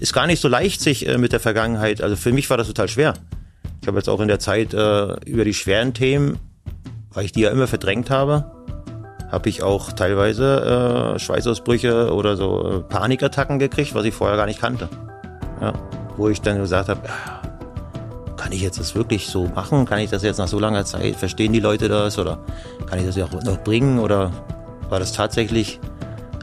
ist gar nicht so leicht sich äh, mit der Vergangenheit. Also für mich war das total schwer. Ich habe jetzt auch in der Zeit äh, über die schweren Themen, weil ich die ja immer verdrängt habe, habe ich auch teilweise äh, Schweißausbrüche oder so äh, Panikattacken gekriegt, was ich vorher gar nicht kannte. Ja, wo ich dann gesagt habe, kann ich jetzt das wirklich so machen? Kann ich das jetzt nach so langer Zeit? Verstehen die Leute das? Oder kann ich das ja auch noch bringen? Oder war das tatsächlich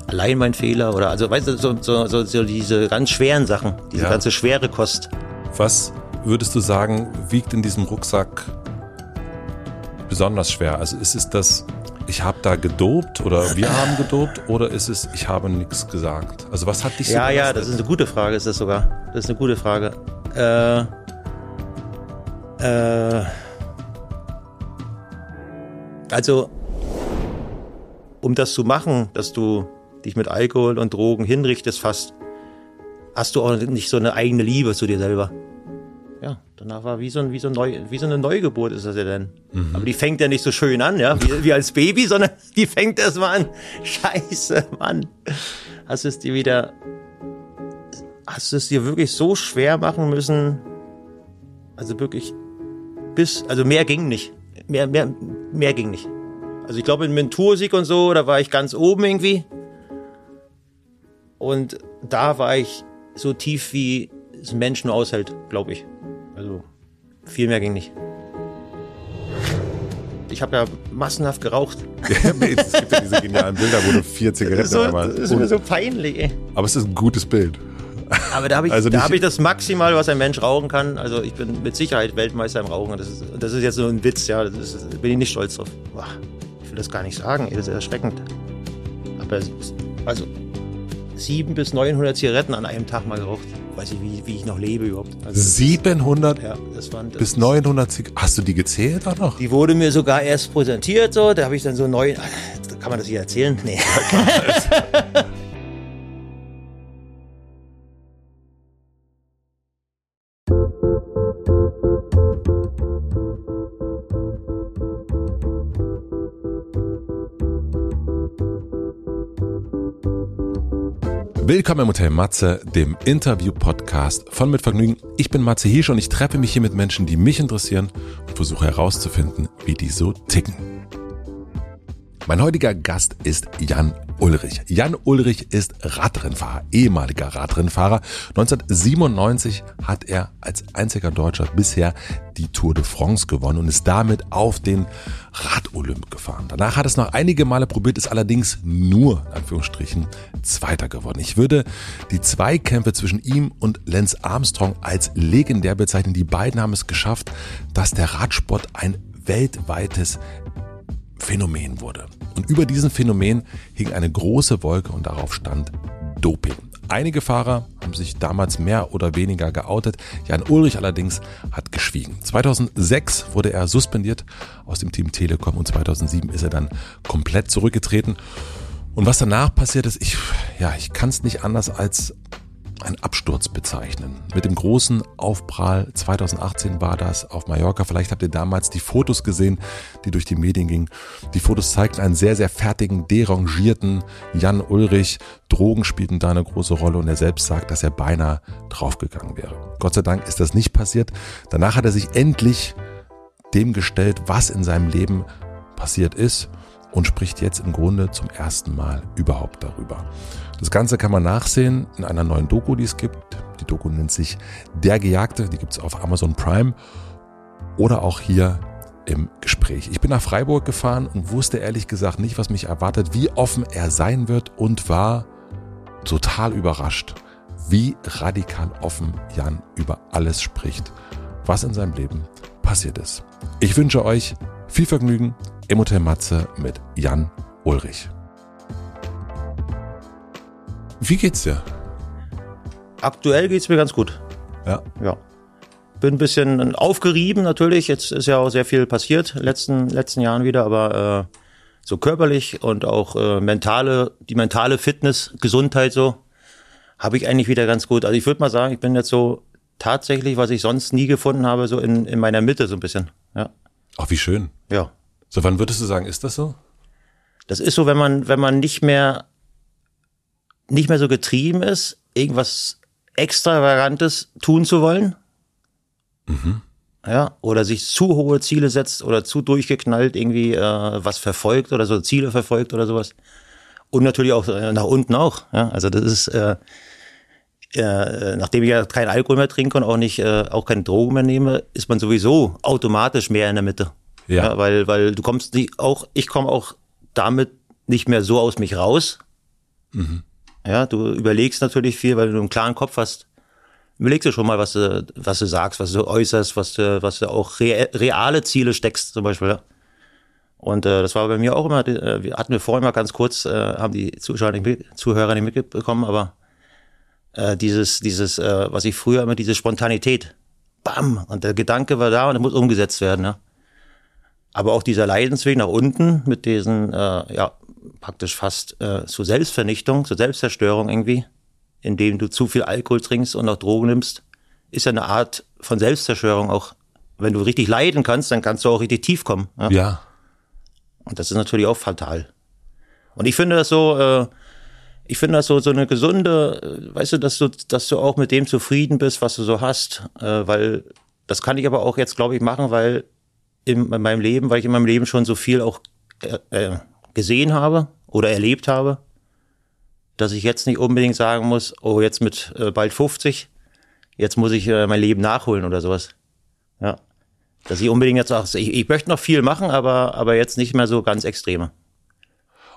allein mein Fehler? Oder also weißt du, so, so, so, so diese ganz schweren Sachen, diese Ja. ganze schwere Kost. Was würdest du sagen, wiegt in diesem Rucksack besonders schwer? Also ist es das, ich habe da gedopt oder wir haben gedopt oder ist es, ich habe nichts gesagt? Also was hat dich so Ja, ja, das belastet? ist eine gute Frage, ist das sogar. Das ist eine gute Frage. Äh, äh, also, um das zu machen, dass du dich mit Alkohol und Drogen hinrichtest fast, hast du auch nicht so eine eigene Liebe zu dir selber. Ja, danach war wie so, ein, wie, so ein Neu, wie so eine Neugeburt ist das ja denn. Aber die fängt ja nicht so schön an, ja, wie, wie als Baby, sondern die fängt erst mal an. Scheiße, Mann. Hast du es dir wieder, hast du es dir wirklich so schwer machen müssen? Also wirklich bis, also mehr ging nicht. Mehr, mehr, mehr ging nicht. Also ich glaube in Mentursieg und so, da war ich ganz oben irgendwie. Und da war ich so tief, wie es ein Mensch nur aushält, glaube ich. Also viel mehr ging nicht. Ich habe ja massenhaft geraucht. es gibt ja diese genialen Bilder, wo du vier Zigaretten So, einmal. das ist mir so peinlich, ey. Aber es ist ein gutes Bild. Aber da habe ich, Also da hab ich das maximal, was ein Mensch rauchen kann. Also ich bin mit Sicherheit Weltmeister im Rauchen. Das ist, das ist jetzt nur ein Witz, ja. Das ist, bin ich nicht stolz drauf. Boah, ich will das gar nicht sagen, ey, das ist erschreckend. Aber es ist- also sieben bis 900 Zigaretten an einem Tag mal geraucht. Weiß ich, wie, wie ich noch lebe überhaupt. Also, 700 ja, das waren das, bis 900 Zigaretten. Hast du die gezählt auch noch? Die wurde mir sogar erst präsentiert, so. Da habe ich dann so neu. Kann man das hier erzählen? Nee. Willkommen im Hotel Matze, dem Interview-Podcast von Mit Vergnügen. Ich bin Matze Hirsch und ich treffe mich hier mit Menschen, die mich interessieren und versuche herauszufinden, wie die so ticken. Mein heutiger Gast ist Jan Ulrich. Jan Ulrich ist Radrennfahrer, ehemaliger Radrennfahrer. 1997 hat er als einziger Deutscher bisher die Tour de France gewonnen und ist damit auf den Radolymp gefahren. Danach hat es noch einige Male probiert, ist allerdings nur, in Anführungsstrichen, Zweiter geworden. Ich würde die Zweikämpfe zwischen ihm und Lance Armstrong als legendär bezeichnen. Die beiden haben es geschafft, dass der Radsport ein weltweites Phänomen wurde. Und über diesem Phänomen hing eine große Wolke und darauf stand Doping. Einige Fahrer haben sich damals mehr oder weniger geoutet. Jan Ulrich allerdings hat geschwiegen. 2006 wurde er suspendiert aus dem Team Telekom und 2007 ist er dann komplett zurückgetreten. Und was danach passiert ist, ich, ja, ich kann es nicht anders als ein Absturz bezeichnen. Mit dem großen Aufprall 2018 war das auf Mallorca. Vielleicht habt ihr damals die Fotos gesehen, die durch die Medien gingen. Die Fotos zeigten einen sehr, sehr fertigen, derangierten Jan Ulrich. Drogen spielten da eine große Rolle und er selbst sagt, dass er beinahe draufgegangen wäre. Gott sei Dank ist das nicht passiert. Danach hat er sich endlich dem gestellt, was in seinem Leben passiert ist und spricht jetzt im Grunde zum ersten Mal überhaupt darüber. Das Ganze kann man nachsehen in einer neuen Doku, die es gibt. Die Doku nennt sich Der Gejagte, die gibt es auf Amazon Prime oder auch hier im Gespräch. Ich bin nach Freiburg gefahren und wusste ehrlich gesagt nicht, was mich erwartet, wie offen er sein wird und war total überrascht, wie radikal offen Jan über alles spricht, was in seinem Leben passiert ist. Ich wünsche euch viel Vergnügen im Hotel Matze mit Jan Ulrich. Wie geht's dir? Aktuell geht's mir ganz gut. Ja. Ja. Bin ein bisschen aufgerieben natürlich. Jetzt ist ja auch sehr viel passiert in den letzten, letzten Jahren wieder, aber äh, so körperlich und auch äh, mentale, die mentale Fitness, Gesundheit so, habe ich eigentlich wieder ganz gut. Also ich würde mal sagen, ich bin jetzt so tatsächlich, was ich sonst nie gefunden habe, so in, in meiner Mitte so ein bisschen. Ja. Ach, wie schön. Ja. So, wann würdest du sagen, ist das so? Das ist so, wenn man, wenn man nicht mehr, nicht mehr so getrieben ist, irgendwas Extravagantes tun zu wollen. Ja, oder sich zu hohe Ziele setzt oder zu durchgeknallt irgendwie äh, was verfolgt oder so Ziele verfolgt oder sowas. Und natürlich auch äh, nach unten auch. Ja, also das ist, äh, äh, nachdem ich ja keinen Alkohol mehr trinke und auch nicht, äh, auch keine Drogen mehr nehme, ist man sowieso automatisch mehr in der Mitte. Ja. weil, weil du kommst nicht auch, ich komme auch damit nicht mehr so aus mich raus. Ja, du überlegst natürlich viel, weil du einen klaren Kopf hast. Überlegst du schon mal, was du, was du sagst, was du äußerst, was du, was du auch rea- reale Ziele steckst, zum Beispiel. Ja. Und äh, das war bei mir auch immer, äh, wir hatten wir vorhin mal ganz kurz, äh, haben die Zuschauer nicht mit, Zuhörer nicht mitbekommen, aber äh, dieses, dieses, äh, was ich früher immer, diese Spontanität. Bam! Und der Gedanke war da und er muss umgesetzt werden, ja. Aber auch dieser Leidensweg nach unten mit diesen, äh, ja, praktisch fast äh, zur Selbstvernichtung, zur Selbstzerstörung irgendwie, indem du zu viel Alkohol trinkst und auch Drogen nimmst, ist ja eine Art von Selbstzerstörung auch. Wenn du richtig leiden kannst, dann kannst du auch richtig tief kommen. Ja? Ja. Und das ist natürlich auch fatal. Und ich finde das so, äh, ich finde das so, so eine gesunde, äh, weißt du, dass du, dass du auch mit dem zufrieden bist, was du so hast, äh, weil das kann ich aber auch jetzt, glaube ich, machen, weil in, in meinem Leben, weil ich in meinem Leben schon so viel auch äh, äh, gesehen habe oder erlebt habe, dass ich jetzt nicht unbedingt sagen muss, oh, jetzt mit äh, bald 50, jetzt muss ich äh, mein Leben nachholen oder sowas. Ja. Dass ich unbedingt jetzt auch, ich, ich möchte noch viel machen, aber, aber jetzt nicht mehr so ganz extreme.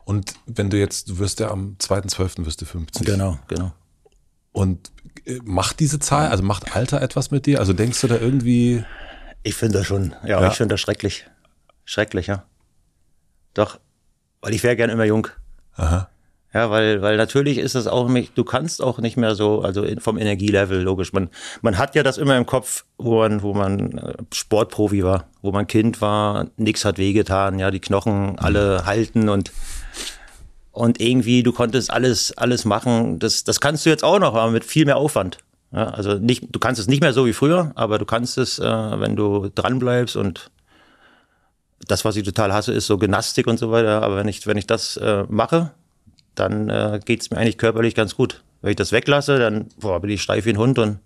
Und wenn du jetzt, du wirst ja am 2.12. wirst du 50. Genau, genau. Und äh, macht diese Zahl, also macht Alter etwas mit dir? Also denkst du da irgendwie, Ich finde das schon, ja, Ja. ich finde das schrecklich. Schrecklich, ja. Doch, weil ich wäre gern immer jung. aha, Ja, weil, weil natürlich ist das auch nicht, du kannst auch nicht mehr so, also vom Energielevel, logisch. Man, man hat ja das immer im Kopf, wo man, wo man äh, Sportprofi war, wo man Kind war, nichts hat wehgetan, ja, die Knochen alle halten und, und irgendwie, du konntest alles, alles machen. Das, das kannst du jetzt auch noch, aber mit viel mehr Aufwand. Ja, also nicht, du kannst es nicht mehr so wie früher, aber du kannst es, äh, wenn du dranbleibst und das, was ich total hasse, ist so Gymnastik und so weiter. Aber wenn ich, wenn ich das äh, mache, dann äh, geht's mir eigentlich körperlich ganz gut. Wenn ich das weglasse, dann boah, bin ich steif wie ein Hund und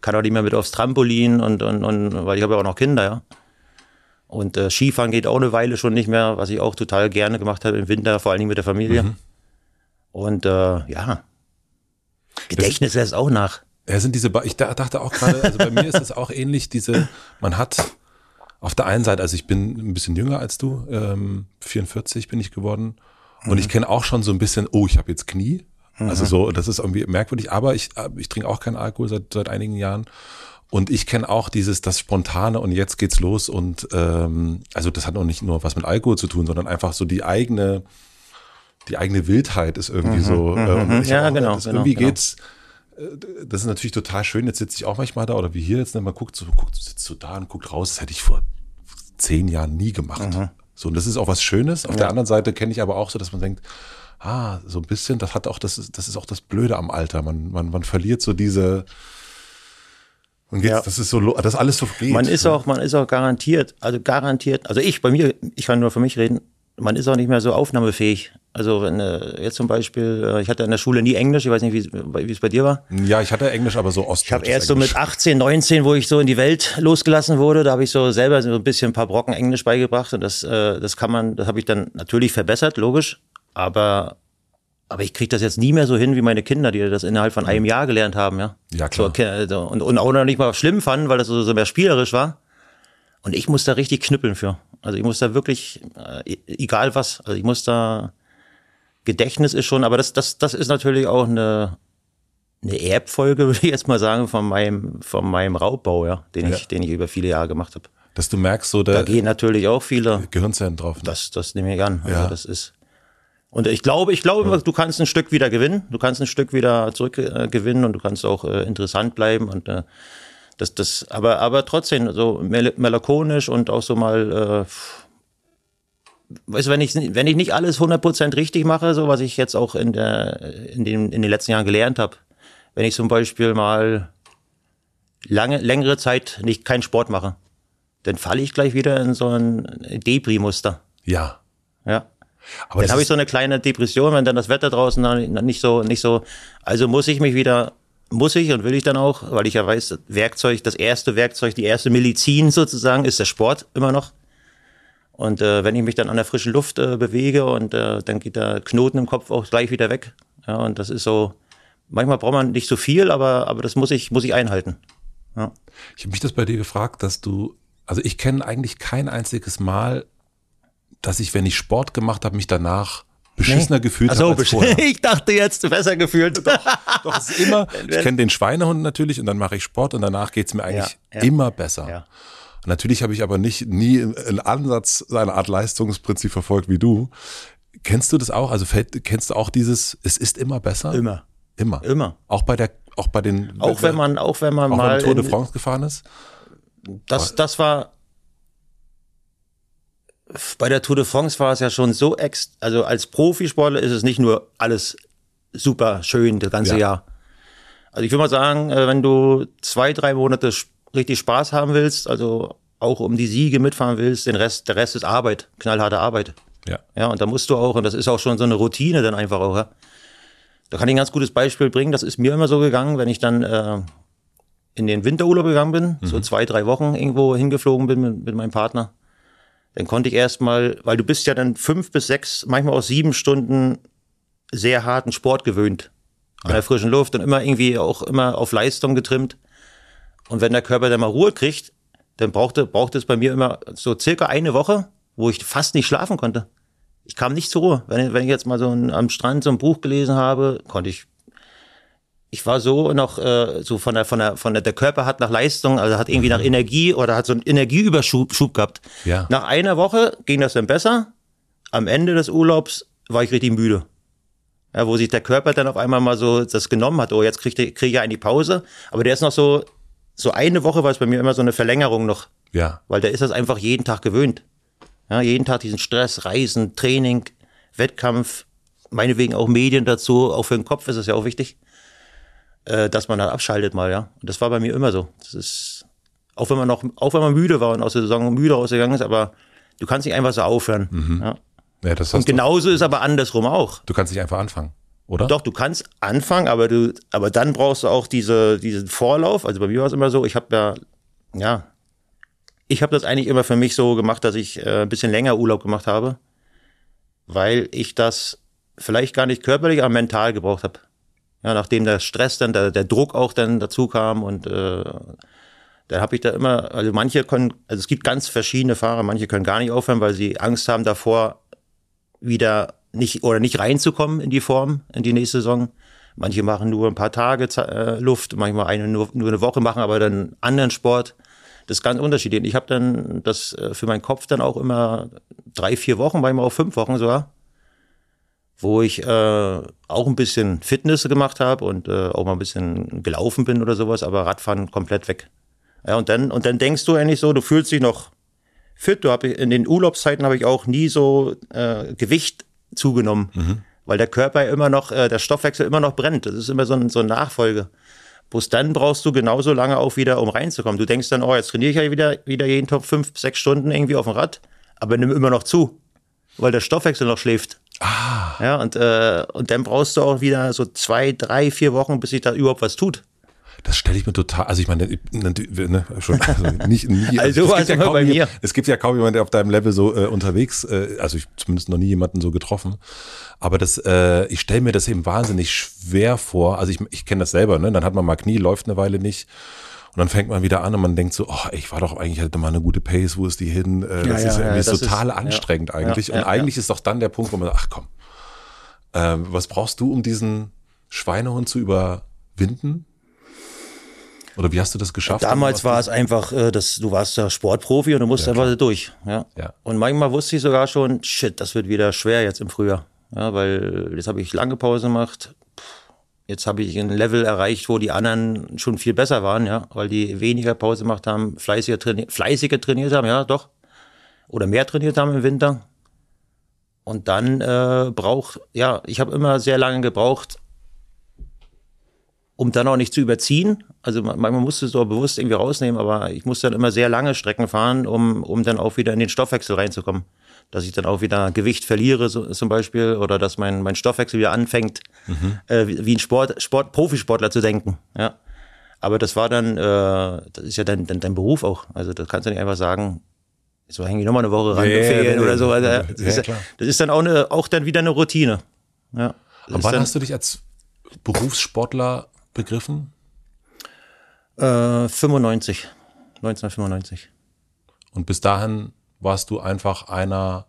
kann auch nicht mehr mit aufs Trampolin und, und, und weil ich habe ja auch noch Kinder, ja. Und äh, Skifahren geht auch eine Weile schon nicht mehr, was ich auch total gerne gemacht habe im Winter, vor allen Dingen mit der Familie. Und äh, ja, Gedächtnis lässt auch nach. Ja, sind diese, ba ich da- dachte auch gerade, also bei mir ist es auch ähnlich, diese, man hat auf der einen Seite, also ich bin ein bisschen jünger als du, ähm, 44 bin ich geworden und ich kenne auch schon so ein bisschen, oh, ich habe jetzt Knie. Also so, das ist irgendwie merkwürdig, aber ich, äh, ich trinke auch keinen Alkohol seit, seit einigen Jahren. Und ich kenne auch dieses, das Spontane und jetzt geht's los und ähm, also das hat noch nicht nur was mit Alkohol zu tun, sondern einfach so die eigene, die eigene Wildheit ist irgendwie so. Äh, ich Ja, auch, genau, Das, genau, irgendwie genau. geht's das ist natürlich total schön. Jetzt sitze ich auch manchmal da oder wie hier jetzt, ne, man guckt so, guckt, sitzt so da und guckt raus. Das hätte ich vor zehn Jahren nie gemacht. So, und das ist auch was Schönes. Auf der anderen Seite kenne ich aber auch so, dass man denkt, ah, so ein bisschen, das hat auch, das ist, das ist auch das Blöde am Alter. Man, man, man verliert so diese, und jetzt, Ja. das ist so, das alles so geht. Man ist auch, man ist auch garantiert, also garantiert, also ich, bei mir, ich kann nur für mich reden, man ist auch nicht mehr so aufnahmefähig. Also wenn äh, jetzt zum Beispiel, äh, ich hatte in der Schule nie Englisch, ich weiß nicht, wie wie es bei dir war. Ja, ich hatte Englisch, aber so Ost. Ich habe erst so mit 18, 19, wo ich so in die Welt losgelassen wurde, da habe ich so selber so ein bisschen ein paar Brocken Englisch beigebracht und das, äh, das kann man, das habe ich dann natürlich verbessert, logisch, aber aber ich kriege das jetzt nie mehr so hin wie meine Kinder, die das innerhalb von einem Jahr gelernt haben, ja. Ja, klar. So, okay, so, und, und auch noch nicht mal schlimm fanden, weil das so, so mehr spielerisch war. Und ich muss da richtig knüppeln für. Also ich muss da wirklich, äh, egal was, also ich muss da, Gedächtnis ist schon, aber das, das, das ist natürlich auch eine, eine Erbfolge, würde ich jetzt mal sagen, von meinem, von meinem Raubbau, ja, den Ja. ich, den ich über viele Jahre gemacht habe. Dass du merkst, so Da der gehen natürlich auch viele, Gehirnzellen drauf. Ne? das, das nehme ich an. Also Ja. das ist. Und ich glaube, ich glaube, du kannst ein Stück wieder gewinnen. Du kannst ein Stück wieder zurückgewinnen äh, und du kannst auch äh, interessant bleiben und äh, das, das, aber, aber trotzdem so mel melancholisch und auch so mal, äh, weißt du, wenn ich, wenn ich nicht alles 100% richtig mache, so was ich jetzt auch in der, in den, in den letzten Jahren gelernt habe, wenn ich zum Beispiel mal lange, längere Zeit nicht keinen Sport mache, dann falle ich gleich wieder in so ein Depri-Muster. Ja. Ja. Aber Dann habe ich so eine kleine Depression, wenn dann das Wetter draußen dann nicht so, nicht so. Also muss ich mich wieder muss ich und will ich dann auch, weil ich ja weiß, das Werkzeug, das erste Werkzeug, die erste Medizin sozusagen ist der Sport immer noch. Und äh, wenn ich mich dann an der frischen Luft äh, bewege und äh, dann geht der Knoten im Kopf auch gleich wieder weg. Ja, und das ist so, manchmal braucht man nicht so viel, aber, aber das muss ich, muss ich einhalten. Ja. Ich habe mich das bei dir gefragt, dass du, also ich kenne eigentlich kein einziges Mal, dass ich, wenn ich Sport gemacht habe, mich danach beschissener nee. gefühlt so, habe als vorher. Ich dachte jetzt besser gefühlt. Doch, doch es ist immer, ich kenne den Schweinehund natürlich und dann mache ich Sport und danach geht's mir eigentlich ja, ja. immer besser. Ja. Natürlich habe ich aber nicht nie einen Ansatz einer Art Leistungsprinzip verfolgt wie du. Kennst du das auch? Also fällt, kennst du auch dieses, es ist immer besser? Immer. Immer. Immer. Auch bei der, auch bei den. Auch wenn man, auch wenn man auch mal. Tour de France gefahren ist? Das, das war, bei der Tour de France war es ja schon so ex, also als Profisportler ist es nicht nur alles super schön das ganze ja. Jahr. Also ich würde mal sagen, äh, wenn du zwei, drei Monate richtig Spaß haben willst, also auch um die Siege mitfahren willst, den Rest, der Rest ist Arbeit, knallharte Arbeit. Ja. Ja, und da musst du auch, und das ist auch schon so eine Routine dann einfach auch, ja. Da kann ich ein ganz gutes Beispiel bringen. Das ist mir immer so gegangen, wenn ich dann äh, in den Winterurlaub gegangen bin, mhm. so zwei, drei Wochen irgendwo hingeflogen bin mit, mit meinem Partner. Dann konnte ich erstmal, weil du bist ja dann fünf bis sechs, manchmal auch sieben Stunden sehr harten Sport gewöhnt. An der frischen Luft und immer irgendwie auch immer auf Leistung getrimmt. Und wenn der Körper dann mal Ruhe kriegt, dann brauchte, brauchte es bei mir immer so circa eine Woche, wo ich fast nicht schlafen konnte. Ich kam nicht zur Ruhe. Wenn, wenn ich jetzt mal so ein, am Strand so ein Buch gelesen habe, konnte ich. Ich war so noch äh, so von der von der von der der Körper hat nach Leistung, also hat irgendwie mhm. nach Energie oder hat so einen Energieüberschub Schub gehabt. Ja. Nach einer Woche ging das dann besser. Am Ende des Urlaubs war ich richtig müde. Ja, wo sich der Körper dann auf einmal mal so das genommen hat, oh, jetzt kriege ich, krieg ich eine Pause. Aber der ist noch so, so eine Woche war es bei mir immer so eine Verlängerung noch. Ja. Weil der ist das einfach jeden Tag gewöhnt. Ja, jeden Tag diesen Stress, Reisen, Training, Wettkampf, meinetwegen auch Medien dazu, auch für den Kopf ist es ja auch wichtig, äh, dass man dann abschaltet mal, ja. Und das war bei mir immer so. Das ist, auch wenn man noch, auch wenn man müde war und aus der Saison müde ausgegangen ist, aber du kannst nicht einfach so aufhören. Mhm. Ja. Ja, das und genauso ist aber andersrum auch. Du kannst nicht einfach anfangen oder? Doch, du kannst anfangen, aber du, aber dann brauchst du auch diese, diesen Vorlauf. Also bei mir war es immer so, ich habe ja, ja, ich habe das eigentlich immer für mich so gemacht, dass ich äh, ein bisschen länger Urlaub gemacht habe, weil ich das vielleicht gar nicht körperlich, aber mental gebraucht habe. Ja, nachdem der Stress dann, der, der Druck auch dann dazu kam und äh, dann habe ich da immer, also manche können, also es gibt ganz verschiedene Fahrer, manche können gar nicht aufhören, weil sie Angst haben davor, wieder nicht oder nicht reinzukommen in die Form in die nächste Saison. Manche machen nur ein paar Tage äh, Luft, manchmal eine nur, nur eine Woche machen, aber dann anderen Sport. Das ist ganz unterschiedlich. Ich habe dann das äh, für meinen Kopf dann auch immer drei, vier Wochen, manchmal auch fünf Wochen sogar, wo ich äh, auch ein bisschen Fitness gemacht habe und äh, auch mal ein bisschen gelaufen bin oder sowas, aber Radfahren komplett weg. Ja, und dann und dann denkst du eigentlich so, du fühlst dich noch fit. Du hab, in den Urlaubszeiten habe ich auch nie so äh, Gewicht zugenommen, mhm. weil der Körper immer noch, äh, der Stoffwechsel immer noch brennt. Das ist immer so, ein, so eine Nachfolge. Bloß dann brauchst du genauso lange auch wieder, um reinzukommen. Du denkst dann, oh, jetzt trainiere ich ja wieder, wieder jeden Tag fünf, sechs Stunden irgendwie auf dem Rad, aber nimm immer noch zu, weil der Stoffwechsel noch schläft. Ah. Ja, und, äh, und dann brauchst du auch wieder so zwei, drei, vier Wochen, bis sich da überhaupt was tut. Das stelle ich mir total, also ich meine, ne, schon, also nicht, nie, also, also es, gibt ja kaum, bei mir. es gibt ja kaum jemanden, der auf deinem Level so äh, unterwegs, äh, also ich zumindest noch nie jemanden so getroffen. Aber das, äh, ich stelle mir das eben wahnsinnig schwer vor. Also ich, ich kenne das selber, ne? Dann hat man mal Knie, läuft eine Weile nicht. Und dann fängt man wieder an und man denkt so, oh, ich war doch eigentlich, hatte mal eine gute Pace, wo ist die hin? Äh, das ja, ist ja, irgendwie ja, das total ist, anstrengend eigentlich. und eigentlich ist doch dann der Punkt, wo man sagt, ach komm, äh, was brauchst du, um diesen Schweinehund zu überwinden? Oder wie hast du das geschafft? Damals war es einfach, äh, dass du warst ja Sportprofi und du musst ja, einfach durch. Ja? ja. Und manchmal wusste ich sogar schon, shit, das wird wieder schwer jetzt im Frühjahr. Ja, weil jetzt habe ich lange Pause gemacht. Jetzt habe ich ein Level erreicht, wo die anderen schon viel besser waren, ja, weil die weniger Pause gemacht haben, fleißiger, trainiert, fleißiger trainiert haben, ja, doch. Oder mehr trainiert haben im Winter. Und dann äh, braucht, ja, ich habe immer sehr lange gebraucht, um dann auch nicht zu überziehen. Also man, man musste so bewusst irgendwie rausnehmen, aber ich musste dann immer sehr lange Strecken fahren, um, um dann auch wieder in den Stoffwechsel reinzukommen. Dass ich dann auch wieder Gewicht verliere, so, zum Beispiel, oder dass mein, mein Stoffwechsel wieder anfängt, mhm. äh, wie, ein Sport, Sport, Profisportler zu denken. Ja. Aber das war dann, äh, das ist ja dein, dein, dein Beruf auch. Also das kannst du nicht einfach sagen, so hänge ich nochmal eine Woche ran, ja, Ferien ja, oder so. Also, das, ja, ist, das ist dann auch, eine, auch dann wieder eine Routine. Ja. Ist wann dann, hast du dich als Berufssportler begriffen? äh, 95. 1995. Und bis dahin warst du einfach einer,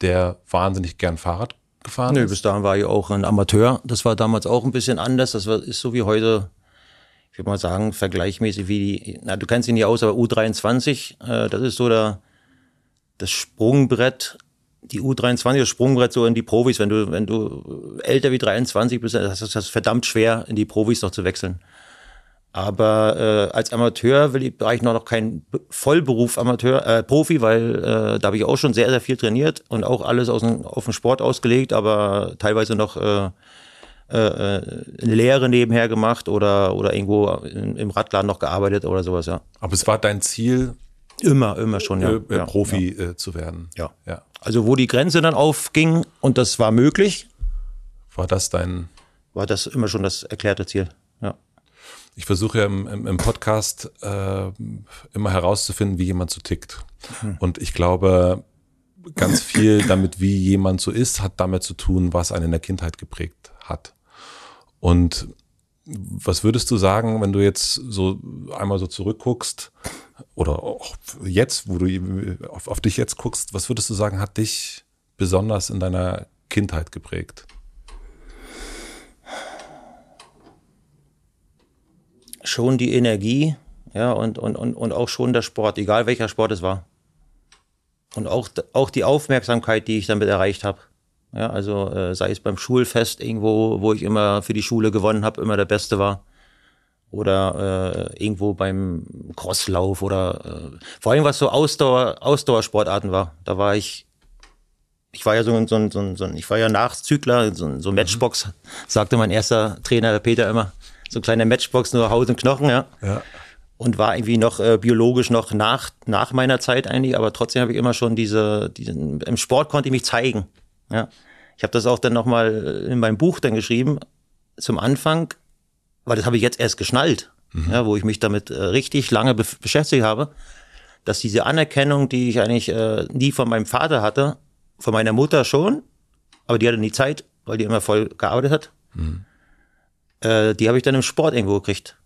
der wahnsinnig gern Fahrrad gefahren Nö, ist? bis dahin war ich auch ein Amateur. Das war damals auch ein bisschen anders. Das war, ist so wie heute, ich würde mal sagen, vergleichmäßig wie die, na, du kennst ihn nicht aus, aber U23, äh, das ist so der, das Sprungbrett, die U23, das Sprungbrett so in die Profis. Wenn du, wenn du älter wie 23 bist, das ist das verdammt schwer, in die Profis noch zu wechseln. Aber äh, als Amateur will ich, war ich noch, kein Vollberuf Amateur, äh, Profi, weil äh, da habe ich auch schon sehr, sehr viel trainiert und auch alles aus dem, auf den Sport ausgelegt, aber teilweise noch äh, äh, äh, eine Lehre nebenher gemacht oder, oder irgendwo in, im Radladen noch gearbeitet oder sowas, ja. Aber es war dein Ziel, Immer, immer schon, ja. äh, äh, ja, Profi Äh, zu werden. Ja. ja. Also wo die Grenze dann aufging und das war möglich, War das dein war das immer schon das erklärte Ziel. Ich versuche ja im, im, im Podcast äh, immer herauszufinden, wie jemand so tickt. Und ich glaube, ganz viel damit, wie jemand so ist, hat damit zu tun, was einen in der Kindheit geprägt hat. Und was würdest du sagen, wenn du jetzt so einmal so zurückguckst oder auch jetzt, wo du auf, auf dich jetzt guckst, was würdest du sagen, hat dich besonders in deiner Kindheit geprägt? Schon die Energie, ja, und, und, und, und auch schon der Sport, egal welcher Sport es war. Und auch, auch die Aufmerksamkeit, die ich damit erreicht habe. Ja, also äh, sei es beim Schulfest irgendwo, wo ich immer für die Schule gewonnen habe, immer der Beste war. Oder äh, irgendwo beim Crosslauf oder äh, vor allem was so Ausdauer, Ausdauersportarten war. Da war ich, ich war ja so ein, so ein, so ein, ich war ja Nachzügler, so ein so ein Matchbox, sagte mein erster Trainer, der Peter immer. So ein kleiner Matchbox, nur Haut und Knochen, ja Ja. und war irgendwie noch äh, biologisch noch nach, nach meiner Zeit eigentlich, aber trotzdem habe ich immer schon diese, diesen, im Sport konnte ich mich zeigen. Ja. Ich habe das auch dann nochmal in meinem Buch dann geschrieben, zum Anfang, weil das habe ich jetzt erst geschnallt, ja, wo ich mich damit äh, richtig lange be beschäftigt habe, dass diese Anerkennung, die ich eigentlich äh, nie von meinem Vater hatte, von meiner Mutter schon, aber die hatte nie Zeit, weil die immer voll gearbeitet hat, äh, die habe ich dann im Sport irgendwo gekriegt.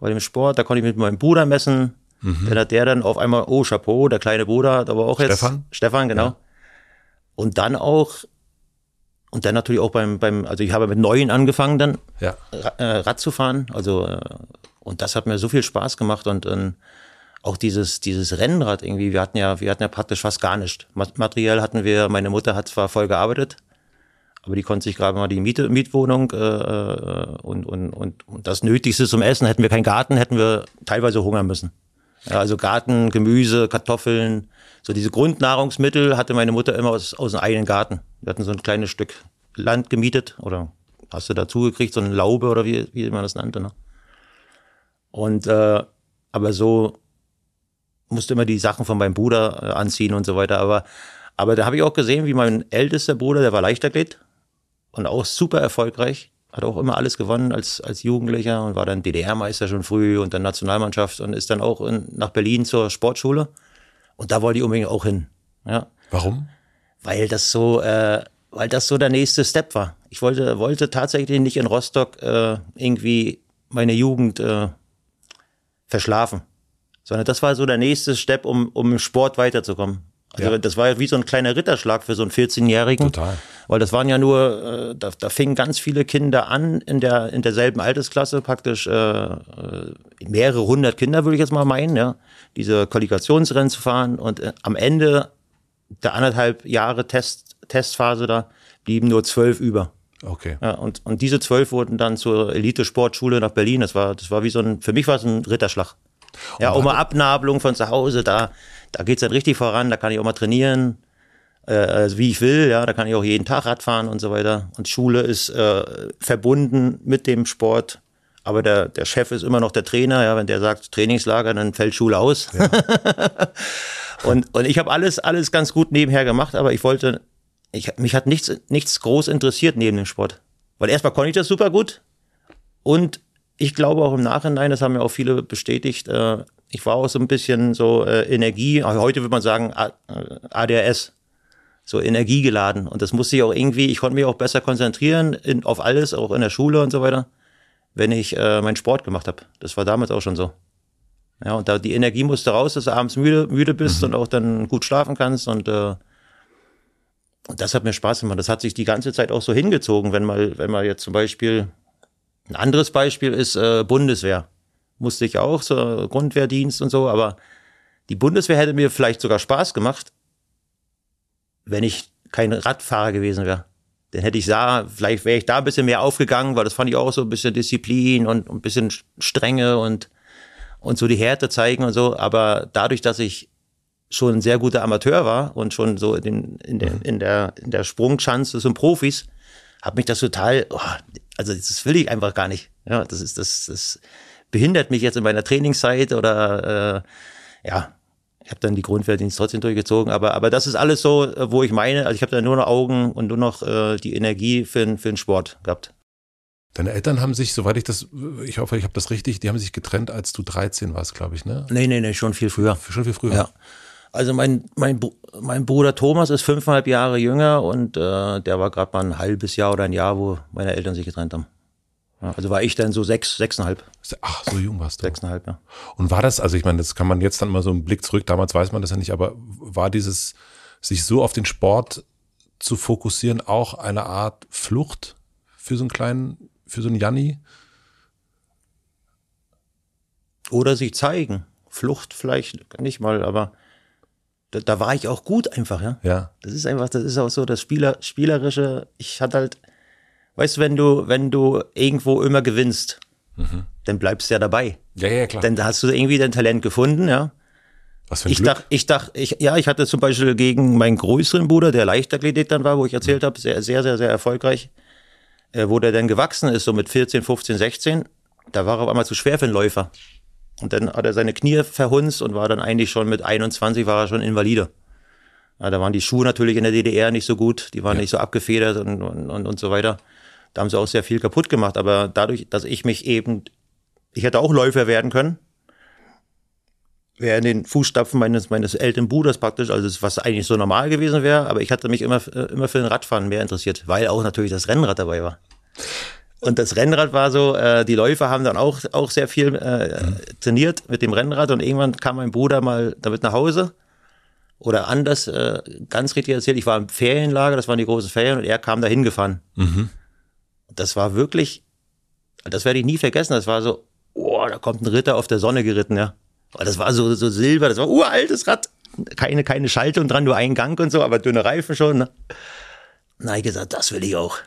Weil im Sport, da konnte ich mit meinem Bruder messen. Dann hat der dann auf einmal, oh, Chapeau, der kleine Bruder hat aber auch jetzt. Stefan? Stefan, genau. Ja. Und dann auch, und dann natürlich auch beim, beim, also ich habe mit Neuen angefangen dann, Ja. Äh, Rad zu fahren. Also, äh, und das hat mir so viel Spaß gemacht und ähm, auch dieses, dieses Rennrad irgendwie, wir hatten ja, wir hatten ja praktisch fast gar nicht. Ma- Materiell hatten wir, meine Mutter hat zwar voll gearbeitet, aber die konnte sich gerade mal die Miete, Mietwohnung äh, äh, und, und, und, und das Nötigste zum Essen. Hätten wir keinen Garten, hätten wir teilweise hungern müssen. Ja, also Garten, Gemüse, Kartoffeln, so diese Grundnahrungsmittel hatte meine Mutter immer aus, aus dem eigenen Garten. Wir hatten so ein kleines Stück Land gemietet oder hast du dazu gekriegt, so eine Laube oder wie, wie man das nannte. Ne? Und äh, aber so musste immer die Sachen von meinem Bruder äh, anziehen und so weiter. Aber, aber da habe ich auch gesehen, wie mein ältester Bruder, der war Leichtathlet und auch super erfolgreich, hat auch immer alles gewonnen als, als Jugendlicher und war dann DDR-Meister schon früh und dann Nationalmannschaft und ist dann auch in, nach Berlin zur Sportschule. Und da wollte ich unbedingt auch hin. Ja Warum? weil das so, äh, weil das so der nächste Step war. Ich wollte, wollte tatsächlich nicht in Rostock äh, irgendwie meine Jugend äh, verschlafen, sondern das war so der nächste Step, um, um im Sport weiterzukommen. Also Ja. das war wie so ein kleiner Ritterschlag für so einen 14-Jährigen. Total. Weil das waren ja nur, äh, da, da fingen ganz viele Kinder an in der in derselben Altersklasse praktisch äh, äh, mehrere hundert Kinder würde ich jetzt mal meinen, ja, diese Qualifikationsrennen zu fahren und äh, am Ende der anderthalb Jahre Test, Testphase da blieben nur zwölf über. Okay. Ja, und, und diese zwölf wurden dann zur Elite-Sportschule nach Berlin. Das war, das war wie so ein, für mich war es ein Ritterschlag. Ja, auch mal Abnabelung von zu Hause, da, da geht's dann richtig voran, da kann ich auch mal trainieren, äh, also wie ich will, ja, da kann ich auch jeden Tag Rad fahren und so weiter. Und Schule ist äh, verbunden mit dem Sport Aber der, der Chef ist immer noch der Trainer, ja, wenn der sagt Trainingslager, dann fällt Schule aus. Ja. und, und ich habe alles, alles ganz gut nebenher gemacht, aber ich wollte, ich, mich hat nichts, nichts groß interessiert neben dem Sport. Weil erstmal konnte ich das super gut und ich glaube auch im Nachhinein, das haben ja auch viele bestätigt, äh, ich war auch so ein bisschen so äh, Energie, heute würde man sagen ADHS, so energiegeladen. Und das musste ich auch irgendwie, ich konnte mich auch besser konzentrieren in, auf alles, auch in der Schule und so weiter, wenn ich äh, meinen Sport gemacht habe. Das war damals auch schon so. Ja, und da die Energie musste raus, dass du abends müde, müde bist mhm. und auch dann gut schlafen kannst. Und, äh, und das hat mir Spaß gemacht. Das hat sich die ganze Zeit auch so hingezogen, wenn mal, wenn man jetzt zum Beispiel, ein anderes Beispiel ist äh, Bundeswehr. Musste ich auch, so Grundwehrdienst und so, aber die Bundeswehr hätte mir vielleicht sogar Spaß gemacht, wenn ich kein Radfahrer gewesen wäre. Dann hätte ich da, vielleicht wäre ich da ein bisschen mehr aufgegangen, weil das fand ich auch so ein bisschen Disziplin und ein bisschen Strenge und, und so die Härte zeigen und so. Aber dadurch, dass ich schon ein sehr guter Amateur war und schon so in, in, der, in der, in der Sprungschanze zum Profis, hat mich das total, oh, also das will ich einfach gar nicht. Ja, das ist, das, das behindert mich jetzt in meiner Trainingszeit oder äh, ja, ich habe dann die Grundwehrdienst trotzdem durchgezogen, aber, aber das ist alles so, äh, wo ich meine, also ich habe da nur noch Augen und nur noch äh, die Energie für, für den Sport gehabt. Deine Eltern haben sich, soweit ich das, ich hoffe, ich habe das richtig, die haben sich getrennt, als du 13 warst, glaube ich, ne? Nee, nee, nee, schon viel früher. Schon viel früher. Ja. Also mein, mein, mein Bruder Thomas ist fünfeinhalb Jahre jünger und äh, der war gerade mal ein halbes Jahr oder ein Jahr, wo meine Eltern sich getrennt haben. Also war ich dann so sechs, sechseinhalb. Ach, so jung warst du. Sechseinhalb, ja. Und war das, also ich meine, das kann man jetzt dann mal so einen Blick zurück, damals weiß man das ja nicht, aber war dieses, sich so auf den Sport zu fokussieren, auch eine Art Flucht für so einen kleinen, für so einen Janni? Oder sich zeigen. Flucht vielleicht nicht mal, aber da, da war ich auch gut einfach, ja. Ja. Das ist einfach, das ist auch so das Spieler, Spielerische. Ich hatte halt, Weißt du, wenn du, wenn du irgendwo immer gewinnst, mhm. dann bleibst du ja dabei. Ja, ja, klar. Dann hast du irgendwie dein Talent gefunden, ja. Was für ein ich Glück. dachte, ich dachte, ich, ja, ich hatte zum Beispiel gegen meinen größeren Bruder, der Leichtathletik dann war, wo ich erzählt mhm. habe, sehr, sehr, sehr, sehr erfolgreich, äh, wo der dann gewachsen ist, so mit 14, 15, 16, da war er auf einmal zu schwer für einen Läufer. Und dann hat er seine Knie verhunzt und war dann eigentlich schon mit 21 war er schon Invalide. Ja, da waren die Schuhe natürlich in der DDR nicht so gut, die waren ja. nicht so abgefedert und, und, und, und so weiter. Da haben sie auch sehr viel kaputt gemacht. Aber dadurch, dass ich mich eben, ich hätte auch Läufer werden können, wäre in den Fußstapfen meines, meines älteren Bruders praktisch, also was eigentlich so normal gewesen wäre, aber ich hatte mich immer, immer für den Radfahren mehr interessiert, weil auch natürlich das Rennrad dabei war. Und das Rennrad war so, äh, die Läufer haben dann auch, auch sehr viel äh, mhm. trainiert mit dem Rennrad und irgendwann kam mein Bruder mal damit nach Hause. Oder anders, äh, ganz richtig erzählt, ich war im Ferienlager, das waren die großen Ferien und er kam da hingefahren. Mhm das war wirklich, das werde ich nie vergessen. Das war so, oh, da kommt ein Ritter auf der Sonne geritten, ja. Das war so, so Silber, das war uraltes Rad. Keine, keine Schaltung dran, nur ein Gang und so, aber dünne Reifen schon. Ne? Na, ich gesagt, das will ich auch.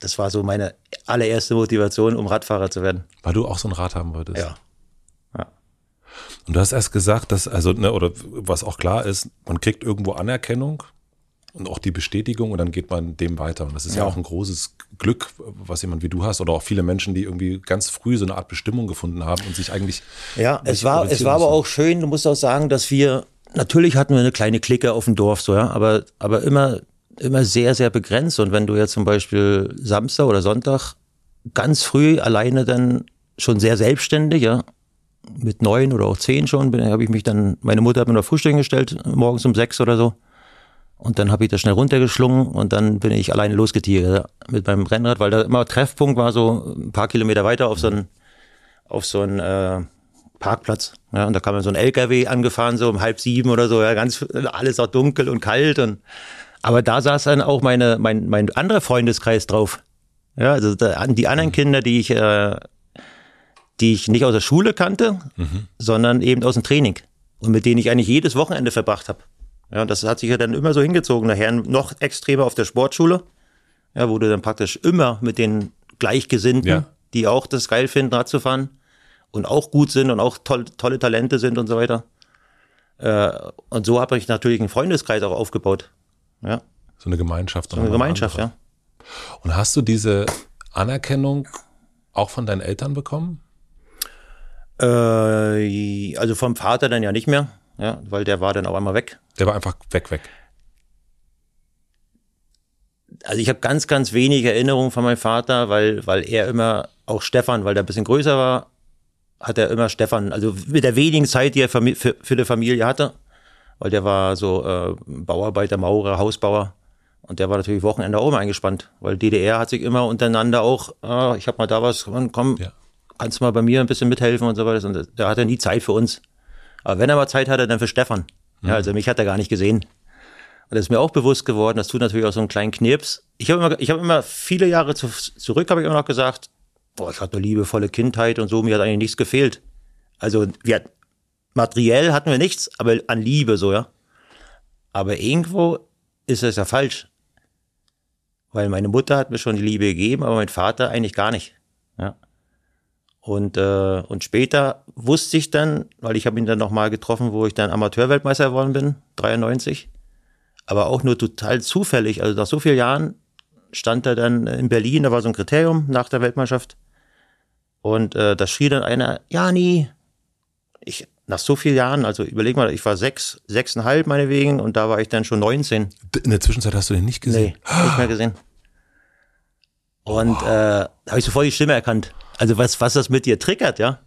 Das war so meine allererste Motivation, um Radfahrer zu werden. Weil du auch so ein Rad haben wolltest. Ja. ja. Und du hast erst gesagt, dass, also, ne, oder was auch klar ist, man kriegt irgendwo Anerkennung und auch die Bestätigung und dann geht man dem weiter. Und das ist ja, ja auch ein großes Glück, was jemand wie du hast oder auch viele Menschen, die irgendwie ganz früh so eine Art Bestimmung gefunden haben und sich eigentlich. Ja, es war, es war aber auch schön, du musst auch sagen, dass wir, natürlich hatten wir eine kleine Clique auf dem Dorf, so, ja, aber, aber immer, immer sehr, sehr begrenzt. Und wenn du jetzt zum Beispiel Samstag oder Sonntag ganz früh alleine dann schon sehr selbstständig, ja, mit neun oder auch zehn schon, habe ich mich dann, meine Mutter hat mir noch Frühstück gestellt, morgens um sechs oder so. Und dann habe ich das schnell runtergeschlungen und dann bin ich alleine losgetigert mit meinem Rennrad, weil da immer Treffpunkt war so ein paar Kilometer weiter auf so einen, auf so einen äh, Parkplatz. Ja, und da kam so ein LKW angefahren, so um halb sieben oder so, ja, ganz alles auch dunkel und kalt. Und aber da saß dann auch meine, mein, mein anderer Freundeskreis drauf. Ja, also da, die anderen mhm. Kinder, die ich, äh, die ich nicht aus der Schule kannte, mhm. sondern eben aus dem Training. Und mit denen ich eigentlich jedes Wochenende verbracht habe. Ja, und das hat sich ja dann immer so hingezogen. Nachher noch extremer auf der Sportschule, ja, wo du dann praktisch immer mit den Gleichgesinnten, ja. die auch das geil finden, Rad zu fahren und auch gut sind und auch toll, tolle Talente sind und so weiter. Äh, und so habe ich natürlich einen Freundeskreis auch aufgebaut. Ja. So eine Gemeinschaft. So eine Gemeinschaft, ja. Und hast du diese Anerkennung auch von deinen Eltern bekommen? Äh, also vom Vater dann ja nicht mehr, ja, weil der war dann auch einmal weg. Der war einfach weg, weg. Also ich habe ganz, ganz wenig Erinnerungen von meinem Vater, weil, weil er immer, auch Stefan, weil der ein bisschen größer war, hat er immer Stefan, also mit der wenigen Zeit, die er für, für, die Familie hatte, weil der war so äh, Bauarbeiter, Maurer, Hausbauer. Und der war natürlich Wochenende auch immer eingespannt, weil DDR hat sich immer untereinander auch, ah, ich habe mal da was, komm, ja. kannst du mal bei mir ein bisschen mithelfen und so weiter. Und da hat er nie Zeit für uns. Aber wenn er mal Zeit hatte, dann für Stefan. Mhm. Ja, also mich hat er gar nicht gesehen. Und das ist mir auch bewusst geworden, das tut natürlich auch so einen kleinen Knirps. Ich habe immer, ich habe immer viele Jahre zu, zurück, habe ich immer noch gesagt, boah, ich hatte eine liebevolle Kindheit und so, mir hat eigentlich nichts gefehlt. Also wir materiell hatten wir nichts, aber an Liebe so, ja. Aber irgendwo ist es ja falsch. Weil meine Mutter hat mir schon die Liebe gegeben, aber mein Vater eigentlich gar nicht. Ja. Und, äh, und später wusste ich dann, weil ich habe ihn dann nochmal getroffen, wo ich dann Amateurweltmeister geworden bin, 93. Aber auch nur total zufällig. Also nach so vielen Jahren stand er dann in Berlin, da war so ein Kriterium nach der Weltmeisterschaft. Und äh, da schrie dann einer, Jani, ich, nach so vielen Jahren, also überleg mal, ich war sechs, sechseinhalb meinetwegen und da war ich dann schon 19. In der Zwischenzeit hast du den nicht gesehen? Nee, nicht mehr gesehen. Und oh. äh, da habe ich sofort die Stimme erkannt. Also was, was das mit dir triggert, ja?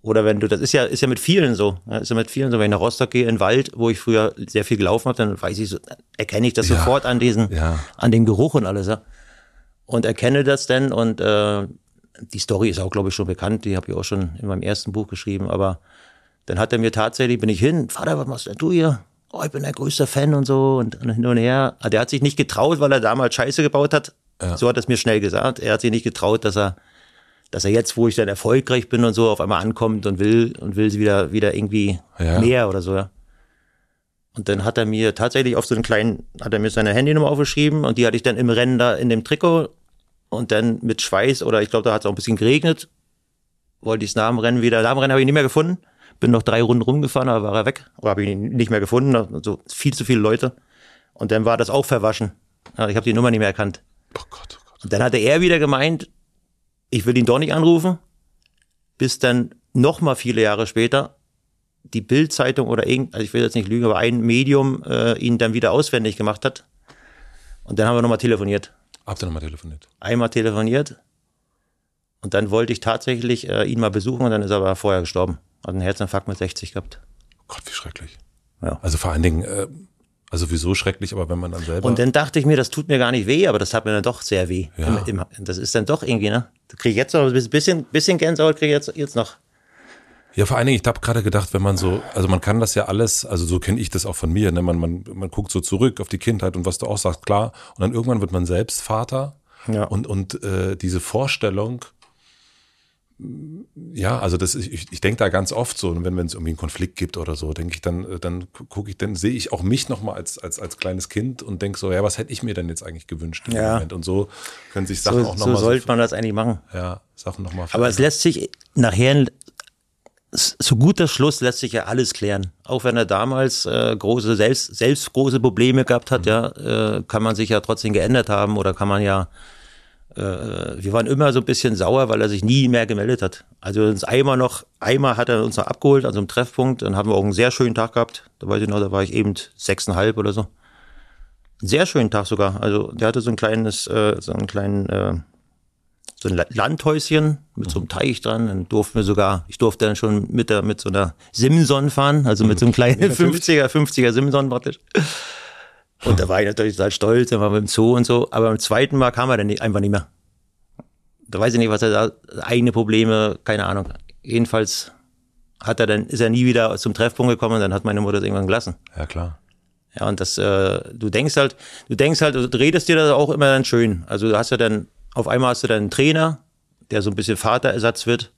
Oder wenn du, das ist ja, ist ja mit vielen so. Ja, ist ja mit vielen so. Wenn ich nach Rostock gehe, in den Wald, wo ich früher sehr viel gelaufen habe, dann weiß ich so, erkenne ich das ja. sofort an diesen, ja. an dem Geruch und alles, ja. Und erkenne das dann und äh, die Story ist auch, glaube ich, schon bekannt, die habe ich auch schon in meinem ersten Buch geschrieben, aber dann hat er mir tatsächlich, bin ich hin, Vater, was machst denn du hier? Oh, ich bin der größte Fan und so und, und hin und her. Der hat sich nicht getraut, weil er damals Scheiße gebaut hat. Ja. So hat er es mir schnell gesagt. Er hat sich nicht getraut, dass er, dass er jetzt, wo ich dann erfolgreich bin und so, auf einmal ankommt und will und will sie wieder, wieder irgendwie ja. mehr oder so, ja. Und dann hat er mir tatsächlich auf so einen kleinen, hat er mir seine Handynummer aufgeschrieben und die hatte ich dann im Rennen da in dem Trikot und dann mit Schweiß oder ich glaube, da hat es auch ein bisschen geregnet, wollte ich das Namenrennen wieder, Namenrennen habe ich nicht mehr gefunden, bin noch drei Runden rumgefahren, aber war er weg, oder habe ich ihn nicht mehr gefunden, also viel zu viele Leute. Und dann war das auch verwaschen. Ich habe die Nummer nicht mehr erkannt. Oh Gott, oh Gott. Und dann hatte er wieder gemeint, ich will ihn doch nicht anrufen, bis dann noch mal viele Jahre später die Bildzeitung oder irgend, also ich will jetzt nicht lügen, aber ein Medium äh, ihn dann wieder auswendig gemacht hat. Und dann haben wir nochmal telefoniert. Habt ihr nochmal telefoniert? Einmal telefoniert. Und dann wollte ich tatsächlich äh, ihn mal besuchen und dann ist er aber vorher gestorben. Hat einen Herzinfarkt mit 60 gehabt. Gott, wie schrecklich. Ja. Also vor allen Dingen, äh, also wieso schrecklich, aber wenn man dann selber. Und dann dachte ich mir, das tut mir gar nicht weh, aber das hat mir dann doch sehr weh. Ja. Im, im, das ist dann doch irgendwie, ne? Da kriege ich jetzt noch ein bisschen, bisschen Gänsehaut kriege ich jetzt, jetzt noch. Ja, vor allen Dingen, ich habe gerade gedacht, wenn man so, also man kann das ja alles, also so kenne ich das auch von mir, ne? man, man, man guckt so zurück auf die Kindheit und was du auch sagst, klar, und dann irgendwann wird man selbst Vater ja. und, und äh, diese Vorstellung, ja, also das ich, ich denke da ganz oft so, wenn es irgendwie einen Konflikt gibt oder so, denke ich dann, äh, dann gucke ich, dann sehe ich auch mich nochmal als, als, als kleines Kind und denke so, ja, was hätte ich mir denn jetzt eigentlich gewünscht im ja. Moment? Und so können sich Sachen so, auch nochmal. So sollte so, man das eigentlich machen. Ja, Sachen nochmal. Aber es lässt sich nachher zu guter Schluss lässt sich ja alles klären. Auch wenn er damals äh, große, selbst, selbst große Probleme gehabt hat, mhm. ja, äh, kann man sich ja trotzdem geändert haben oder kann man ja, äh, wir waren immer so ein bisschen sauer, weil er sich nie mehr gemeldet hat. Also uns einmal noch, einmal hat er uns noch abgeholt an so einem Treffpunkt, dann haben wir auch einen sehr schönen Tag gehabt. Da weiß ich noch, da war ich eben sechseinhalb oder so. Einen sehr schönen Tag sogar. Also der hatte so ein kleines, äh, so einen kleinen, äh, so ein Landhäuschen mit so einem Teich dran. Dann durften wir sogar, ich durfte dann schon mit der, mit so einer Simson fahren, also mit so einem kleinen ja, 50er, 50er Simson praktisch. Und da war ich natürlich total stolz, dann waren wir im Zoo und so. Aber beim zweiten Mal kam er dann einfach nicht mehr. Da weiß ich nicht, was er da, eigene Probleme, keine Ahnung. Jedenfalls hat er dann, ist er nie wieder zum Treffpunkt gekommen und dann hat meine Mutter das irgendwann gelassen. Ja, klar. Ja, und das, äh, du denkst halt, du denkst halt, du redest dir das auch immer dann schön. Also du hast ja dann auf einmal hast du dann einen Trainer, der so ein bisschen Vaterersatz wird.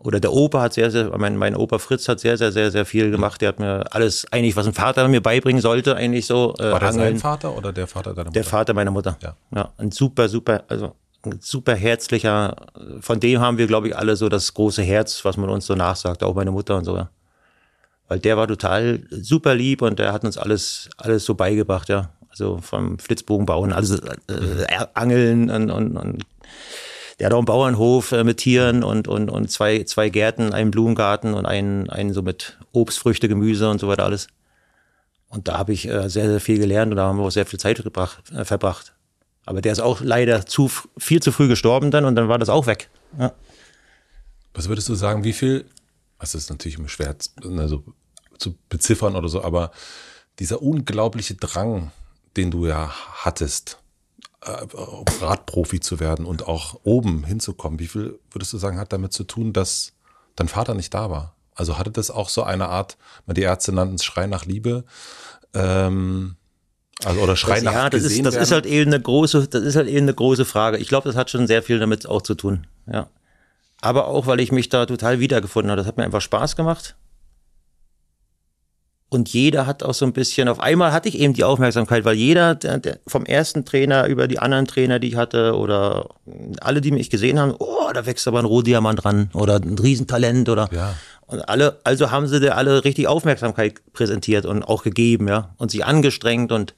Oder der Opa hat sehr, sehr, mein, mein Opa Fritz hat sehr, sehr, sehr, sehr viel gemacht. Der hat mir alles, eigentlich, was ein Vater mir beibringen sollte, eigentlich so. Äh, War der Angeln. sein Vater oder der Vater deiner Mutter? Der Vater meiner Mutter. Ja. ja. Ein super, super, also ein super herzlicher, von dem haben wir, glaube ich, alle so das große Herz, was man uns so nachsagt, auch meine Mutter und so. Ja. Weil der war total super lieb und der hat uns alles, alles so beigebracht, ja. Also vom Flitzbogen bauen, also äh, Angeln und, und, und der hat auch einen Bauernhof äh, mit Tieren und, und, und zwei, zwei Gärten, einen Blumengarten und einen, einen so mit Obst, Gemüse und so weiter alles. Und da habe ich äh, sehr, sehr viel gelernt und da haben wir auch sehr viel Zeit äh, verbracht. Aber der ist auch leider zu, viel zu früh gestorben dann und dann war das auch weg. Ja. Was würdest du sagen, wie viel, das ist natürlich immer schwer also, zu beziffern oder so, aber dieser unglaubliche Drang, den du ja hattest, Radprofi zu werden und auch oben hinzukommen, wie viel würdest du sagen, hat damit zu tun, dass dein Vater nicht da war? Also hatte das auch so eine Art, die Ärzte nannten es Schrei nach Liebe, ähm, also oder Schrei das, nach Ja, das ist, das ist halt eben eine große, das ist halt eben eine große Frage. Ich glaube, das hat schon sehr viel damit auch zu tun. Ja. Aber auch, weil ich mich da total wiedergefunden habe. Das hat mir einfach Spaß gemacht. Und jeder hat auch so ein bisschen, auf einmal hatte ich eben die Aufmerksamkeit, weil jeder der, der vom ersten Trainer über die anderen Trainer, die ich hatte, oder alle, die mich gesehen haben, oh, da wächst aber ein Rohdiamant dran oder ein Riesentalent oder ja. und alle, also haben sie dir alle richtig Aufmerksamkeit präsentiert und auch gegeben, ja, und sich angestrengt und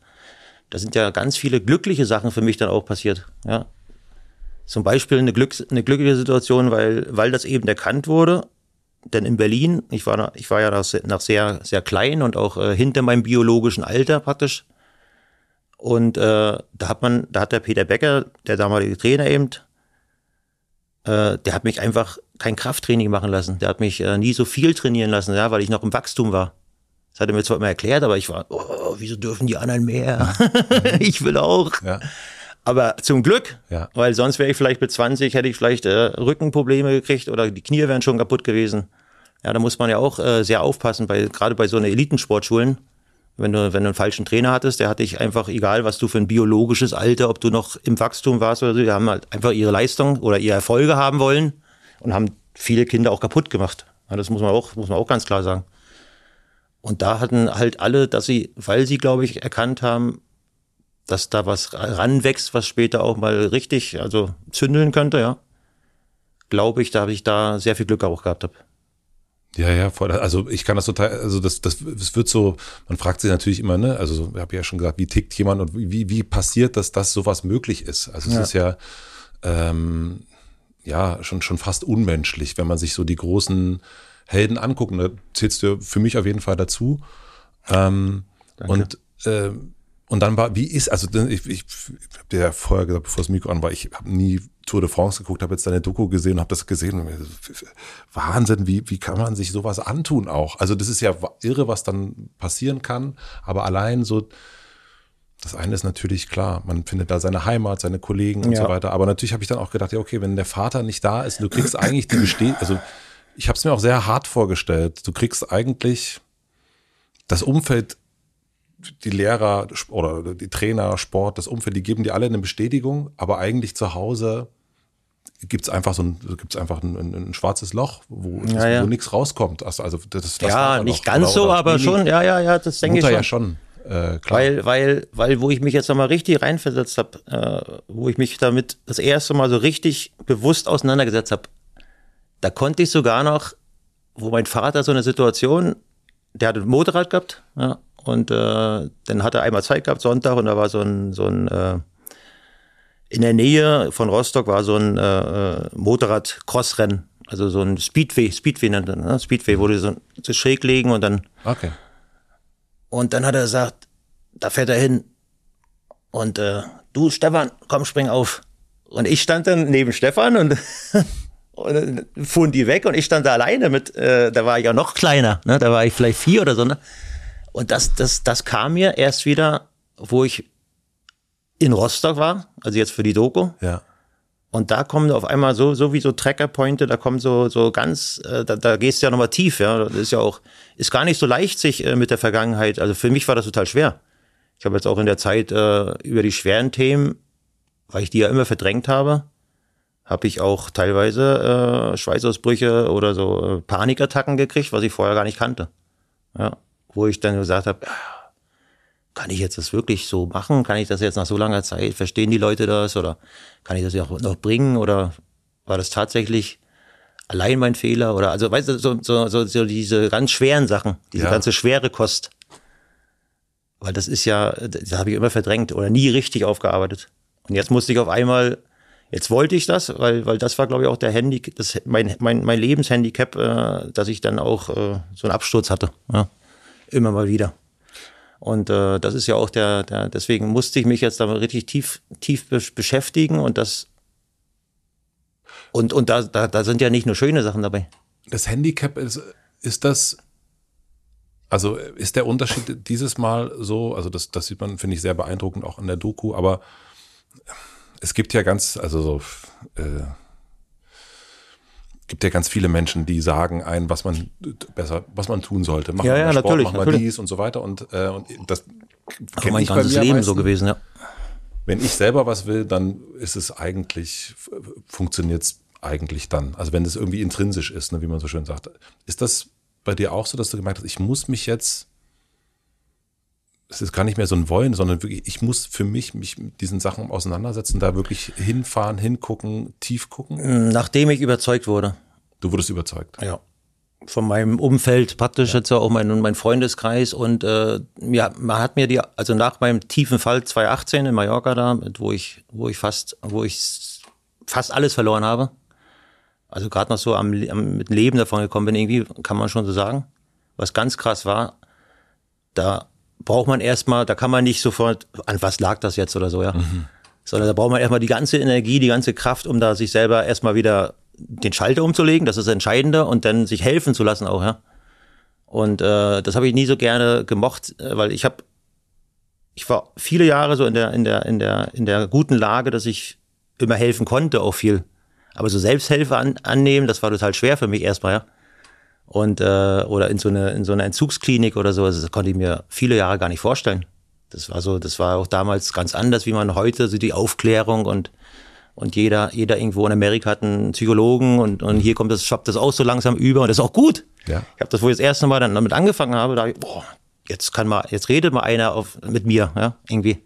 da sind ja ganz viele glückliche Sachen für mich dann auch passiert, ja. Zum Beispiel eine, Glücks-, eine glückliche Situation, weil, weil das eben erkannt wurde denn in Berlin, ich war, ich war ja noch sehr, sehr klein und auch äh, hinter meinem biologischen Alter praktisch. Und äh, da hat man, da hat der Peter Becker, der damalige Trainer eben, äh, der hat mich einfach kein Krafttraining machen lassen. Der hat mich äh, nie so viel trainieren lassen, ja, weil ich noch im Wachstum war. Das hat er mir zwar immer erklärt, aber ich war, oh, wieso dürfen die anderen mehr? ich will auch. Ja. Aber zum Glück, ja. weil sonst wäre ich vielleicht mit 20, hätte ich vielleicht äh, Rückenprobleme gekriegt oder die Knie wären schon kaputt gewesen. Ja, da muss man ja auch äh, sehr aufpassen, bei, gerade bei so einer Elitensportschule. Wenn du, wenn du einen falschen Trainer hattest, der hatte dich einfach, egal was du für ein biologisches Alter, ob du noch im Wachstum warst oder so, die haben halt einfach ihre Leistung oder ihre Erfolge haben wollen und haben viele Kinder auch kaputt gemacht. Ja, das muss man auch, muss man auch ganz klar sagen. Und da hatten halt alle, dass sie, weil sie, glaube ich, erkannt haben, dass da was ranwächst, was später auch mal richtig, also zündeln könnte, ja. Glaube ich, da habe ich da sehr viel Glück auch gehabt habe. Ja, ja, voll. Also ich kann das total, also das, das, das wird so, man fragt sich natürlich immer, ne, also ich habe ja schon gesagt, wie tickt jemand und wie, wie passiert das, dass sowas möglich ist? Also es ja. ist ja, ähm, ja, schon, schon fast unmenschlich, wenn man sich so die großen Helden anguckt. Und da zählst du für mich auf jeden Fall dazu. Ähm, und äh, und dann war, wie ist, also ich, ich, ich habe dir ja vorher gesagt, bevor das Mikro an war, ich habe nie Tour de France geguckt, habe jetzt deine Doku gesehen und habe das gesehen. Wahnsinn, wie, wie kann man sich sowas antun auch? Also das ist ja irre, was dann passieren kann, aber allein so, das eine ist natürlich klar, man findet da seine Heimat, seine Kollegen und ja. so weiter. Aber natürlich habe ich dann auch gedacht, ja, okay, wenn der Vater nicht da ist, du kriegst eigentlich die Besteh, also ich habe es mir auch sehr hart vorgestellt. Du kriegst eigentlich das Umfeld die Lehrer oder die Trainer, Sport, das Umfeld, die geben dir alle eine Bestätigung, aber eigentlich zu Hause gibt es einfach so ein, gibt's einfach ein, ein, ein schwarzes Loch, wo, ja, ja. wo nichts rauskommt. Also, also das, das ja, nicht ganz oder, so, oder aber schon, ja, ja, ja, das denke ich schon. ja schon. Äh, klar. Weil, weil, weil, wo ich mich jetzt nochmal richtig reinversetzt habe, äh, wo ich mich damit das erste Mal so richtig bewusst auseinandergesetzt habe, da konnte ich sogar noch, wo mein Vater so eine Situation, der hatte ein Motorrad gehabt, ja, und äh, dann hat er einmal Zeit gehabt, Sonntag, und da war so ein, so ein äh, in der Nähe von Rostock war so ein äh, Motorrad-Crossrennen, also so ein Speedway, Speedway nennt man, ne? Speedway, wo die so, so schräg legen und dann. Okay. Und dann hat er gesagt, da fährt er hin. Und äh, du, Stefan, komm, spring auf. Und ich stand dann neben Stefan und, und fuhren die weg und ich stand da alleine mit, äh, da war ich ja noch kleiner, ne? da war ich vielleicht vier oder so. Ne? Und das, das, das kam mir erst wieder, wo ich in Rostock war, also jetzt für die Doku. Ja. Und da kommen auf einmal so, so wie so Trackerpointe, da kommen so, so ganz, äh, da, da gehst du ja nochmal tief, ja. Das ist ja auch, ist gar nicht so leicht, sich äh, mit der Vergangenheit, also für mich war das total schwer. Ich habe jetzt auch in der Zeit äh, über die schweren Themen, weil ich die ja immer verdrängt habe, habe ich auch teilweise äh, Schweißausbrüche oder so äh, Panikattacken gekriegt, was ich vorher gar nicht kannte. Ja wo ich dann gesagt habe, kann ich jetzt das wirklich so machen? Kann ich das jetzt nach so langer Zeit? Verstehen die Leute das? Oder kann ich das ja auch noch bringen? Oder war das tatsächlich allein mein Fehler? Oder also weißt du, so, so, so, so diese ganz schweren Sachen, diese ja. ganze schwere Kost. Weil das ist ja, das habe ich immer verdrängt oder nie richtig aufgearbeitet. Und jetzt musste ich auf einmal, Jetzt wollte ich das, weil, weil das war, glaube ich, auch der Handy, das, mein, mein, mein Lebenshandicap, äh, dass ich dann auch äh, so einen Absturz hatte. Ja. Immer mal wieder. Und äh, das ist ja auch der, der, deswegen musste ich mich jetzt da richtig tief, tief beschäftigen und das und, und da, da, da sind ja nicht nur schöne Sachen dabei. Das Handicap ist, ist das, also ist der Unterschied dieses Mal so, also das, das sieht man, finde ich, sehr beeindruckend auch in der Doku, aber es gibt ja ganz, also so, äh, gibt ja ganz viele Menschen, die sagen ein, was man besser, was man tun sollte. Machen ja, ja, Sport, natürlich, machen wir dies und so weiter. Und, äh, und das kenne mein ganzes Leben so gewesen, ja. Wenn ich selber was will, dann ist es eigentlich, funktioniert es eigentlich dann. Also wenn es irgendwie intrinsisch ist, ne, wie man so schön sagt. Ist das bei dir auch so, dass du gemerkt hast, ich muss mich jetzt es ist gar nicht mehr so ein Wollen, sondern wirklich, ich muss für mich mich mit diesen Sachen auseinandersetzen, da wirklich hinfahren, hingucken, tief gucken? Nachdem ich überzeugt wurde. Du wurdest überzeugt? Ja. Von meinem Umfeld, praktisch ja. jetzt auch mein, mein Freundeskreis und äh, ja, man hat mir die, also nach meinem tiefen Fall 2018 in Mallorca da, wo ich, wo ich fast, wo ich fast alles verloren habe, also gerade noch so am, am mit Leben davon gekommen bin, irgendwie, kann man schon so sagen. Was ganz krass war, da braucht man erstmal, da kann man nicht sofort, an was lag das jetzt oder so, ja. Mhm. Sondern da braucht man erstmal die ganze Energie, die ganze Kraft, um da sich selber erstmal wieder den Schalter umzulegen, das ist das Entscheidende, und dann sich helfen zu lassen auch, ja. Und äh, das habe ich nie so gerne gemocht, äh, weil ich habe, ich war viele Jahre so in der, in der, in der, in der guten Lage, dass ich immer helfen konnte, auch viel. Aber so Selbsthilfe an, annehmen, das war total schwer für mich erstmal, ja und äh, oder in so eine in so eine Entzugsklinik oder so. Also das konnte ich mir viele Jahre gar nicht vorstellen. Das war so, das war auch damals ganz anders, wie man heute so die Aufklärung und und jeder jeder irgendwo in Amerika hat einen Psychologen und und hier kommt das schwappt das auch so langsam über und das ist auch gut. Ja. Ich habe das, wo ich das erste Mal dann damit angefangen habe, da boah, jetzt kann mal jetzt redet mal einer auf mit mir, ja irgendwie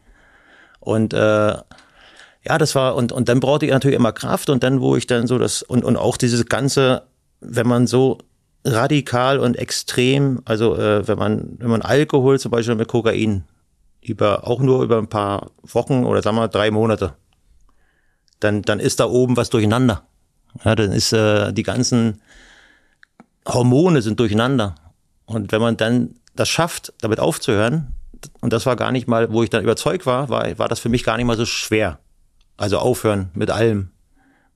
und äh, ja, das war und und dann brauchte ich natürlich immer Kraft und dann wo ich dann so das und und auch dieses ganze, wenn man so radikal und extrem, also äh, wenn man wenn man Alkohol zum Beispiel mit Kokain über auch nur über ein paar Wochen oder sagen wir drei Monate, dann dann ist da oben was durcheinander. Ja, dann ist äh, die ganzen Hormone sind durcheinander und wenn man dann das schafft, damit aufzuhören, und das war gar nicht mal, wo ich dann überzeugt war, war, war das für mich gar nicht mal so schwer. Also aufhören mit allem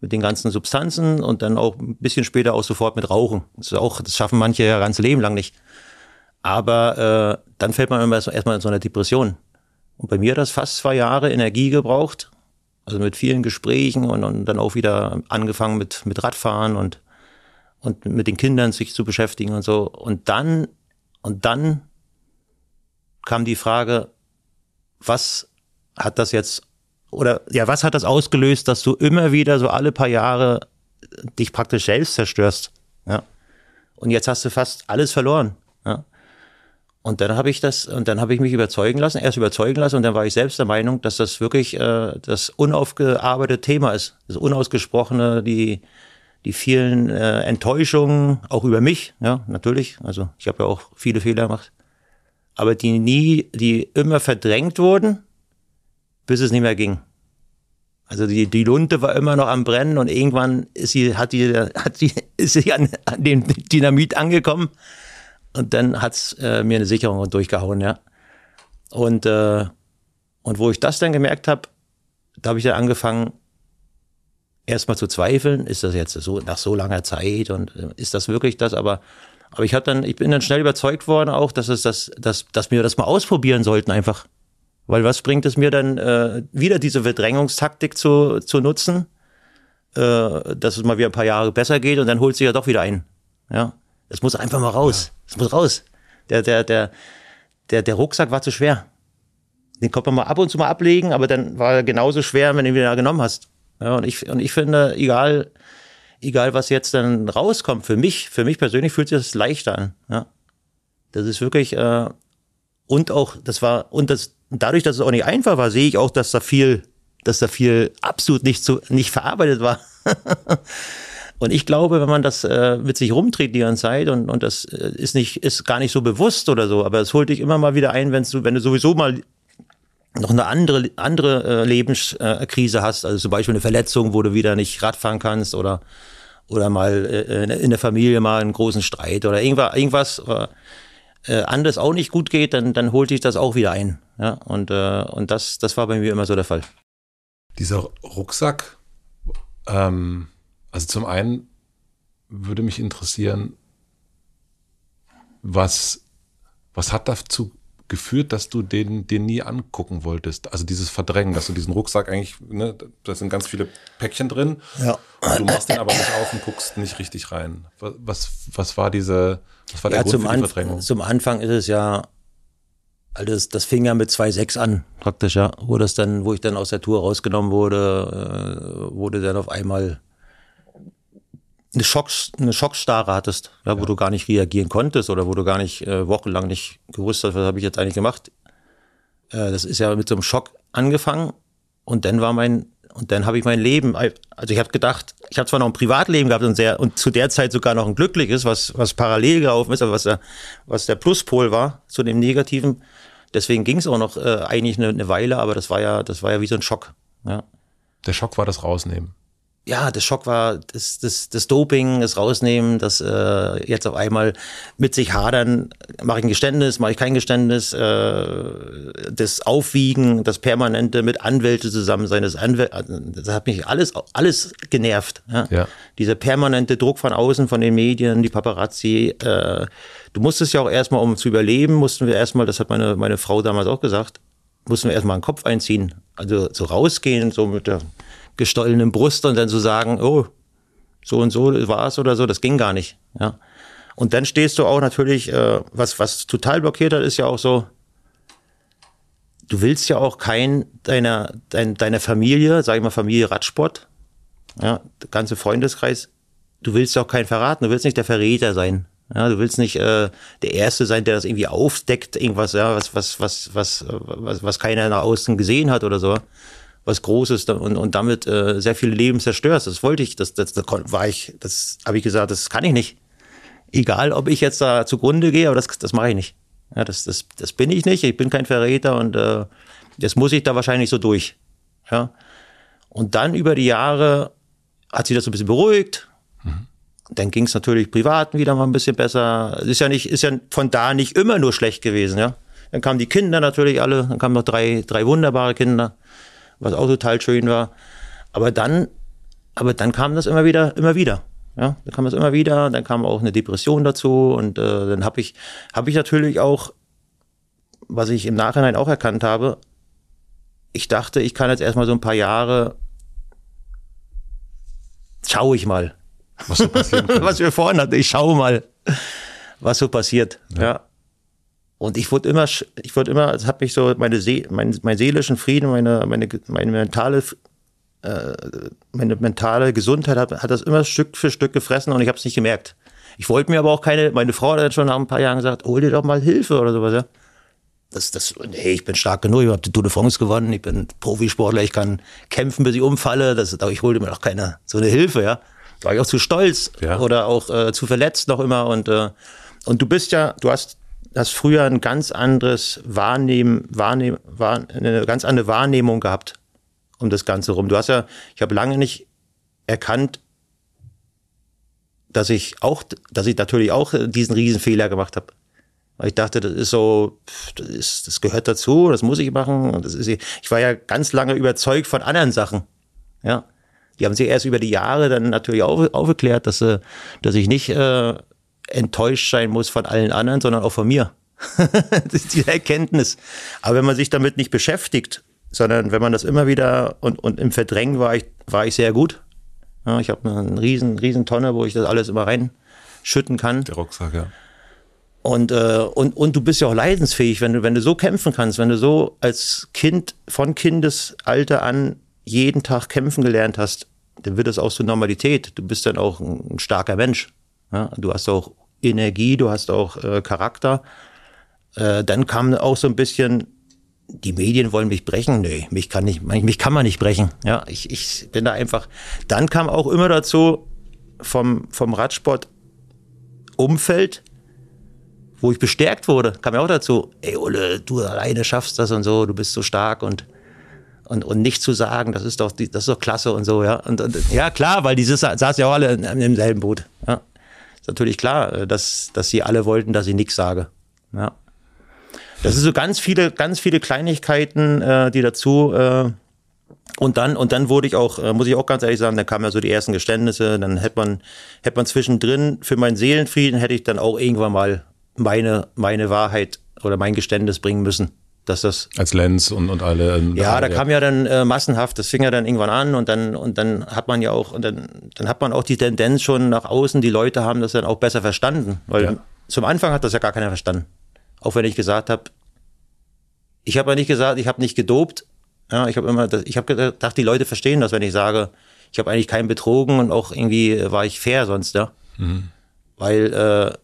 mit den ganzen Substanzen und dann auch ein bisschen später auch sofort mit Rauchen. Das, ist auch, das schaffen manche ja ganze Leben lang nicht. Aber äh, dann fällt man immer so, erstmal in so eine Depression. Und bei mir hat das fast zwei Jahre Energie gebraucht. Also mit vielen Gesprächen und, und dann auch wieder angefangen mit, mit Radfahren und, und mit den Kindern sich zu beschäftigen und so. Und dann, und dann kam die Frage, was hat das jetzt oder ja, was hat das ausgelöst, dass du immer wieder so alle paar Jahre dich praktisch selbst zerstörst? Ja. Und jetzt hast du fast alles verloren. Ja. Und dann habe ich das, und dann habe ich mich überzeugen lassen, erst überzeugen lassen, und dann war ich selbst der Meinung, dass das wirklich äh, das unaufgearbeitete Thema ist. Das unausgesprochene, die, die vielen äh, Enttäuschungen, auch über mich, ja, natürlich. Also ich habe ja auch viele Fehler gemacht. Aber die nie, die immer verdrängt wurden bis es nicht mehr ging. Also die, die Lunte war immer noch am Brennen und irgendwann ist sie, hat die, hat sie, ist sie an, an dem Dynamit angekommen und dann hat's äh, mir eine Sicherung durchgehauen, ja. Und, äh, und wo ich das dann gemerkt habe, da habe ich dann angefangen, erstmal zu zweifeln, ist das jetzt so nach so langer Zeit und äh, ist das wirklich das? Aber, aber ich habe dann, ich bin dann schnell überzeugt worden auch, dass es das, dass, dass wir das mal ausprobieren sollten einfach. Weil was bringt es mir dann, äh, wieder diese Verdrängungstaktik zu, zu nutzen, äh, dass es mal wieder ein paar Jahre besser geht und dann holt sich ja doch wieder ein. Ja, es muss einfach mal raus. Es muss raus. Der, der, der, der, der Rucksack war zu schwer. Den konnte man mal ab und zu mal ablegen, aber dann war er genauso schwer, wenn du ihn wieder genommen hast. Ja, und ich, und ich finde, egal, egal was jetzt dann rauskommt, für mich, für mich persönlich fühlt sich das leichter an. Ja. Das ist wirklich, äh, und auch, das war, und das, dadurch, dass es auch nicht einfach war, sehe ich auch, dass da viel, dass da viel absolut nicht so, nicht verarbeitet war. und ich glaube, wenn man das äh, mit sich rumdreht die ganze Zeit und, und das äh, ist nicht, ist gar nicht so bewusst oder so, aber es holt dich immer mal wieder ein, wenn du, wenn du sowieso mal noch eine andere, andere äh, Lebenskrise hast, also zum Beispiel eine Verletzung, wo du wieder nicht Radfahren kannst oder, oder mal äh, in der Familie mal einen großen Streit oder irgendwas, irgendwas äh, anderes auch nicht gut geht, dann, dann holt dich das auch wieder ein. Ja? Und, äh, und das, das war bei mir immer so der Fall. Dieser Rucksack, ähm, also zum einen würde mich interessieren, was, was hat dazu geführt, dass du den, den nie angucken wolltest? Also dieses Verdrängen, dass du diesen Rucksack eigentlich, ne, da sind ganz viele Päckchen drin. Ja. du machst den aber nicht auf und guckst nicht richtig rein. Was, was war diese, was war der ja, Grund zum, für die Anf Verdrängung? zum Anfang ist es ja, also das, das fing ja mit 2,6 an, praktisch, ja. Wo das dann, wo ich dann aus der Tour rausgenommen wurde, äh, wurde dann auf einmal eine, Schock, eine Schockstarre hattest, ja, wo Ja. du gar nicht reagieren konntest oder wo du gar nicht äh, wochenlang nicht gewusst hast, was habe ich jetzt eigentlich gemacht. Äh, das ist ja mit so einem Schock angefangen und dann war mein und dann habe ich mein Leben, also ich habe gedacht, ich habe zwar noch ein Privatleben gehabt und sehr und zu der Zeit sogar noch ein glückliches, was was parallel gelaufen ist, aber was der was der Pluspol war zu dem Negativen. Deswegen ging es auch noch äh, eigentlich eine, eine Weile, aber das war ja das war ja wie so ein Schock. Ja Der Schock war das Rausnehmen. Ja, der Schock war das, das, das Doping, das Rausnehmen, das äh, jetzt auf einmal mit sich hadern, mache ich ein Geständnis, mache ich kein Geständnis, äh, das Aufwiegen, das permanente mit Anwälte zusammen sein, das, Anwäl das hat mich alles, alles genervt. Ja? Ja. Dieser permanente Druck von außen, von den Medien, die Paparazzi. Äh, du musstest ja auch erstmal, um zu überleben, mussten wir erstmal, das hat meine, meine Frau damals auch gesagt, mussten wir erstmal einen Kopf einziehen. Also so rausgehen, so mit der gestollenen Brust und dann so sagen, oh, so und so war es oder so, das ging gar nicht. Ja. Und dann stehst du auch natürlich, äh, was, was total blockiert hat, ist ja auch so, du willst ja auch kein deiner, dein, deiner Familie, sag ich mal Familie Radsport, ja, der ganze Freundeskreis, du willst ja auch keinen verraten, du willst nicht der Verräter sein. Ja, du willst nicht äh, der Erste sein, der das irgendwie aufdeckt, irgendwas, ja, was, was, was, was, was, was keiner nach außen gesehen hat oder so was Großes und, und damit äh, sehr viele Leben zerstörst. Das wollte ich, das, das, das war ich, das habe ich gesagt, das kann ich nicht. Egal, ob ich jetzt da zugrunde gehe, aber das, das mache ich nicht. Ja, das, das, das bin ich nicht. Ich bin kein Verräter und äh, das muss ich da wahrscheinlich so durch. Ja. Und dann über die Jahre hat sich das so ein bisschen beruhigt. Dann ging es natürlich privat wieder mal ein bisschen besser. Es ist ja nicht, ist ja von da nicht immer nur schlecht gewesen, ja. Dann kamen die Kinder natürlich alle, dann kamen noch drei, drei wunderbare Kinder was auch total schön war. Aber dann, aber dann kam das immer wieder, immer wieder. Ja, dann kam das immer wieder, dann kam auch eine Depression dazu und äh, dann habe ich, habe ich natürlich auch, was ich im Nachhinein auch erkannt habe, ich dachte, ich kann jetzt erstmal so ein paar Jahre, schaue ich mal, Was so was wir vorhin hatten, ich schaue mal, was so passiert. Ja. Und ich wurde immer, ich wurde immer, es hat mich so, meine See, mein, mein seelischen Frieden, meine, meine, meine mentale, äh, meine mentale Gesundheit hat, hat das immer Stück für Stück gefressen und ich habe es nicht gemerkt. Ich wollte mir aber auch keine, meine Frau hat dann schon nach ein paar Jahren gesagt, hol dir doch mal Hilfe oder sowas, ja. Das, das, nee, ich bin stark genug, ich habe die Tour de France gewonnen, ich bin Profisportler, ich kann kämpfen, bis ich umfalle, das, aber ich holte mir doch keine, so eine Hilfe, ja. War ich auch zu stolz Ja. oder auch äh, zu verletzt noch immer und, äh, und du bist ja, du hast, hast früher ein ganz anderes Wahrnehmen, Wahrnehmen, wahr, eine ganz andere Wahrnehmung gehabt um das Ganze rum. Du hast ja, ich habe lange nicht erkannt, dass ich auch, dass ich natürlich auch diesen Riesenfehler gemacht habe. Weil ich dachte, das ist so, das, ist, das gehört dazu, das muss ich machen. Das ist, ich war ja ganz lange überzeugt von anderen Sachen. Ja. Die haben sich erst über die Jahre dann natürlich auf, aufgeklärt, dass, dass ich nicht äh, enttäuscht sein muss von allen anderen, sondern auch von mir. das ist diese Erkenntnis. Aber wenn man sich damit nicht beschäftigt, sondern wenn man das immer wieder und, und im Verdrängen war ich, war ich sehr gut. Ja, ich habe eine riesen, riesen Tonne, wo ich das alles immer reinschütten kann. Der Rucksack, ja. Und, äh, und, und du bist ja auch leidensfähig, wenn du, wenn du so kämpfen kannst, wenn du so als Kind von Kindesalter an jeden Tag kämpfen gelernt hast, dann wird das auch zur Normalität. Du bist dann auch ein, ein starker Mensch. Ja? Du hast auch Energie, du hast auch äh, Charakter. Äh, dann kam auch so ein bisschen, die Medien wollen mich brechen. Nee, mich kann nicht, mich kann man nicht brechen. Ja, ich, ich bin da einfach. Dann kam auch immer dazu vom, vom Radsport Umfeld, wo ich bestärkt wurde, kam ja auch dazu, ey Ulle, du alleine schaffst das und so, du bist so stark und und, und nicht zu sagen, das ist doch die, das ist doch klasse und so, ja. Und, und ja, klar, weil dieses saß ja auch alle im selben Boot. Ja. Natürlich klar, äh, dass, dass sie alle wollten, dass ich nichts sage. Ja. Das ist so ganz viele, ganz viele Kleinigkeiten, äh, die dazu äh, und dann, und dann wurde ich auch, äh, muss ich auch ganz ehrlich sagen, dann kamen ja so die ersten Geständnisse, dann hätte man, hätte man zwischendrin für meinen Seelenfrieden hätte ich dann auch irgendwann mal meine, meine Wahrheit oder mein Geständnis bringen müssen. Dass das Als Lenz und, und alle. Ähm, ja, da kam ja dann äh, massenhaft, das fing ja dann irgendwann an und dann, und dann hat man ja auch, und dann, dann hat man auch die Tendenz schon nach außen, die Leute haben das dann auch besser verstanden. Weil ja. zum Anfang hat das ja gar keiner verstanden. Auch wenn ich gesagt habe, ich habe ja nicht gesagt, ich habe nicht gedopt, ja, ich habe immer, ich habe gedacht, die Leute verstehen das, wenn ich sage, ich habe eigentlich keinen betrogen und auch irgendwie war ich fair sonst, ja. Mhm. Weil äh,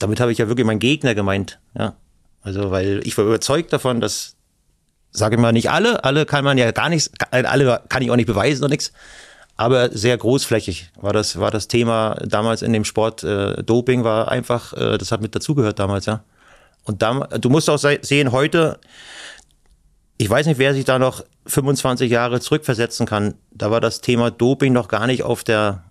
damit habe ich ja wirklich meinen Gegner gemeint, ja. Also, weil ich war überzeugt davon, dass, sage ich mal, nicht alle, alle kann man ja gar nichts, alle kann ich auch nicht beweisen und nichts, aber sehr großflächig war das, war das Thema damals in dem Sport. Äh, Doping war einfach, äh, das hat mit dazugehört damals, ja. Und da, du musst auch sehen, heute, ich weiß nicht, wer sich da noch 25 Jahre zurückversetzen kann. Da war das Thema Doping noch gar nicht auf der,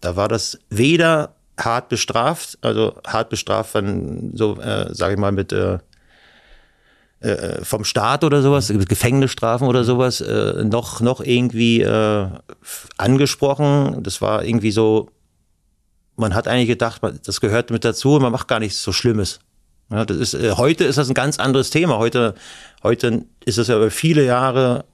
da war das weder hart bestraft, also hart bestraft von, so, äh, sage ich mal, mit äh, äh, vom Staat oder sowas, Gefängnisstrafen oder sowas, äh, noch, noch irgendwie äh, angesprochen. Das war irgendwie so, man hat eigentlich gedacht, das gehört mit dazu und man macht gar nichts so Schlimmes. Ja, das ist, äh, heute ist das ein ganz anderes Thema. Heute, heute ist es ja über viele Jahre,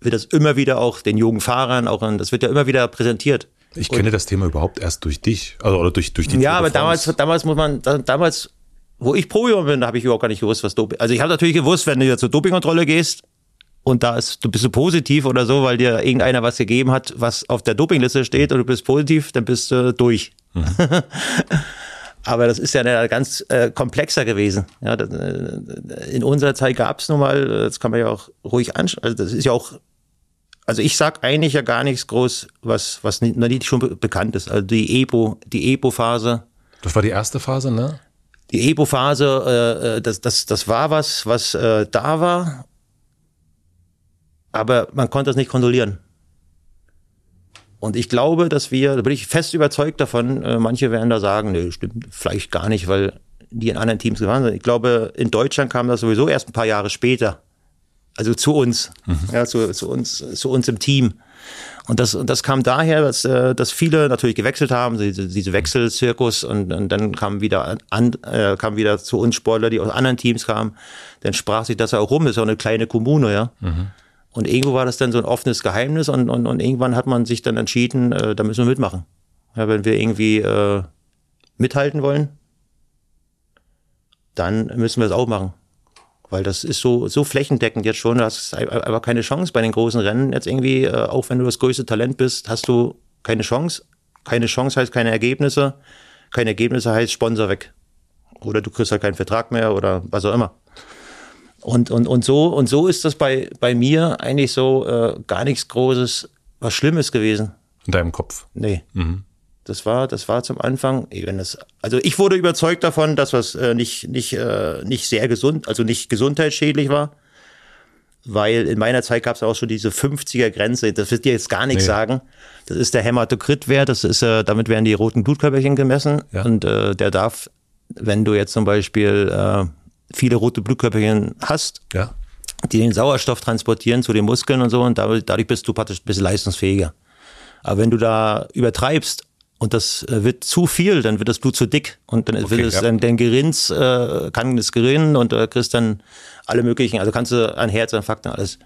wird das immer wieder auch den jungen Fahrern, auch das wird ja immer wieder präsentiert. Ich kenne das Thema überhaupt erst durch dich, also oder durch, durch die Ja, aber damals, damals muss man, damals, wo ich Profi bin, da habe ich überhaupt gar nicht gewusst, was Doping. Also ich habe natürlich gewusst, wenn du jetzt zur Dopingkontrolle gehst und da ist, du bist du positiv oder so, weil dir irgendeiner was gegeben hat, was auf der Dopingliste steht und du bist positiv, dann bist du durch. Mhm. Aber das ist ja ganz äh, komplexer gewesen. Ja, das, äh, in unserer Zeit gab es nun mal, das kann man ja auch ruhig anschauen, also das ist ja auch, also ich sag eigentlich ja gar nichts groß, was, was nicht, schon bekannt ist. Also die EPO, die EPO-Phase. Das war die erste Phase, ne? Die EPO-Phase, äh, äh, das, das, das war was, was äh, da war, aber man konnte das nicht kontrollieren. Und ich glaube, dass wir, da bin ich fest überzeugt davon, äh, manche werden da sagen, nee, stimmt vielleicht gar nicht, weil die in anderen Teams gefahren sind. Ich glaube, in Deutschland kam das sowieso erst ein paar Jahre später. Also zu uns, mhm. ja, zu, zu uns, zu uns im Team. Und das, und das kam daher, dass, äh, dass viele natürlich gewechselt haben, diese, diese Wechselzirkus und, und dann kam wieder an, äh, kam wieder zu uns Sportler, die aus anderen Teams kamen. Dann sprach sich das ja auch rum, das ist auch eine kleine Kommune, ja. Mhm. Und irgendwo war das dann so ein offenes Geheimnis und, und, und irgendwann hat man sich dann entschieden, äh, da müssen wir mitmachen. Ja, wenn wir irgendwie äh, mithalten wollen, dann müssen wir es auch machen. Weil das ist so, so flächendeckend jetzt schon, du hast aber keine Chance bei den großen Rennen. Jetzt irgendwie, äh, auch wenn du das größte Talent bist, hast du keine Chance. Keine Chance heißt keine Ergebnisse. Keine Ergebnisse heißt Sponsor weg. Oder du kriegst halt keinen Vertrag mehr oder was auch immer. Und, und, und, so, und so ist das bei, bei mir eigentlich so äh, gar nichts Großes, was Schlimmes gewesen. In deinem Kopf? Nee. Mhm. Das war, das war zum Anfang, wenn das, also ich wurde überzeugt davon, dass was äh, nicht, nicht, äh, nicht sehr gesund, also nicht gesundheitsschädlich war. Weil in meiner Zeit gab es auch schon diese 50er Grenze, das wird dir jetzt gar nichts nee. sagen. Das ist der Hämatokrit-Wert, das ist, äh, damit werden die roten Blutkörperchen gemessen. Ja. Und äh, der darf, wenn du jetzt zum Beispiel äh, viele rote Blutkörperchen hast, ja. die den Sauerstoff transportieren zu den Muskeln und so und dadurch bist du praktisch ein bisschen leistungsfähiger. Aber wenn du da übertreibst und das äh, wird zu viel, dann wird das Blut zu dick und dann okay, wird es ja. dann dein Gerinns äh, kann das Gerinnen und äh, kriegst dann alle möglichen, also kannst du an Herzinfarkt und alles.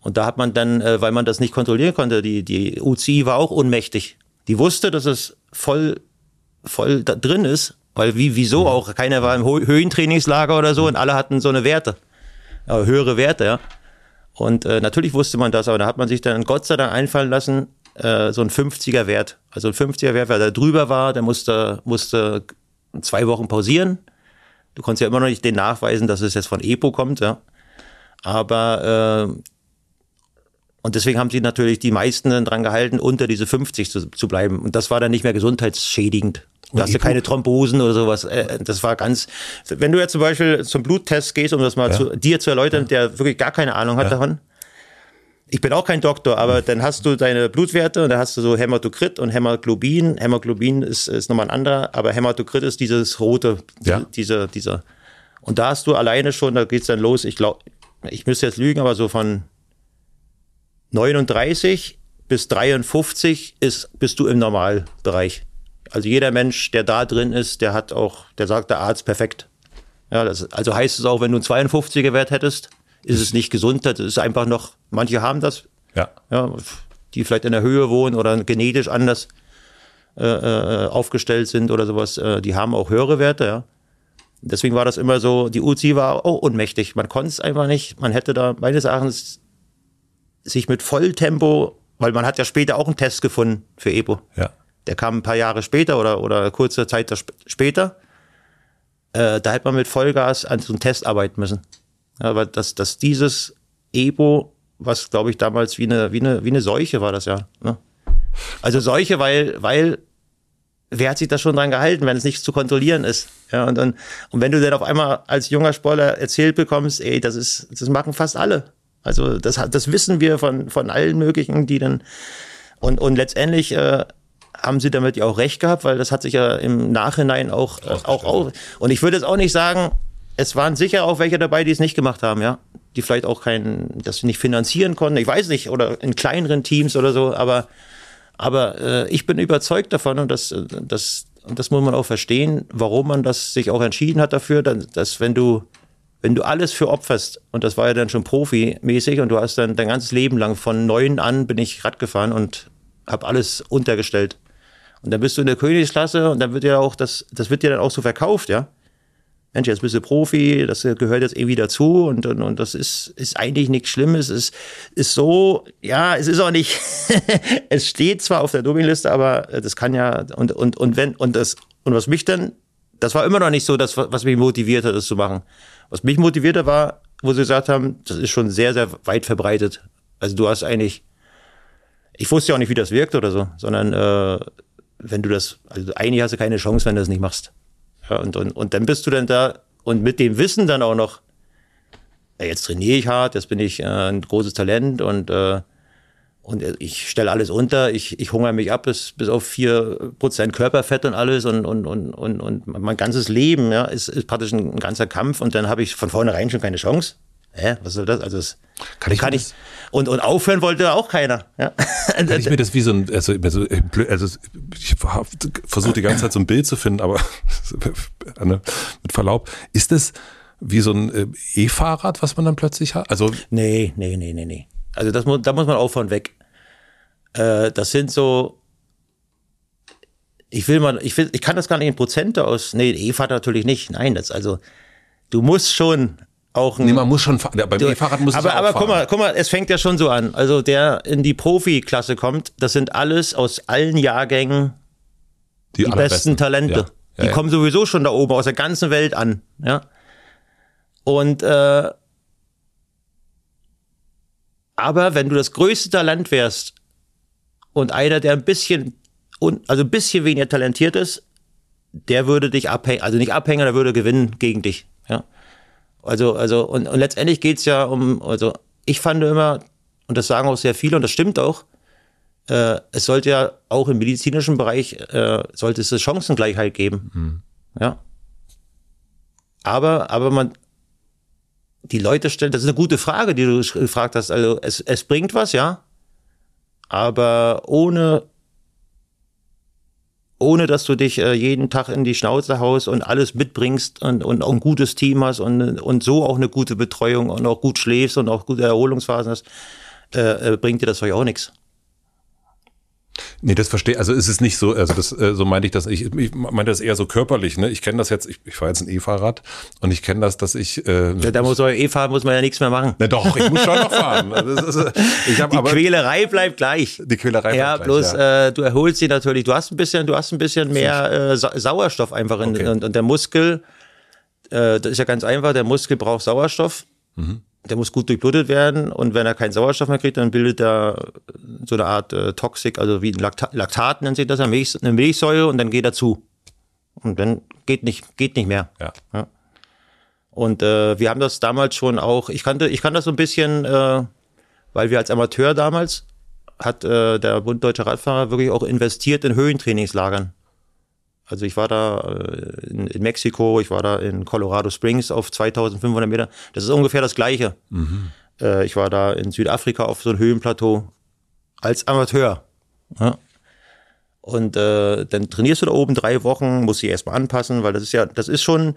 Und da hat man dann, äh, weil man das nicht kontrollieren konnte, die die UCI war auch ohnmächtig. Die wusste, dass es voll voll da drin ist weil wie, wieso mhm. auch? Keiner war im Höhentrainingslager oder so und alle hatten so eine Werte. Ja, höhere Werte, ja. Und äh, natürlich wusste man das, aber da hat man sich dann Gott sei Dank einfallen lassen, äh, so ein 50er Wert. Also ein 50er Wert, wer da drüber war, der musste, musste zwei Wochen pausieren. Du konntest ja immer noch nicht den nachweisen, dass es jetzt von EPO kommt, ja. Aber äh, Und deswegen haben sie natürlich die meisten dann dran gehalten, unter diese 50 zu, zu bleiben. Und das war dann nicht mehr gesundheitsschädigend. Du hast ja keine Thrombosen oder sowas. Äh, Das war ganz. Wenn du jetzt zum Beispiel zum Bluttest gehst, um das mal Ja. zu dir zu erläutern, der wirklich gar keine Ahnung hat Ja. davon. Ich bin auch kein Doktor, aber dann hast du deine Blutwerte und da hast du so Hämatokrit und Hämoglobin. Hämoglobin ist, ist nochmal ein anderer, aber Hämatokrit ist dieses rote, Ja. dieser, dieser. Und da hast du alleine schon, da geht's dann los, ich glaube, ich müsste jetzt lügen, aber so von 39 bis 53 ist, bist du im Normalbereich. Also jeder Mensch, der da drin ist, der hat auch, der sagt der Arzt perfekt. Ja, das, also heißt es auch, wenn du einen 52er Wert hättest, ist es nicht gesund, das ist einfach noch, manche haben das, Ja. ja, die vielleicht in der Höhe wohnen oder genetisch anders äh, äh, aufgestellt sind oder sowas, äh, die haben auch höhere Werte, ja. Deswegen war das immer so, die UCI war auch unmächtig. Man konnte es einfach nicht. Man hätte da meines Erachtens sich mit Volltempo, weil man hat ja später auch einen Test gefunden für EPO. Ja. Der kam ein paar Jahre später oder, oder kurze Zeit sp- später. Äh, da hätte man mit Vollgas an so einem Test arbeiten müssen. Ja, weil das, das dieses EPO, was glaube ich damals wie eine, wie eine, wie eine Seuche war das ja. Ne? Also Seuche, weil, weil wer hat sich da schon dran gehalten, wenn es nicht zu kontrollieren ist? Ja, und dann, und wenn du dann auf einmal als junger Sportler erzählt bekommst, ey, das ist, das machen fast alle. Also das, hat- das wissen wir von, von allen möglichen, die dann, und, und letztendlich, äh, haben sie damit ja auch recht gehabt, weil das hat sich ja im Nachhinein auch, äh, auch, auch, und ich würde jetzt auch nicht sagen, es waren sicher auch welche dabei, die es nicht gemacht haben, ja. Die vielleicht auch kein, das nicht finanzieren konnten, ich weiß nicht, oder in kleineren Teams oder so, aber, aber äh, ich bin überzeugt davon und das, das, und das muss man auch verstehen, warum man das sich auch entschieden hat dafür, dass, dass wenn du, wenn du alles für opferst, und das war ja dann schon profimäßig, und du hast dann dein ganzes Leben lang von neun an bin ich Rad gefahren und habe alles untergestellt. Und dann bist du in der Königsklasse und dann wird ja auch das, das wird dir dann auch so verkauft, ja. Mensch, jetzt bist du Profi, das gehört jetzt irgendwie dazu und, und, und das ist, ist eigentlich nichts Schlimmes. Es ist so, ja, es ist auch nicht, es steht zwar auf der Dopingliste, aber das kann ja, und, und, und wenn, und das, und was mich dann, das war immer noch nicht so, das, was mich motiviert hat, das zu machen. Was mich motivierte war, wo sie gesagt haben, das ist schon sehr, sehr weit verbreitet. Also du hast eigentlich, ich wusste ja auch nicht, wie das wirkt oder so, sondern äh, wenn du das, also eigentlich hast du keine Chance, wenn du das nicht machst. Ja, und, und, und dann bist du dann da und mit dem Wissen dann auch noch, ja, jetzt trainiere ich hart, jetzt bin ich äh, ein großes Talent und, äh, und ich stelle alles unter, ich, ich hungere mich ab bis, bis auf vier Prozent Körperfett und alles und, und, und, und, und mein ganzes Leben ja, ist, ist praktisch ein, ein ganzer Kampf und dann habe ich von vornherein schon keine Chance. Hä, was soll das? Also das Kann ich kann ich. Und, und aufhören wollte auch keiner. Ja. Kann ich mir das wie so ein, also, also, also ich versuche die ganze Zeit so ein Bild zu finden, aber Anne, mit Verlaub, ist das wie so ein äh, E-Fahrrad, was man dann plötzlich hat? Also Nee, nee, nee, nee, nee. Also das muss, da muss man auch von weg. Äh, das sind so. Ich will mal, ich will, ich kann das gar nicht in Prozente aus. Nee, E-Fahrt natürlich nicht. Nein, das also. Du musst schon auch ein, nee, man muss schon beim E-Fahrrad muss aber, es aber guck mal, guck mal, es fängt ja schon so an. Also der in die Profiklasse kommt, das sind alles aus allen Jahrgängen die, besten Talente. Ja. Ja, die ja. kommen sowieso schon da oben aus der ganzen Welt an. Ja. Und äh, aber wenn du das größte Talent wärst und einer, der ein bisschen also ein bisschen weniger talentiert ist, der würde dich abhängen, also nicht abhängen, der würde gewinnen gegen dich. Ja. Also, also, und, und letztendlich geht's ja um, also ich fand immer, und das sagen auch sehr viele, und das stimmt auch, äh, es sollte ja auch im medizinischen Bereich, äh, sollte es Chancengleichheit geben. Ja. Aber, aber man, die Leute stellen, das ist eine gute Frage, die du gefragt hast. Also es, es bringt was, ja. Aber ohne, ohne dass du dich äh, jeden Tag in die Schnauze haust und alles mitbringst und, und auch ein gutes Team hast und, und so auch eine gute Betreuung und auch gut schläfst und auch gute Erholungsphasen hast, äh, äh, bringt dir das euch auch nichts. Nee, das verstehe, also es ist nicht so, also das, äh, so meinte ich das, ich, ich meinte das eher so körperlich, ne? Ich kenne das jetzt, ich, ich fahre jetzt ein E-Fahrrad und ich kenne das, dass ich, äh, Ja, da muss euer eh fahren, muss man ja nichts mehr machen. na doch, ich muss schon noch fahren. Das ist, äh, ich Die aber Quälerei bleibt gleich. die Quälerei. Ja, bleibt bloß gleich, ja. Äh, du erholst dich natürlich. Du hast ein bisschen, du hast ein bisschen mehr äh, Sa Sauerstoff einfach in, Okay. und, und der Muskel. Äh, das ist ja ganz einfach. Der Muskel braucht Sauerstoff. Mhm. Der muss gut durchblutet werden und wenn er keinen Sauerstoff mehr kriegt, dann bildet er so eine Art äh, Toxik, also wie ein Laktat, Laktat nennt sich das, eine, Milch, eine Milchsäure und dann geht er zu. Und dann geht nicht, geht nicht mehr. Ja. Ja. Und äh, wir haben das damals schon auch, ich kannte, ich kann das so ein bisschen, äh, weil wir als Amateur damals hat äh, der Bund Deutscher Radfahrer wirklich auch investiert in Höhentrainingslagern. Also ich war da äh, in, in Mexiko, ich war da in Colorado Springs auf 2500 Meter. Das ist ungefähr das Gleiche. Äh, ich war da in Südafrika auf so einem Höhenplateau als Amateur. Ja. Und äh, dann trainierst du da oben drei Wochen, musst dich erstmal anpassen, weil das ist ja, das ist schon,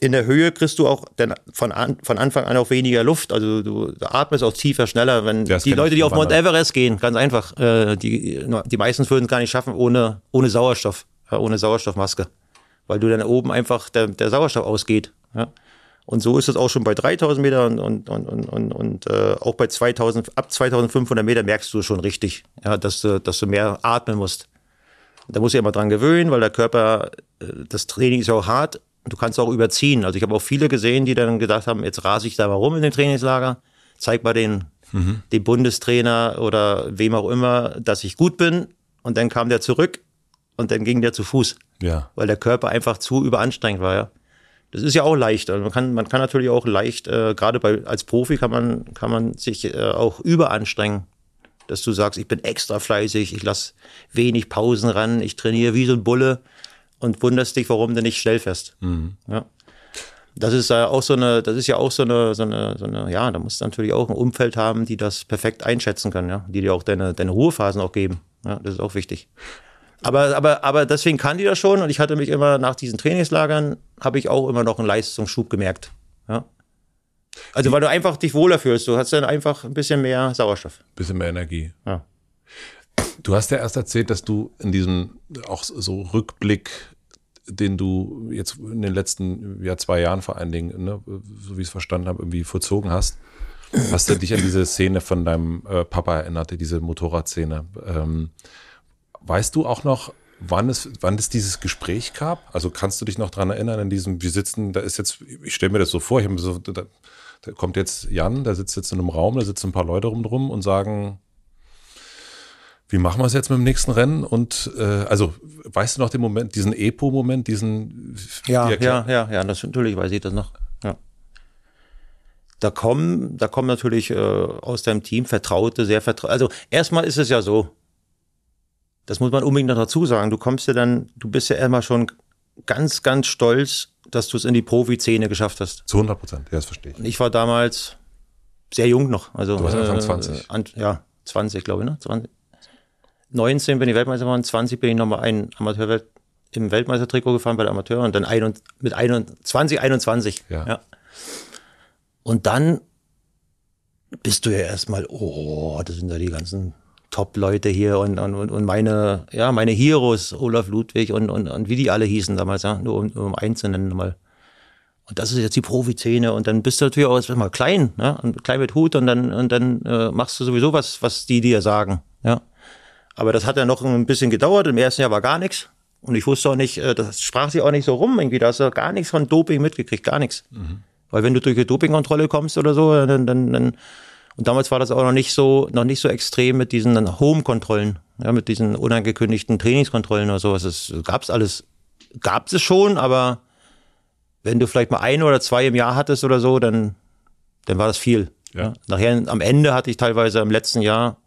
in der Höhe kriegst du auch dann von, an, von Anfang an auch weniger Luft. Also du, atmest auch tiefer, schneller. Wenn das die Leute, die auf Mount. Everest gehen, ganz einfach, äh, die, die meistens würden es gar nicht schaffen ohne, ohne Sauerstoff, ja, ohne Sauerstoffmaske. Weil du dann oben einfach der, der Sauerstoff ausgeht. Ja. Und so ist es auch schon bei 3000 Meter und, und, und, und, und, äh, auch bei 2000, ab 2500 Meter merkst du schon richtig, ja, dass, du, dass du mehr atmen musst. Da muss ich immer dran gewöhnen, weil der Körper, äh, das Training ist ja auch hart. Du kannst auch überziehen. Also ich habe auch viele gesehen, die dann gedacht haben, jetzt rase ich da mal rum in dem Trainingslager, zeig mal den, dem Bundestrainer oder wem auch immer, dass ich gut bin. Und dann kam der zurück und dann ging der zu Fuß, Ja. weil der Körper einfach zu überanstrengend war, ja. Das ist ja auch leicht. Also man kann, man kann natürlich auch leicht, äh, gerade bei, als Profi kann man, kann man sich äh, auch überanstrengen. Dass du sagst, ich bin extra fleißig, ich lass wenig Pausen ran, ich trainiere wie so ein Bulle und wunderst dich, warum du nicht schnell fährst. Ja. Das ist ja auch so eine, das ist ja auch so eine, so eine, so eine, ja, da musst du natürlich auch ein Umfeld haben, die das perfekt einschätzen können, ja, die dir auch deine, deine Ruhephasen auch geben. Ja, das ist auch wichtig. Aber, aber, aber deswegen kann die das schon und ich hatte mich immer nach diesen Trainingslagern, habe ich auch immer noch einen Leistungsschub gemerkt. Ja. Also weil du einfach dich wohler fühlst, du hast dann einfach ein bisschen mehr Sauerstoff. Bisschen mehr Energie. Ja. Du hast ja erst erzählt, dass du in diesem auch so Rückblick, den du jetzt in den letzten ja, zwei Jahren vor allen Dingen, ne, so wie ich es verstanden habe, irgendwie vollzogen hast, hast du dich an diese Szene von deinem äh, Papa erinnert, diese Motorradszene. Ähm, weißt du auch noch, wann es, wann es dieses Gespräch gab? Also kannst du dich noch dran erinnern, in diesem, wir sitzen, da ist jetzt, ich stelle mir das so vor, ich hab mir so, da, da kommt jetzt Jan, der sitzt jetzt in einem Raum, da sitzen ein paar Leute rum drum und sagen, wie machen wir es jetzt mit dem nächsten Rennen? Und äh, also, weißt du noch den Moment, diesen Epo-Moment, diesen Ja, die ja, ja, ja, das natürlich weiß ich das noch. Ja. Da kommen, da kommen natürlich äh, aus deinem Team Vertraute, sehr vertraute. Also erstmal ist es ja so, das muss man unbedingt noch dazu sagen. Du kommst ja dann, du bist ja erstmal schon ganz, ganz stolz, dass du es in die Profi-Szene geschafft hast. Zu 100 Prozent, ja, das verstehe ich. Und ich war damals sehr jung noch. Also, Du warst Anfang 20. An, ja, 20, glaube ich, ne? 20. 19 bin ich Weltmeister geworden, 20 bin ich nochmal ein Amateurwelt im Weltmeistertrikot gefahren bei der Amateur und dann ein, und- mit 21, 21. Ja. Und dann bist du ja erstmal, oh, das sind ja die ganzen Top-Leute hier und, und, und meine, ja, meine Heroes, Olaf Ludwig und, und, und wie die alle hießen damals, ja, nur um, um zu nennen mal. Und das ist jetzt die Profiszene und dann bist du natürlich auch erstmal klein, ne? und klein mit Hut und dann, und dann äh, machst du sowieso was, was die dir sagen, ja. Aber das hat ja noch ein bisschen gedauert, im ersten Jahr war gar nichts. Und ich wusste auch nicht, äh, das sprach sich auch nicht so rum, irgendwie, da hast du gar nichts von Doping mitgekriegt, gar nichts. Weil wenn du durch die Dopingkontrolle kommst oder so, dann, dann, dann und damals war das auch noch nicht so, noch nicht so extrem mit diesen Home-Kontrollen, ja, mit diesen unangekündigten Trainingskontrollen oder sowas. Das gab's alles, gab's es schon, aber wenn du vielleicht mal ein oder zwei im Jahr hattest oder so, dann, dann war das viel. Ja. Nachher, am Ende hatte ich teilweise im letzten Jahr,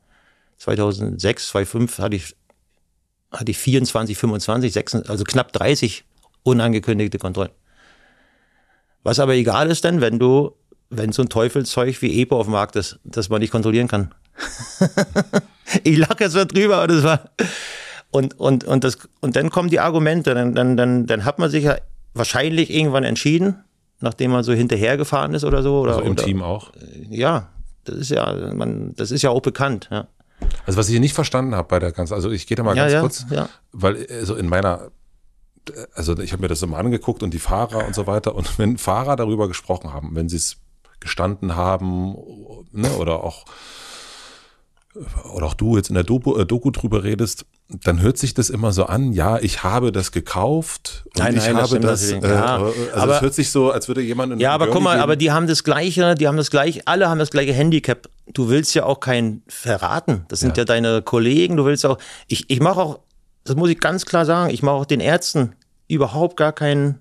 2006, 2005, hatte ich, hatte ich 24, 25, 26, also knapp 30 unangekündigte Kontrollen. Was aber egal ist denn, wenn du, wenn so ein Teufelszeug wie Epo auf dem Markt ist, das man nicht kontrollieren kann. ich lache jetzt so drüber, aber das war, und, und, und das, und dann kommen die Argumente, dann, dann, dann, dann hat man sich ja wahrscheinlich irgendwann entschieden, nachdem man so hinterhergefahren ist oder so, oder, Also im oder, Team auch. ja, das ist ja, man, das ist ja auch bekannt, ja. Also was ich nicht verstanden habe bei der ganzen, also ich gehe da mal Ja, ganz ja, kurz, ja. weil also in meiner, also ich habe mir das immer angeguckt und die Fahrer und so weiter und wenn Fahrer darüber gesprochen haben, wenn sie es gestanden haben ne, oder auch oder auch du jetzt in der Doku, äh, Doku drüber redest, dann hört sich das immer so an, ja, ich habe das gekauft und Nein, ich nein, das habe stimmt das, äh. Ja, also aber- es hört sich so, als würde jemand in Ja, aber guck Girlie mal, gehen. aber die haben das gleiche, die haben das gleiche, alle haben das gleiche Handicap. Du willst ja auch keinen verraten. Das sind Ja. ja, deine Kollegen, du willst auch, ich, ich mache auch, das muss ich ganz klar sagen, ich mache auch den Ärzten überhaupt gar keinen,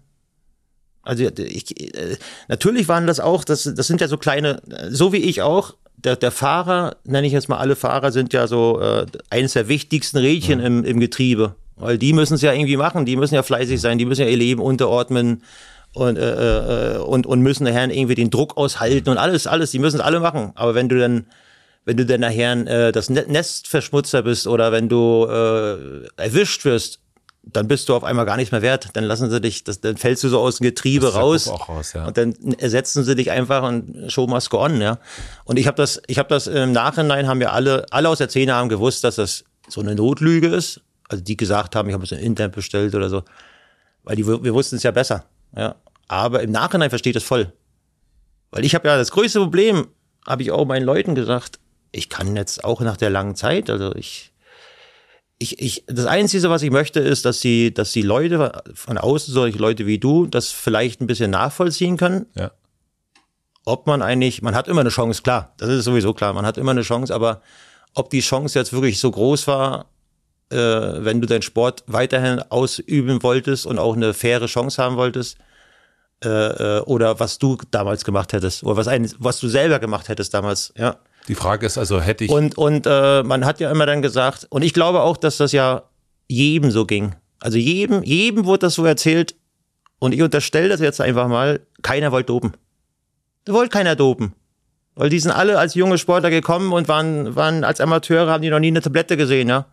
also ich, äh, natürlich waren das auch, das, das sind ja so kleine, so wie ich auch, der, der Fahrer, nenne ich jetzt mal alle Fahrer, sind ja so äh, eines der wichtigsten Rädchen im, im Getriebe. Weil die müssen es ja irgendwie machen, die müssen ja fleißig sein, die müssen ja ihr Leben unterordnen und, äh, äh, und, und müssen nachher irgendwie den Druck aushalten und alles, alles, die müssen es alle machen. Aber wenn du dann, wenn du dann nachher äh, das Ne- Nestverschmutzer bist oder wenn du äh, erwischt wirst, dann bist du auf einmal gar nichts mehr wert. Dann lassen sie dich, das, dann fällst du so aus dem Getriebe raus. Raus, ja. Und dann ersetzen sie dich einfach und show must go on, ja. Und ich habe das, ich habe das im Nachhinein haben wir alle, alle aus der Szene haben gewusst, dass das so eine Notlüge ist. Also die gesagt haben, ich habe es im Internet bestellt oder so. Weil die, wir wussten es ja besser, ja. Aber im Nachhinein versteht es voll. Weil ich habe ja das größte Problem, habe ich auch meinen Leuten gesagt, ich kann jetzt auch nach der langen Zeit, also ich, ich, ich, das Einzige, was ich möchte, ist, dass die, dass die Leute von außen, solche Leute wie du, das vielleicht ein bisschen nachvollziehen können, ja. ob man eigentlich, man hat immer eine Chance, klar, das ist sowieso klar, man hat immer eine Chance, aber ob die Chance jetzt wirklich so groß war, äh, wenn du deinen Sport weiterhin ausüben wolltest und auch eine faire Chance haben wolltest, äh, äh, oder was du damals gemacht hättest, oder was, ein, was du selber gemacht hättest damals, ja. Die Frage ist also, hätte ich, Und, und äh, man hat ja immer dann gesagt, und ich glaube auch, dass das ja jedem so ging. Also jedem, jedem wurde das so erzählt. Und ich unterstelle das jetzt einfach mal, keiner wollte dopen. Da wollte keiner dopen. Weil die sind alle als junge Sportler gekommen und waren, waren als Amateure, haben die noch nie eine Tablette gesehen, ja.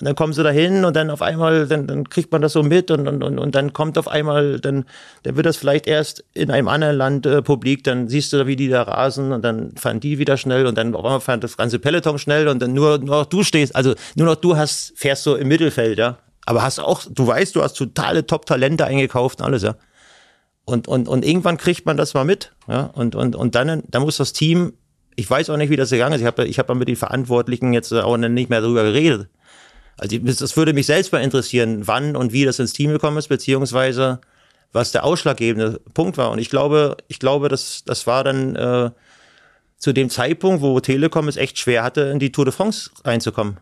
Und dann kommen sie dahin und dann auf einmal, dann, dann kriegt man das so mit und, und, und, und dann kommt auf einmal, dann, dann wird das vielleicht erst in einem anderen Land äh, publik, dann siehst du, wie die da rasen und dann fahren die wieder schnell und dann auf einmal fährt das ganze Peloton schnell und dann nur, nur noch du stehst, also nur noch du hast, fährst so im Mittelfeld, ja. Aber hast auch, du weißt, du hast totale Top-Talente eingekauft und alles, ja. Und, und, und irgendwann kriegt man das mal mit, ja. Und, und, und dann, dann muss das Team, ich weiß auch nicht, wie das gegangen ist. Ich habe ich hab mit den Verantwortlichen jetzt auch nicht mehr darüber geredet. Also das würde mich selbst mal interessieren, wann und wie das ins Team gekommen ist, beziehungsweise was der ausschlaggebende Punkt war. Und ich glaube, ich glaube, das, das war dann äh, zu dem Zeitpunkt, wo Telekom es echt schwer hatte, in die Tour de France reinzukommen.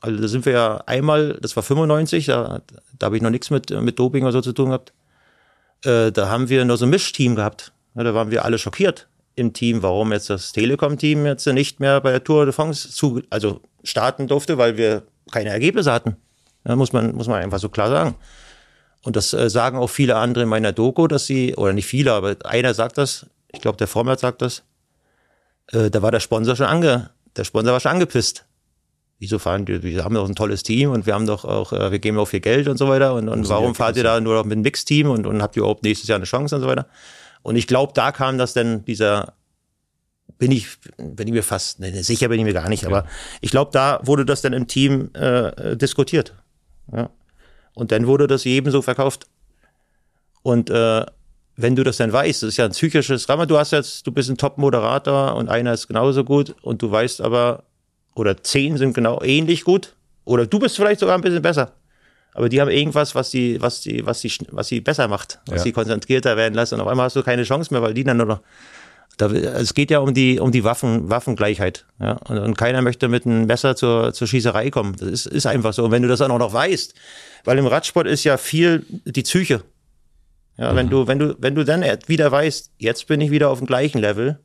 Also da sind wir ja einmal, das war 95, da, da habe ich noch nichts mit, mit Doping oder so zu tun gehabt. Äh, da haben wir nur so ein Mischteam gehabt. Ja, da waren wir alle schockiert im Team, warum jetzt das Telekom-Team jetzt nicht mehr bei der Tour de France zu, also starten durfte, weil wir keine Ergebnisse hatten. Ja, muss man, muss man einfach so klar sagen. Und das äh, sagen auch viele andere in meiner Doku, dass sie, oder nicht viele, aber einer sagt das, ich glaube, der Vormärz sagt das, äh, da war der Sponsor schon ange, der Sponsor war schon angepisst. Wieso fahren die, wir haben doch ein tolles Team und wir haben doch auch, äh, wir geben auch viel Geld und so weiter und, und warum fahrt ihr da nur noch mit einem Mix-Team und, und habt ihr überhaupt nächstes Jahr eine Chance und so weiter? Und ich glaube, da kam das dann dieser, bin ich, bin ich mir fast, ne, sicher bin ich mir gar nicht, aber ich glaube, da wurde das dann im Team äh, diskutiert. Ja. Und dann wurde das jedem so verkauft. Und äh, wenn du das dann weißt, das ist ja ein psychisches Drama, du hast jetzt, du bist ein Top-Moderator und einer ist genauso gut und du weißt aber, oder zehn sind genau ähnlich gut, oder du bist vielleicht sogar ein bisschen besser. Aber die haben irgendwas, was die, was die, was die, was sie besser macht, was Ja. sie konzentrierter werden lassen. Und auf einmal hast du keine Chance mehr, weil die dann nur noch. Da, es geht ja um die, um die Waffen, Waffengleichheit. Ja? Und, und keiner möchte mit einem Messer zur, zur Schießerei kommen. Das ist, ist einfach so. Und wenn du das dann auch noch weißt, weil im Radsport ist ja viel die Psyche. Ja, wenn du, wenn du, wenn du dann wieder weißt, jetzt bin ich wieder auf dem gleichen Level,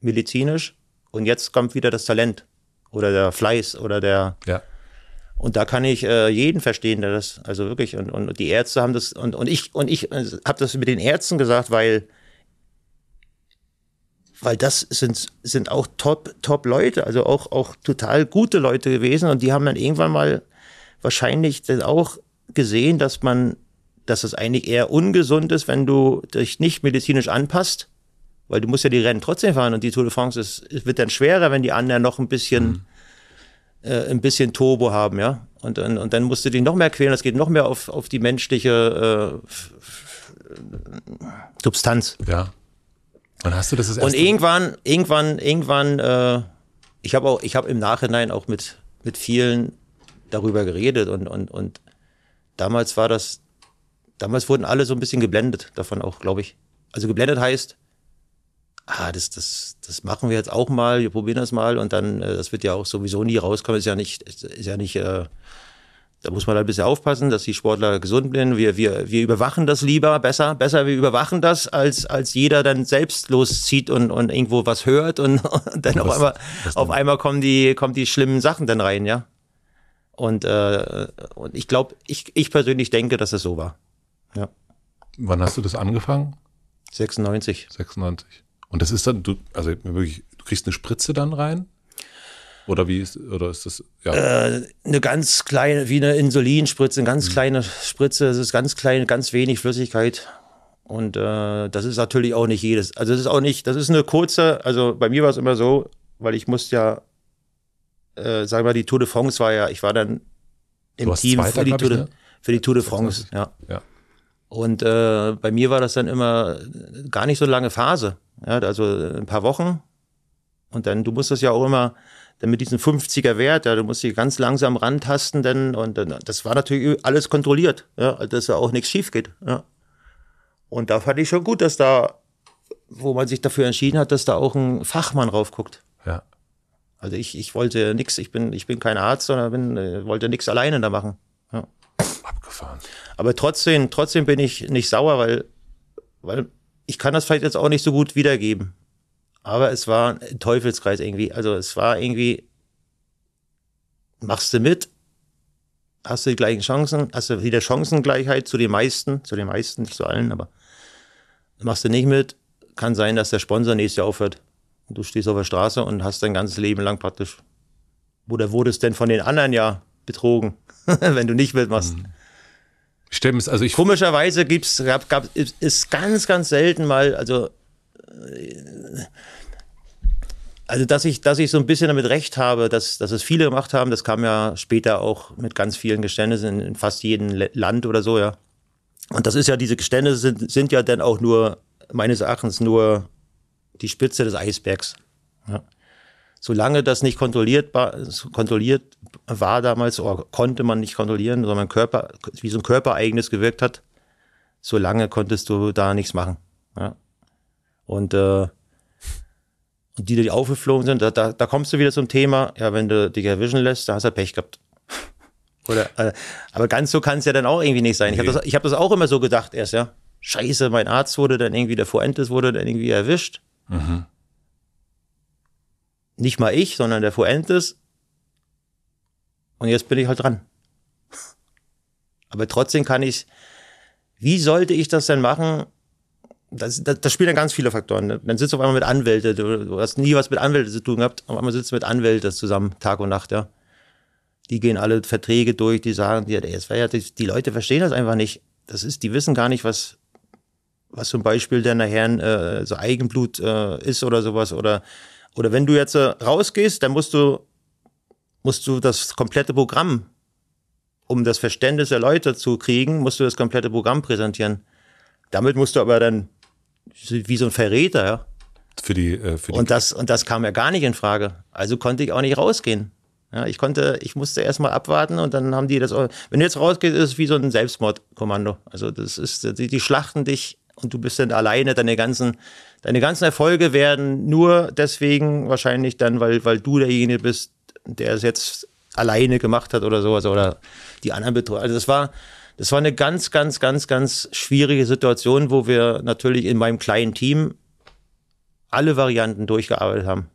medizinisch, und jetzt kommt wieder das Talent oder der Fleiß oder der, ja. und da kann ich äh, jeden verstehen, der das, also wirklich, und, und die Ärzte haben das, und, und ich, und ich äh, habe das mit den Ärzten gesagt, weil, weil das sind, sind auch top, top Leute, also auch, auch total gute Leute gewesen und die haben dann irgendwann mal wahrscheinlich dann auch gesehen, dass man, dass es eigentlich eher ungesund ist, wenn du dich nicht medizinisch anpasst, weil du musst ja die Rennen trotzdem fahren und die Tour de France ist, es wird dann schwerer, wenn die anderen noch ein bisschen, äh, ein bisschen Turbo haben, ja. Und, dann- und dann musst du dich noch mehr quälen, das geht noch mehr auf, auf die menschliche äh, Substanz. Ja. Wann hast du das das Und erste irgendwann, irgendwann, irgendwann, äh, ich habe auch, ich habe im Nachhinein auch mit, mit vielen darüber geredet und, und, und damals war das, damals wurden alle so ein bisschen geblendet davon auch, glaube ich. Also geblendet heißt, ah, das, das, das machen wir jetzt auch mal, wir probieren das mal und dann, äh, das wird ja auch sowieso nie rauskommen, ist ja nicht, ist ja nicht, äh, da muss man ein bisschen aufpassen, dass die Sportler gesund bleiben. Wir, wir, wir überwachen das lieber, besser, besser, wir überwachen das, als, als jeder dann selbst loszieht und, und irgendwo was hört und, und dann was, auf einmal, auf einmal kommen die, kommen die schlimmen Sachen dann rein, ja. Und, äh, und ich glaube, ich, ich persönlich denke, dass es so war. Ja. Wann hast du das angefangen? 96. 96. Und das ist dann, du, also wirklich, du kriegst eine Spritze dann rein? Oder wie ist, oder ist das, ja? Äh, eine ganz kleine, wie eine Insulinspritze, eine ganz mhm. kleine Spritze, es ist ganz klein, ganz wenig Flüssigkeit. Und äh, das ist natürlich auch nicht jedes. Also das ist auch nicht, das ist eine kurze, also bei mir war es immer so, weil ich musste ja, äh, sagen wir mal, die Tour de France war ja, ich war dann im Team Zweiter, für, die Tour de, ne? für die Tour de France, ja. ja. Und äh, bei mir war das dann immer gar nicht so lange Phase. Ja, also ein paar Wochen. Und dann, du musst das ja auch immer, dann mit diesem 50er Wert, ja, du musst dich ganz langsam rantasten, denn, und das war natürlich alles kontrolliert, ja, dass da auch nichts schief geht, ja. Und da fand ich schon gut, dass da, wo man sich dafür entschieden hat, dass da auch ein Fachmann raufguckt. Ja. Also ich, ich wollte nichts, ich bin, ich bin kein Arzt, sondern bin, äh, wollte nichts alleine da machen. Ja. Abgefahren. Aber trotzdem, trotzdem bin ich nicht sauer, weil, weil ich kann das vielleicht jetzt auch nicht so gut wiedergeben. Aber es war ein Teufelskreis irgendwie. Also es war irgendwie, machst du mit, hast du die gleichen Chancen, hast du wieder Chancengleichheit zu den meisten, zu den meisten, nicht zu allen, aber machst du nicht mit, kann sein, dass der Sponsor nächstes Jahr aufhört. Und du stehst auf der Straße und hast dein ganzes Leben lang praktisch. Oder wurdest denn von den anderen ja betrogen, wenn du nicht mitmachst? Mhm. Stimmt, also ich. Komischerweise gibt's, gab, gab, ist ganz, ganz selten mal, also, also, dass ich, dass ich so ein bisschen damit recht habe, dass, dass es viele gemacht haben, das kam ja später auch mit ganz vielen Geständnissen in, fast jedem Land oder so, ja. Und das ist ja, diese Geständnisse sind, sind ja dann auch nur, meines Erachtens nur die Spitze des Eisbergs. Ja solange das nicht kontrolliert, kontrolliert war damals, oder konnte man nicht kontrollieren, sondern mein Körper, wie so ein körpereigenes gewirkt hat, solange konntest du da nichts machen. Ja. Und, äh, und die, die aufgeflogen sind, da, da, da kommst du wieder zum Thema, ja, wenn du dich erwischen lässt, da hast du Pech gehabt. Oder, äh, aber ganz so kann es ja dann auch irgendwie nicht sein. Ich habe das, ich hab das auch immer so gedacht erst, ja. Scheiße, mein Arzt wurde dann irgendwie, der Fuentes wurde dann irgendwie erwischt. Mhm nicht mal ich, sondern der Fuentes. Und jetzt bin ich halt dran. Aber trotzdem kann ich, wie sollte ich das denn machen? Das, das, das spielen dann ganz viele Faktoren. Dann sitzt du auf einmal mit Anwälten. Du, du, hast nie was mit Anwälten zu tun gehabt. Auf einmal sitzt du mit Anwälten zusammen, Tag und Nacht, ja. Die gehen alle Verträge durch, die sagen dir, das ja, die, die Leute verstehen das einfach nicht. Das ist, die wissen gar nicht, was, was zum Beispiel der nachher äh, so Eigenblut äh, ist oder sowas oder oder wenn du jetzt äh, rausgehst, dann musst du, musst du das komplette Programm, um das Verständnis der Leute zu kriegen, musst du das komplette Programm präsentieren. Damit musst du aber dann, wie so ein Verräter, ja. Für die, äh, für die und das, und das kam ja gar nicht in Frage. Also konnte ich auch nicht rausgehen. Ja, ich konnte, ich musste erstmal abwarten und dann haben die das, auch, wenn du jetzt rausgehst, ist es wie so ein Selbstmordkommando. Also das ist, die, die schlachten dich und du bist dann alleine, deine ganzen, deine ganzen Erfolge werden nur deswegen wahrscheinlich dann, weil, weil du derjenige bist, der es jetzt alleine gemacht hat oder sowas oder die anderen betreut. Also das war, das war eine ganz, ganz, ganz, ganz schwierige Situation, wo wir natürlich in meinem kleinen Team alle Varianten durchgearbeitet haben.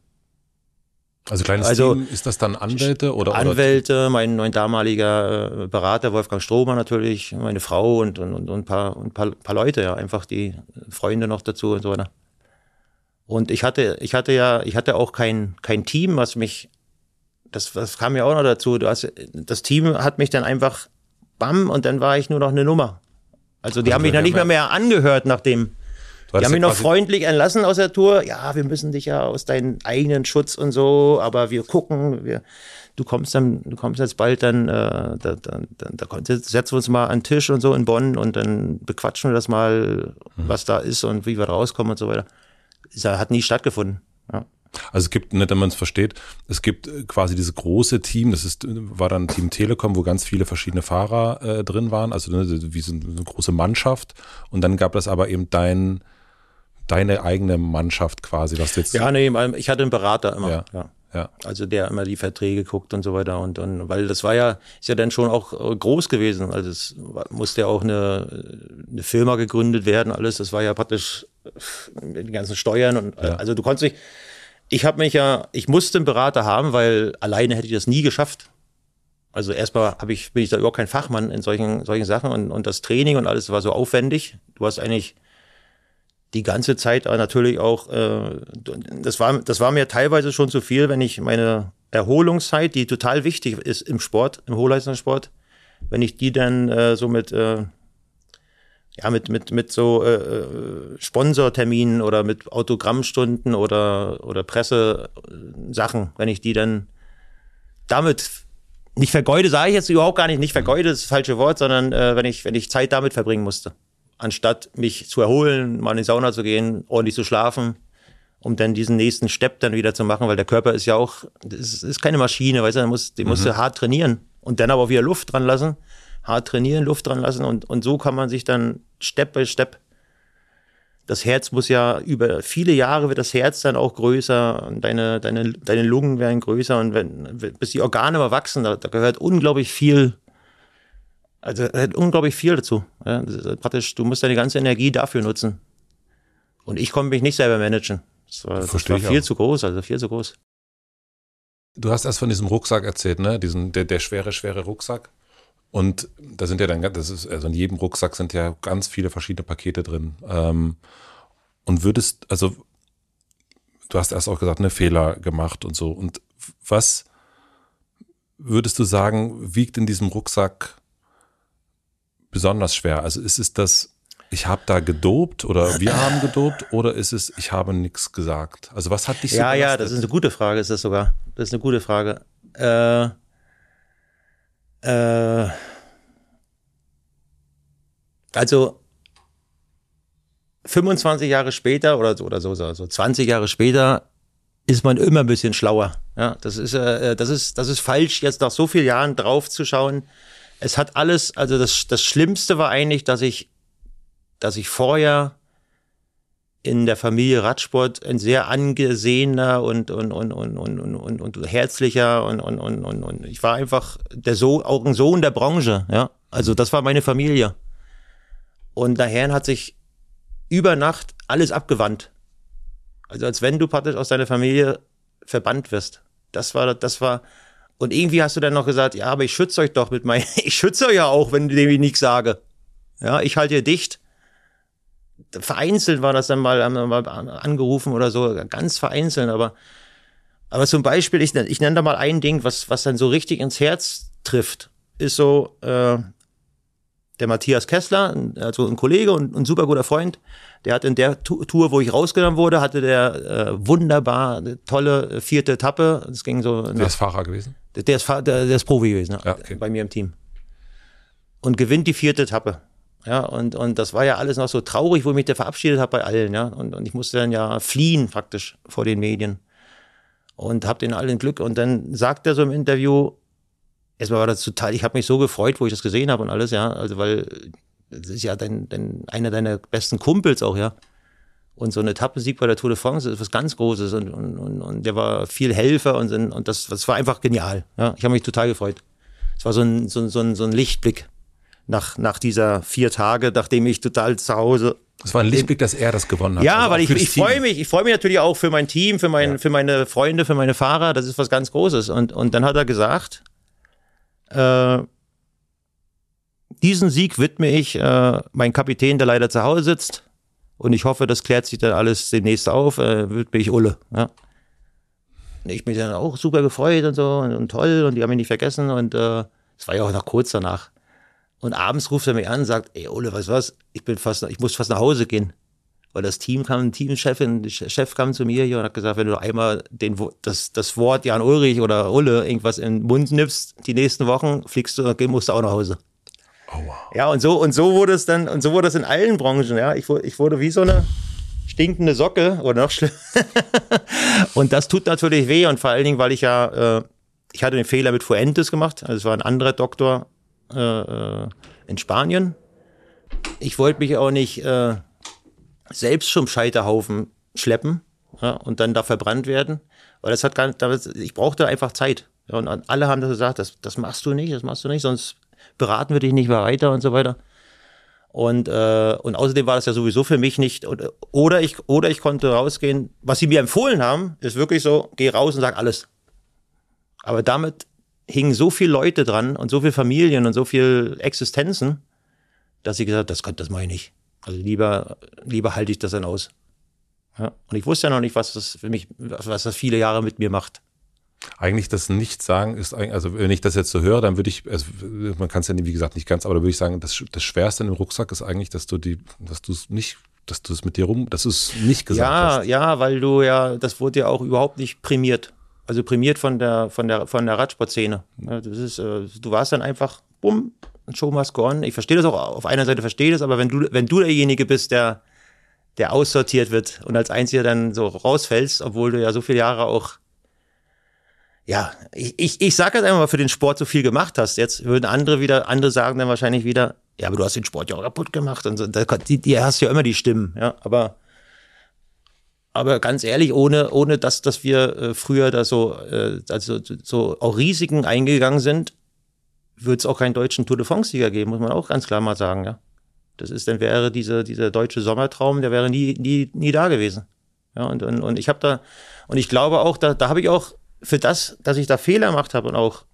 Also kleines also, Team, ist das dann Anwälte oder? Anwälte, mein, mein damaliger äh, Berater Wolfgang Stromer natürlich, meine Frau und, und, und, ein, paar, ein paar, paar Leute, ja, einfach die Freunde noch dazu und so weiter. Und ich hatte, ich hatte ja, ich hatte auch kein, kein Team, was mich, das, das kam ja auch noch dazu. Du hast, das Team hat mich dann einfach bam und dann war ich nur noch eine Nummer. Also die also haben mich dann nicht mehr, mehr angehört nach dem, die haben mich noch freundlich entlassen aus der Tour. Ja, wir müssen dich ja aus deinem eigenen Schutz und so, aber wir gucken, wir, du kommst dann, du kommst jetzt bald dann, äh, da, da, da, da setzen wir uns mal an den Tisch und so in Bonn und dann bequatschen wir das mal, mhm. was da ist und wie wir rauskommen und so weiter. Das hat nie stattgefunden. Ja. Also es gibt, nicht, wenn man es versteht, es gibt äh, quasi dieses große Team, das ist, war dann Team Telekom, wo ganz viele verschiedene Fahrer äh, drin waren, also ne, wie so eine große Mannschaft. Und dann gab es aber eben dein, deine eigene Mannschaft quasi, was jetzt. Ja, nee, ich hatte einen Berater immer. Ja. ja. Ja. Also der immer die Verträge guckt und so weiter und, und weil das war ja, ist ja dann schon auch äh, groß gewesen. Also es musste ja auch eine, eine Firma gegründet werden, alles. Das war ja praktisch die ganzen Steuern und Ja. also du konntest nicht. Ich habe mich ja, ich musste einen Berater haben, weil alleine hätte ich das nie geschafft. Also erstmal habe ich, bin ich da überhaupt kein Fachmann in solchen, solchen Sachen und, und das Training und alles war so aufwendig. Du hast eigentlich die ganze Zeit natürlich auch, äh, das war, das war mir teilweise schon zu viel, wenn ich meine Erholungszeit, die total wichtig ist im Sport, im Hochleistungssport, wenn ich die dann äh, so mit, äh, ja, mit, mit, mit so äh, äh, Sponsorterminen oder mit Autogrammstunden oder, oder Pressesachen, wenn ich die dann damit nicht vergeude, sage ich jetzt überhaupt gar nicht, nicht vergeude, das ist das falsche Wort, sondern äh, wenn ich, wenn ich Zeit damit verbringen musste. Anstatt mich zu erholen, mal in die Sauna zu gehen, ordentlich zu schlafen, um dann diesen nächsten Step dann wieder zu machen, weil der Körper ist ja auch, das ist, ist keine Maschine, weißt du, der muss, den musst du hart trainieren und dann aber auch wieder Luft dran lassen, hart trainieren, Luft dran lassen und, und so kann man sich dann Step by Step das Herz muss ja über viele Jahre wird das Herz dann auch größer und deine, deine, deine Lungen werden größer und wenn, bis die Organe mal wachsen, da, da gehört unglaublich viel, also da gehört unglaublich viel dazu. Ja, das ist praktisch, du musst deine ganze Energie dafür nutzen. Und ich konnte mich nicht selber managen. Das war, das war viel auch. zu groß, also viel zu groß. Du hast erst von diesem Rucksack erzählt, ne? Diesen, der, der schwere, schwere Rucksack. Und da sind ja dann, das ist, also in jedem Rucksack sind ja ganz viele verschiedene Pakete drin. Ähm, und würdest, also, du hast erst auch gesagt, ne, Fehler gemacht und so. Und was würdest du sagen, wiegt in diesem Rucksack besonders schwer? Also ist es das, ich habe da gedopt oder wir haben gedopt oder ist es, ich habe nichts gesagt? Also was hat dich so Ja, ja, belastet? das ist eine gute Frage, ist das sogar. Das ist eine gute Frage. Äh, äh, also 25 Jahre später oder so, oder so, so, so 20 Jahre später ist man immer ein bisschen schlauer. Ja, das ist, äh, das ist, das ist falsch, jetzt nach so vielen Jahren drauf zu schauen. Es hat alles, also das, das Schlimmste war eigentlich, dass ich, dass ich vorher in der Familie Radsport ein sehr angesehener und, und, und, und, und, und, und, und herzlicher und, und, und, und, und ich war einfach der so auch ein Sohn der Branche, ja. Also das war meine Familie. Und daher hat sich über Nacht alles abgewandt. Also als wenn du praktisch aus deiner Familie verbannt wirst. Das war, das war, und irgendwie hast du dann noch gesagt, ja, aber ich schütze euch doch mit meinen, ich schütze euch ja auch, wenn ich nichts sage. Ja, ich halte ihr dicht vereinzelt war das dann mal, mal angerufen oder so, ganz vereinzelt, aber, aber zum Beispiel, ich, ich nenne da mal ein Ding, was, was dann so richtig ins Herz trifft, ist so, äh, der Matthias Kessler, also ein Kollege und ein super guter Freund, der hat in der Tour, wo ich rausgenommen wurde, hatte der äh, wunderbar tolle äh, vierte Etappe. Es ging so. Wer ist Fahrer gewesen? Der ist, der, der ist Profi gewesen, Ja, okay. bei mir im Team. Und gewinnt die vierte Etappe. Ja, und, und das war ja alles noch so traurig, wo ich mich da verabschiedet habe bei allen, ja. Und, und ich musste dann ja fliehen praktisch vor den Medien. Und hab den allen Glück. Und dann sagt er so im Interview, erstmal war das total, ich habe mich so gefreut, wo ich das gesehen habe und alles, ja. Also weil das ist ja dein, dein, einer deiner besten Kumpels auch, ja. Und so ein Etappensieg bei der Tour de France ist was ganz Großes und, und, und, und der war viel Helfer und, und das, das war einfach genial. Ja, ich habe mich total gefreut. Es war so ein, so so ein, so ein Lichtblick nach, nach dieser vier Tage, nachdem ich total zu Hause. Es war ein Lichtblick, dass er das gewonnen hat. Ja, Also weil ich, ich freue mich, ich freue mich natürlich auch für mein Team, für, mein, Ja. für meine Freunde, für meine Fahrer. Das ist was ganz Großes. Und, und dann hat er gesagt, äh, diesen Sieg widme ich äh, mein Kapitän, der leider zu Hause sitzt. Und ich hoffe, das klärt sich dann alles demnächst auf. Äh, widme ich Ulle. Ja. Und ich mich dann auch super gefreut und so und, und toll und die haben mich nicht vergessen. Und äh, es war ja auch noch kurz danach. Und abends ruft er mich an und sagt, ey Ole, weißt du was, ich bin fast, ich muss fast nach Hause gehen. Weil das Team kam, Teamchefin, der Chef kam zu mir hier und hat gesagt, wenn du einmal den, das, das Wort Jan Ulrich oder Ulle irgendwas in den Mund nimmst, die nächsten Wochen fliegst du, musst du auch nach Hause. Oh, wow. Ja, und so, und so wurde es dann, und so wurde es in allen Branchen, ja. Ich, ich wurde wie so eine stinkende Socke oder noch schlimmer. und das tut natürlich weh und vor allen Dingen, weil ich ja, äh, ich hatte den Fehler mit Fuentes gemacht. Also es war ein anderer Doktor äh, äh in Spanien. Ich wollte mich auch nicht äh, selbst zum Scheiterhaufen schleppen ja, und dann da verbrannt werden, weil das hat gar nicht, ich brauchte einfach Zeit. Ja, und alle haben das gesagt, das, das machst du nicht, das machst du nicht, sonst beraten wir dich nicht weiter und so weiter. Und, äh, und außerdem war das ja sowieso für mich nicht, oder ich, oder ich konnte rausgehen. Was sie mir empfohlen haben, ist wirklich so, geh raus und sag alles. Aber damit hingen so viele Leute dran und so viele Familien und so viele Existenzen, dass ich gesagt habe, das, das mache ich nicht. Also lieber, lieber halte ich das dann aus. Ja. Und ich wusste ja noch nicht, was das für mich, was das viele Jahre mit mir macht. Eigentlich das Nicht-Sagen ist, also wenn ich das jetzt so höre, dann würde ich, also man kann es ja, wie gesagt, nicht ganz, aber da würde ich sagen, das, das Schwerste in dem Rucksack ist eigentlich, dass du die, dass du es nicht, dass du es mit dir rum, dass du es nicht gesagt ja, hast. Ja, ja, weil du ja, das wurde ja auch überhaupt nicht prämiert. Also prämiert von der, von der, von der Radsportszene. Das ist, äh, du warst dann einfach, bumm, Show must go on. Ich verstehe das auch, auf einer Seite verstehe das, aber wenn du, wenn du derjenige bist, der, der aussortiert wird und als einziger dann so rausfällst, obwohl du ja so viele Jahre auch ja, ich, ich, ich sage jetzt einfach mal, für den Sport so viel gemacht hast. Jetzt würden andere wieder, andere sagen dann wahrscheinlich wieder, ja, aber du hast den Sport ja auch kaputt gemacht und so. Die, die hast ja immer die Stimmen, ja, aber aber ganz ehrlich, ohne, ohne dass, dass wir äh, früher da so, äh, also so auch Risiken eingegangen sind, würde es auch keinen deutschen Tour de France-Sieger geben, muss man auch ganz klar mal sagen, ja. Das ist, dann wäre diese, dieser deutsche Sommertraum, der wäre nie, nie, nie da gewesen. Ja, und, und, und ich habe da, und ich glaube auch, da, da habe ich auch für das, dass ich da Fehler gemacht habe und auch,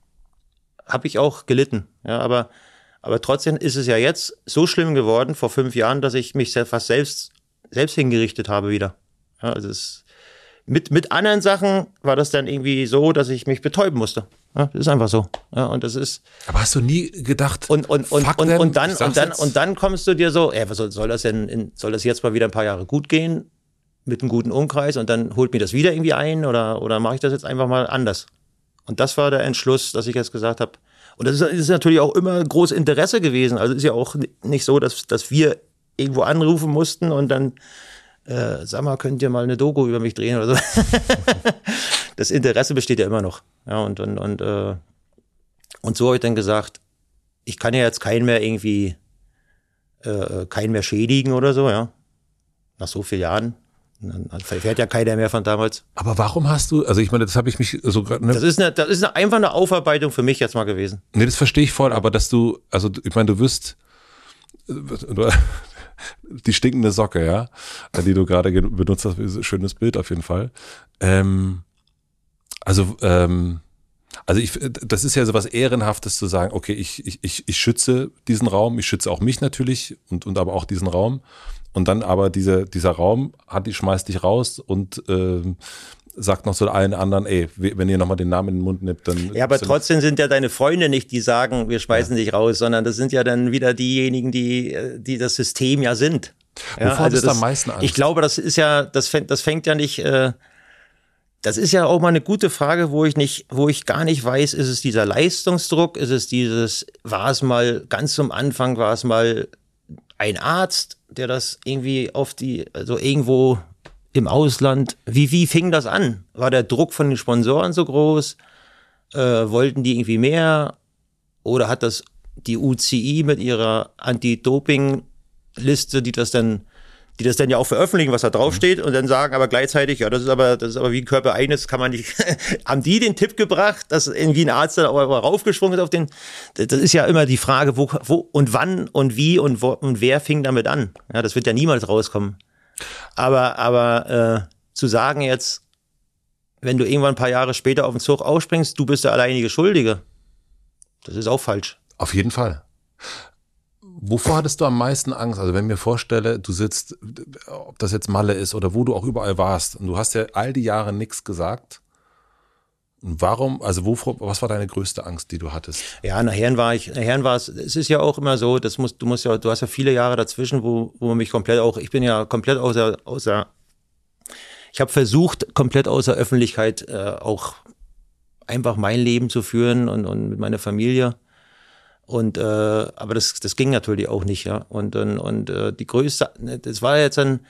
habe ich auch gelitten. Ja, aber, aber trotzdem ist es ja jetzt so schlimm geworden vor fünf Jahren, dass ich mich fast selbst, selbst hingerichtet habe wieder. Ja, also es, mit, mit anderen Sachen war das dann irgendwie so, dass ich mich betäuben musste. Ja, das ist einfach so. Ja, und das ist. Aber hast du nie gedacht? Und, und, und, und, und, dann, und, dann, und dann kommst du dir so, ey, was soll, soll das denn, in, soll das jetzt mal wieder ein paar Jahre gut gehen? mit einem guten Umkreis und dann holt mir das wieder irgendwie ein oder, oder mache ich das jetzt einfach mal anders? Und das war der Entschluss, dass ich jetzt gesagt habe. Und das ist, ist natürlich auch immer großes Interesse gewesen. Also ist ja auch nicht so, dass, dass wir irgendwo anrufen mussten und dann, äh, sag mal, könnt ihr mal eine Doku über mich drehen oder so. das Interesse besteht ja immer noch. Ja, und, und, und, äh, und so habe ich dann gesagt, ich kann ja jetzt keinen mehr irgendwie, äh, keinen mehr schädigen oder so, ja. Nach so vielen Jahren dann fährt ja keiner mehr von damals. Aber warum hast du, also ich meine, das habe ich mich so gerade. Ne? Das ist eine, das ist eine, einfach eine Aufarbeitung für mich jetzt mal gewesen. Nee, das verstehe ich voll, aber dass du, also ich meine, du wirst die stinkende Socke, ja, die du gerade benutzt hast, schönes Bild auf jeden Fall. Ähm, also, ähm, also ich, das ist ja so was Ehrenhaftes zu sagen, okay, ich, ich, ich, schütze diesen Raum, ich schütze auch mich natürlich und, und aber auch diesen Raum. Und dann aber diese, dieser Raum hat schmeißt dich raus und äh, sagt noch zu allen anderen, ey, wenn ihr nochmal den Namen in den Mund nimmt, dann. Ja, aber trotzdem sind ja deine Freunde nicht, die sagen, wir schmeißen ja. dich raus, sondern das sind ja dann wieder diejenigen, die, die das System ja sind. Ja, Wovor also das, am meisten Angst? Ich glaube, das ist ja, das fängt, das fängt ja nicht, äh, das ist ja auch mal eine gute Frage, wo ich nicht, wo ich gar nicht weiß, ist es dieser Leistungsdruck, ist es dieses, war es mal ganz zum Anfang, war es mal ein Arzt, der das irgendwie auf die, also irgendwo im Ausland, wie, wie fing das an? War der Druck von den Sponsoren so groß? Äh, wollten die irgendwie mehr? Oder hat das die UCI mit ihrer Anti-Doping-Liste, die das dann die das dann ja auch veröffentlichen, was da draufsteht und dann sagen aber gleichzeitig, ja, das ist aber, das ist aber wie ein Körpereignis, kann man nicht, haben die den Tipp gebracht, dass irgendwie ein Arzt da raufgesprungen ist auf den, das ist ja immer die Frage, wo, wo und wann und wie und wo und wer fing damit an. Ja, das wird ja niemals rauskommen. Aber, aber, äh, zu sagen jetzt, wenn du irgendwann ein paar Jahre später auf den Zug ausspringst, du bist der alleinige Schuldige. Das ist auch falsch. Auf jeden Fall. Wovor hattest du am meisten Angst? Also wenn ich mir vorstelle, du sitzt, ob das jetzt Malle ist oder wo du auch überall warst und du hast ja all die Jahre nichts gesagt. Warum, also wovor, was war deine größte Angst, die du hattest? Ja, nachher war ich, nachher war es, es ist ja auch immer so, das musst, du musst ja, du hast ja viele Jahre dazwischen, wo, wo man mich komplett auch, ich bin ja komplett außer, außer, ich habe versucht, komplett außer Öffentlichkeit äh, auch einfach mein Leben zu führen und, und mit meiner Familie. Und äh, aber das, das ging natürlich auch nicht, ja. Und, und, und äh, die größte, ne, das war jetzt dann,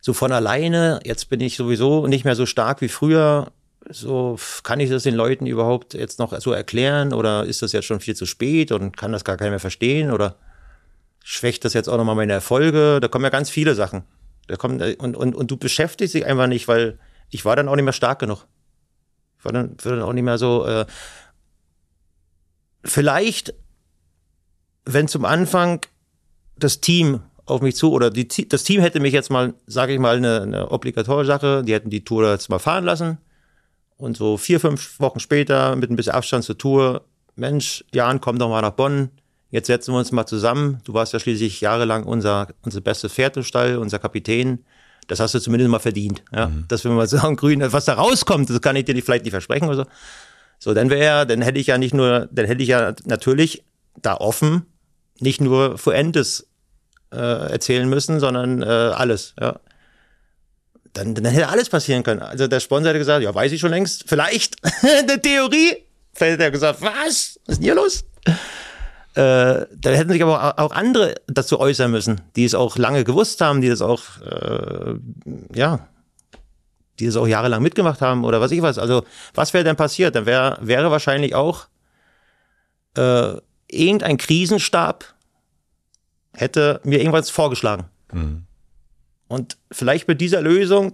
so von alleine, jetzt bin ich sowieso nicht mehr so stark wie früher. So, kann ich das den Leuten überhaupt jetzt noch so erklären oder ist das jetzt schon viel zu spät und kann das gar keiner mehr verstehen oder schwächt das jetzt auch nochmal meine Erfolge? Da kommen ja ganz viele Sachen. Da kommen, und, und, und du beschäftigst dich einfach nicht, weil ich war dann auch nicht mehr stark genug. Ich war dann, war dann auch nicht mehr so. Äh, vielleicht, wenn zum Anfang das Team auf mich zu oder die, das Team hätte mich jetzt mal, sage ich mal, eine, eine obligatorische Sache, die hätten die Tour jetzt mal fahren lassen und so vier, fünf Wochen später mit ein bisschen Abstand zur Tour, Mensch, Jan, komm doch mal nach Bonn, jetzt setzen wir uns mal zusammen. Du warst ja schließlich jahrelang unser, unser beste Pferd im Stall, unser Kapitän. Das hast du zumindest mal verdient. Ja? Mhm. Dass wir mal sagen, grün, was da rauskommt, das kann ich dir vielleicht nicht versprechen oder so. So, dann wäre, dann hätte ich ja nicht nur, dann hätte ich ja natürlich da offen nicht nur Fuentes äh, erzählen müssen, sondern äh, alles. Ja. Dann, dann hätte alles passieren können. Also der Sponsor hätte gesagt, ja, weiß ich schon längst, vielleicht eine Theorie. Vielleicht hätte er gesagt, was? Was ist denn hier los? Äh, da hätten sich aber auch andere dazu äußern müssen, die es auch lange gewusst haben, die das auch, äh, ja, die das auch jahrelang mitgemacht haben oder was ich weiß. Also, was wäre denn passiert? Dann wär, wäre wahrscheinlich auch äh, irgendein Krisenstab hätte mir irgendwas vorgeschlagen. Mhm. Und vielleicht mit dieser Lösung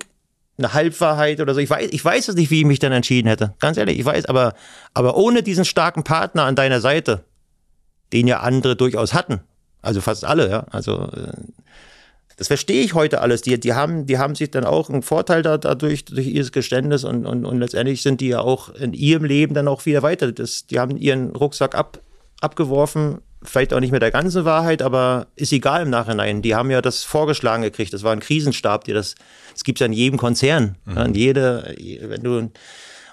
eine Halbwahrheit oder so. Ich weiß, ich weiß es nicht, wie ich mich dann entschieden hätte. Ganz ehrlich, ich weiß, aber, aber ohne diesen starken Partner an deiner Seite, den ja andere durchaus hatten. Also fast alle, ja. Also äh, das verstehe ich heute alles. Die, die, haben, die haben sich dann auch einen Vorteil da, dadurch, durch ihr Geständnis und, und, und letztendlich sind die ja auch in ihrem Leben dann auch wieder weiter. Das, die haben ihren Rucksack ab, abgeworfen, vielleicht auch nicht mit der ganzen Wahrheit, aber ist egal im Nachhinein. Die haben ja das vorgeschlagen gekriegt. Das war ein Krisenstab, die das, das gibt es ja in jedem Konzern. Mhm. Ja, in jede, wenn du,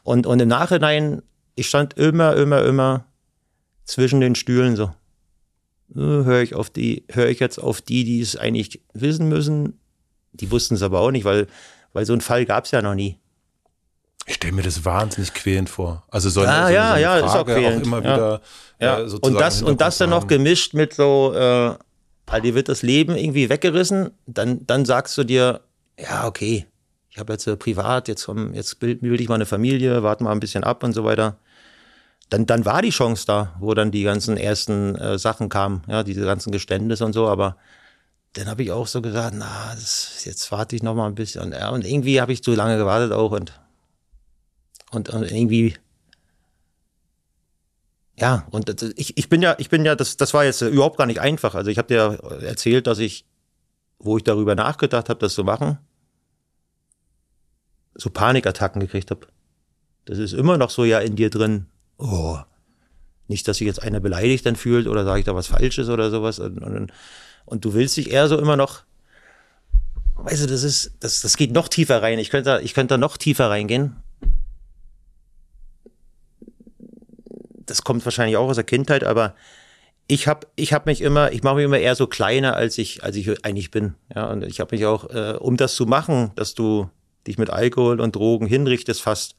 und, und im Nachhinein, ich stand immer, immer, immer zwischen den Stühlen so. Äh, höre ich auf die, höre ich jetzt auf die, die es eigentlich wissen müssen. Die wussten es aber auch nicht, weil, weil so einen Fall gab es ja noch nie. Ich stelle mir das wahnsinnig quälend vor. Also so eine, ah, so, ja, so eine ja, ist auch quälend. Auch immer wieder ja. Äh, und das und das dann noch gemischt mit so, äh, all dir wird das Leben irgendwie weggerissen. Dann dann sagst du dir, ja okay, ich habe jetzt äh, privat, jetzt komm, jetzt bild, bild ich mal eine Familie, warte mal ein bisschen ab und so weiter dann, dann war die Chance da, wo dann die ganzen ersten äh, Sachen kamen, ja, diese ganzen Geständnisse und so, aber dann habe ich auch so gesagt, na, das, jetzt warte ich noch mal ein bisschen. Ja, und irgendwie habe ich zu lange gewartet auch und, und, und irgendwie, ja, und ich, ich bin ja, ich bin ja, das, das war jetzt überhaupt gar nicht einfach. Also ich habe dir erzählt, dass ich, wo ich darüber nachgedacht habe, das zu machen, so Panikattacken gekriegt habe. Das ist immer noch so ja in dir drin oh, nicht, dass sich jetzt einer beleidigt dann fühlt oder sage ich da was Falsches oder sowas. Und, und, und, du willst dich eher so immer noch, weißt du, das ist, das, das geht noch tiefer rein. Ich könnte, ich könnte da noch tiefer reingehen. Das kommt wahrscheinlich auch aus der Kindheit, aber ich habe ich hab mich immer, ich mache mich immer eher so kleiner, als ich, als ich eigentlich bin. Ja, und ich habe mich auch, äh, um das zu machen, dass du dich mit Alkohol und Drogen hinrichtest, fast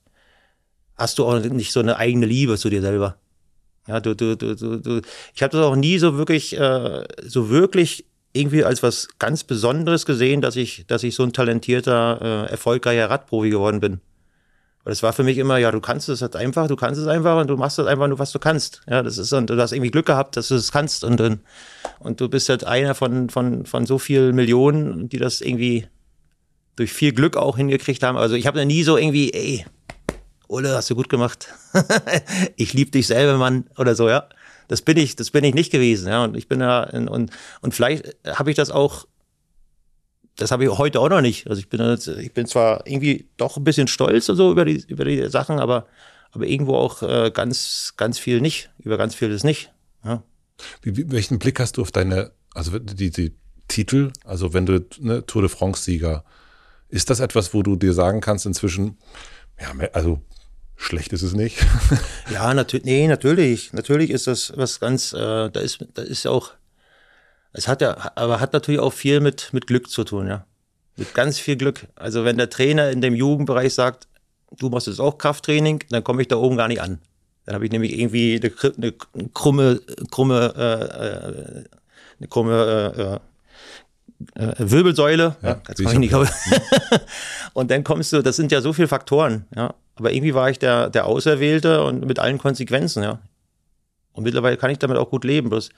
hast du auch nicht so eine eigene Liebe zu dir selber. Ja, du, du, du, du, du. ich habe das auch nie so wirklich, äh, so wirklich irgendwie als was ganz Besonderes gesehen, dass ich, dass ich so ein talentierter, äh, erfolgreicher Radprofi geworden bin. Und es war für mich immer, ja, du kannst es halt einfach, du kannst es einfach und du machst das einfach nur, was du kannst. Ja, das ist, und du hast irgendwie Glück gehabt, dass du es kannst und, und du bist halt einer von, von, von so vielen Millionen, die das irgendwie durch viel Glück auch hingekriegt haben. Also ich habe da nie so irgendwie, ey, Ole, hast du gut gemacht. ich liebe dich selber, Mann, oder so, ja. Das bin ich, das bin ich nicht gewesen, ja. Und ich bin ja, und, und vielleicht habe ich das auch, das habe ich heute auch noch nicht. Also ich bin, ich bin zwar irgendwie doch ein bisschen stolz und so über die, über die Sachen, aber, aber irgendwo auch äh, ganz, ganz viel nicht, über ganz vieles nicht. Ja. Wie, wie, welchen Blick hast du auf deine, also die, die Titel, also wenn du ne, Tour de France-Sieger, ist das etwas, wo du dir sagen kannst inzwischen, ja, also Schlecht ist es nicht. ja, natürlich, nee, natürlich. Natürlich ist das was ganz, äh, da ist, da ist auch, es hat ja, aber hat natürlich auch viel mit, mit Glück zu tun, ja. Mit ganz viel Glück. Also wenn der Trainer in dem Jugendbereich sagt, du machst jetzt auch Krafttraining, dann komme ich da oben gar nicht an. Dann habe ich nämlich irgendwie eine, eine krumme, krumme, äh, äh, eine krumme, äh, äh äh, Wirbelsäule. Ja, Ja, ich ich nicht und dann kommst du, das sind ja so viele Faktoren, ja. Aber irgendwie war ich der, der Auserwählte und mit allen Konsequenzen, ja. Und mittlerweile kann ich damit auch gut leben, bloß.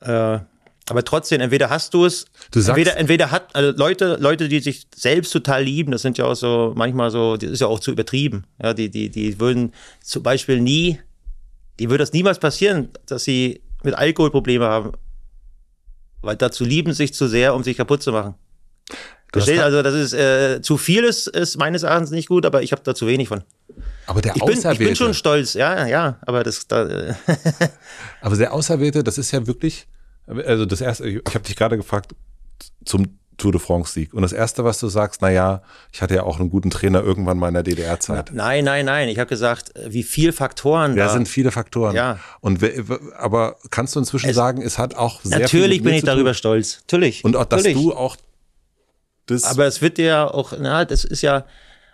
Äh, aber trotzdem, entweder hast du es, Du sagst- entweder, entweder hat, also Leute, Leute, die sich selbst total lieben, das sind ja auch so, manchmal so, das ist ja auch zu übertrieben. Ja, die, die, die würden zum Beispiel nie, die würde das niemals passieren, dass sie mit Alkohol Probleme haben. Weil dazu lieben sich zu sehr, um sich kaputt zu machen. Versteht? Also das ist äh, zu viel ist, ist meines Erachtens nicht gut, aber ich habe da zu wenig von. Aber der Ich bin, ich Auserwählte, bin schon stolz, ja, ja, aber das da, äh, aber der Auserwählte, das ist ja wirklich, also das erste, ich, habe dich gerade gefragt zum Tour de France Sieg und das erste, was du sagst, na ja, ich hatte ja auch einen guten Trainer irgendwann mal in der DDR-Zeit. nein, nein, nein. Ich habe gesagt, äh, wie viel Faktoren Ja, da. sind viele Faktoren. Ja. Und aber kannst du inzwischen Es- sagen, es hat auch sehr Natürlich viel mit bin ich darüber stolz. Natürlich. Und auch, dass Natürlich. du auch das Aber es wird ja auch, na, das ist ja,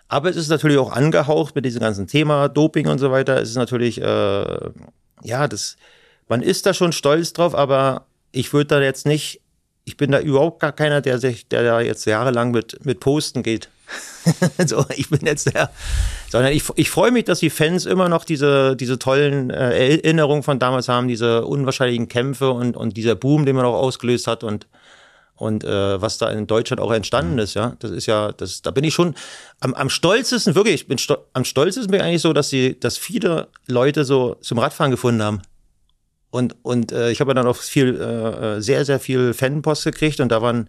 aber es ist natürlich auch angehaucht mit diesem ganzen Thema Doping und so weiter. Es ist natürlich, äh, ja, das, man ist da schon stolz drauf, aber ich würde da jetzt nicht, ich bin da überhaupt gar keiner, der sich, der da jetzt jahrelang mit, mit Posten geht. so, ich bin jetzt der, sondern ich, ich freue mich, dass die Fans immer noch diese, diese tollen äh, Erinnerungen von damals haben, diese unwahrscheinlichen Kämpfe und, und dieser Boom, den man auch ausgelöst hat und und äh, was da in Deutschland auch entstanden ist, ja, das ist ja, das, da bin ich schon am, am stolzesten, wirklich, ich bin sto am stolzesten bin ich eigentlich so, dass sie, dass viele Leute so zum Radfahren gefunden haben. Und, und äh, ich habe ja dann auch viel, äh, äh, sehr, sehr viel Fanpost gekriegt und da waren,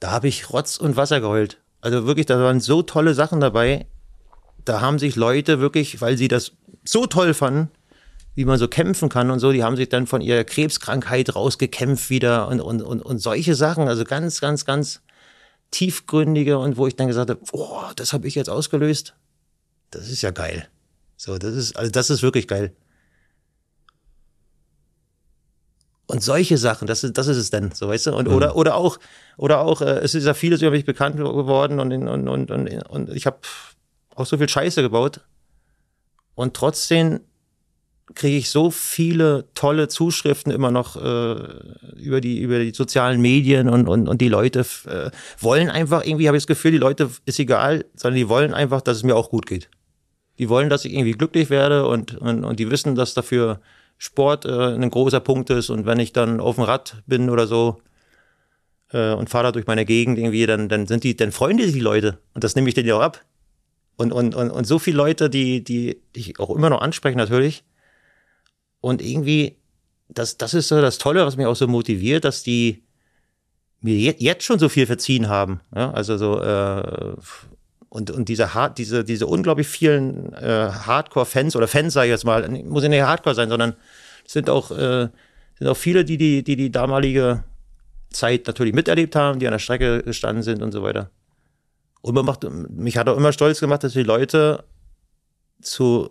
da habe ich Rotz und Wasser geheult. Also wirklich, da waren so tolle Sachen dabei. Da haben sich Leute wirklich, weil sie das so toll fanden, wie man so kämpfen kann und so, die haben sich dann von ihrer Krebskrankheit rausgekämpft wieder und, und, und, und solche Sachen, also ganz, ganz, ganz tiefgründige und wo ich dann gesagt habe, oh, das habe ich jetzt ausgelöst. Das ist ja geil. So, das ist, also das ist wirklich geil. Und solche Sachen, das ist, das ist es denn, so weißt du? Und oder oder auch oder auch, äh, es ist ja vieles über mich bekannt geworden und und und und, und ich habe auch so viel Scheiße gebaut. Und trotzdem kriege ich so viele tolle Zuschriften immer noch äh, über die über die sozialen Medien und und und die Leute äh, wollen einfach irgendwie habe ich das Gefühl, die Leute ist egal, sondern die wollen einfach, dass es mir auch gut geht. Die wollen, dass ich irgendwie glücklich werde und und, und die wissen, dass dafür Sport äh, ein großer Punkt ist und wenn ich dann auf dem Rad bin oder so äh, und fahre da durch meine Gegend irgendwie, dann dann sind die dann freuen die die Leute und das nehme ich denen ja auch ab. Und, und, und, und so viele Leute, die, die, die ich auch immer noch ansprechen, natürlich. Und irgendwie, das, das ist so das Tolle, was mich auch so motiviert, dass die mir jetzt, jetzt schon so viel verziehen haben. Ja, also so, äh, und, und diese, hart, diese, diese unglaublich vielen äh, Hardcore-Fans oder Fans, sage ich jetzt mal, muss ja nicht Hardcore sein, sondern es sind auch, äh, sind auch viele, die die, die die damalige Zeit natürlich miterlebt haben, die an der Strecke gestanden sind und so weiter. Und man macht, mich hat auch immer stolz gemacht, dass die Leute zu,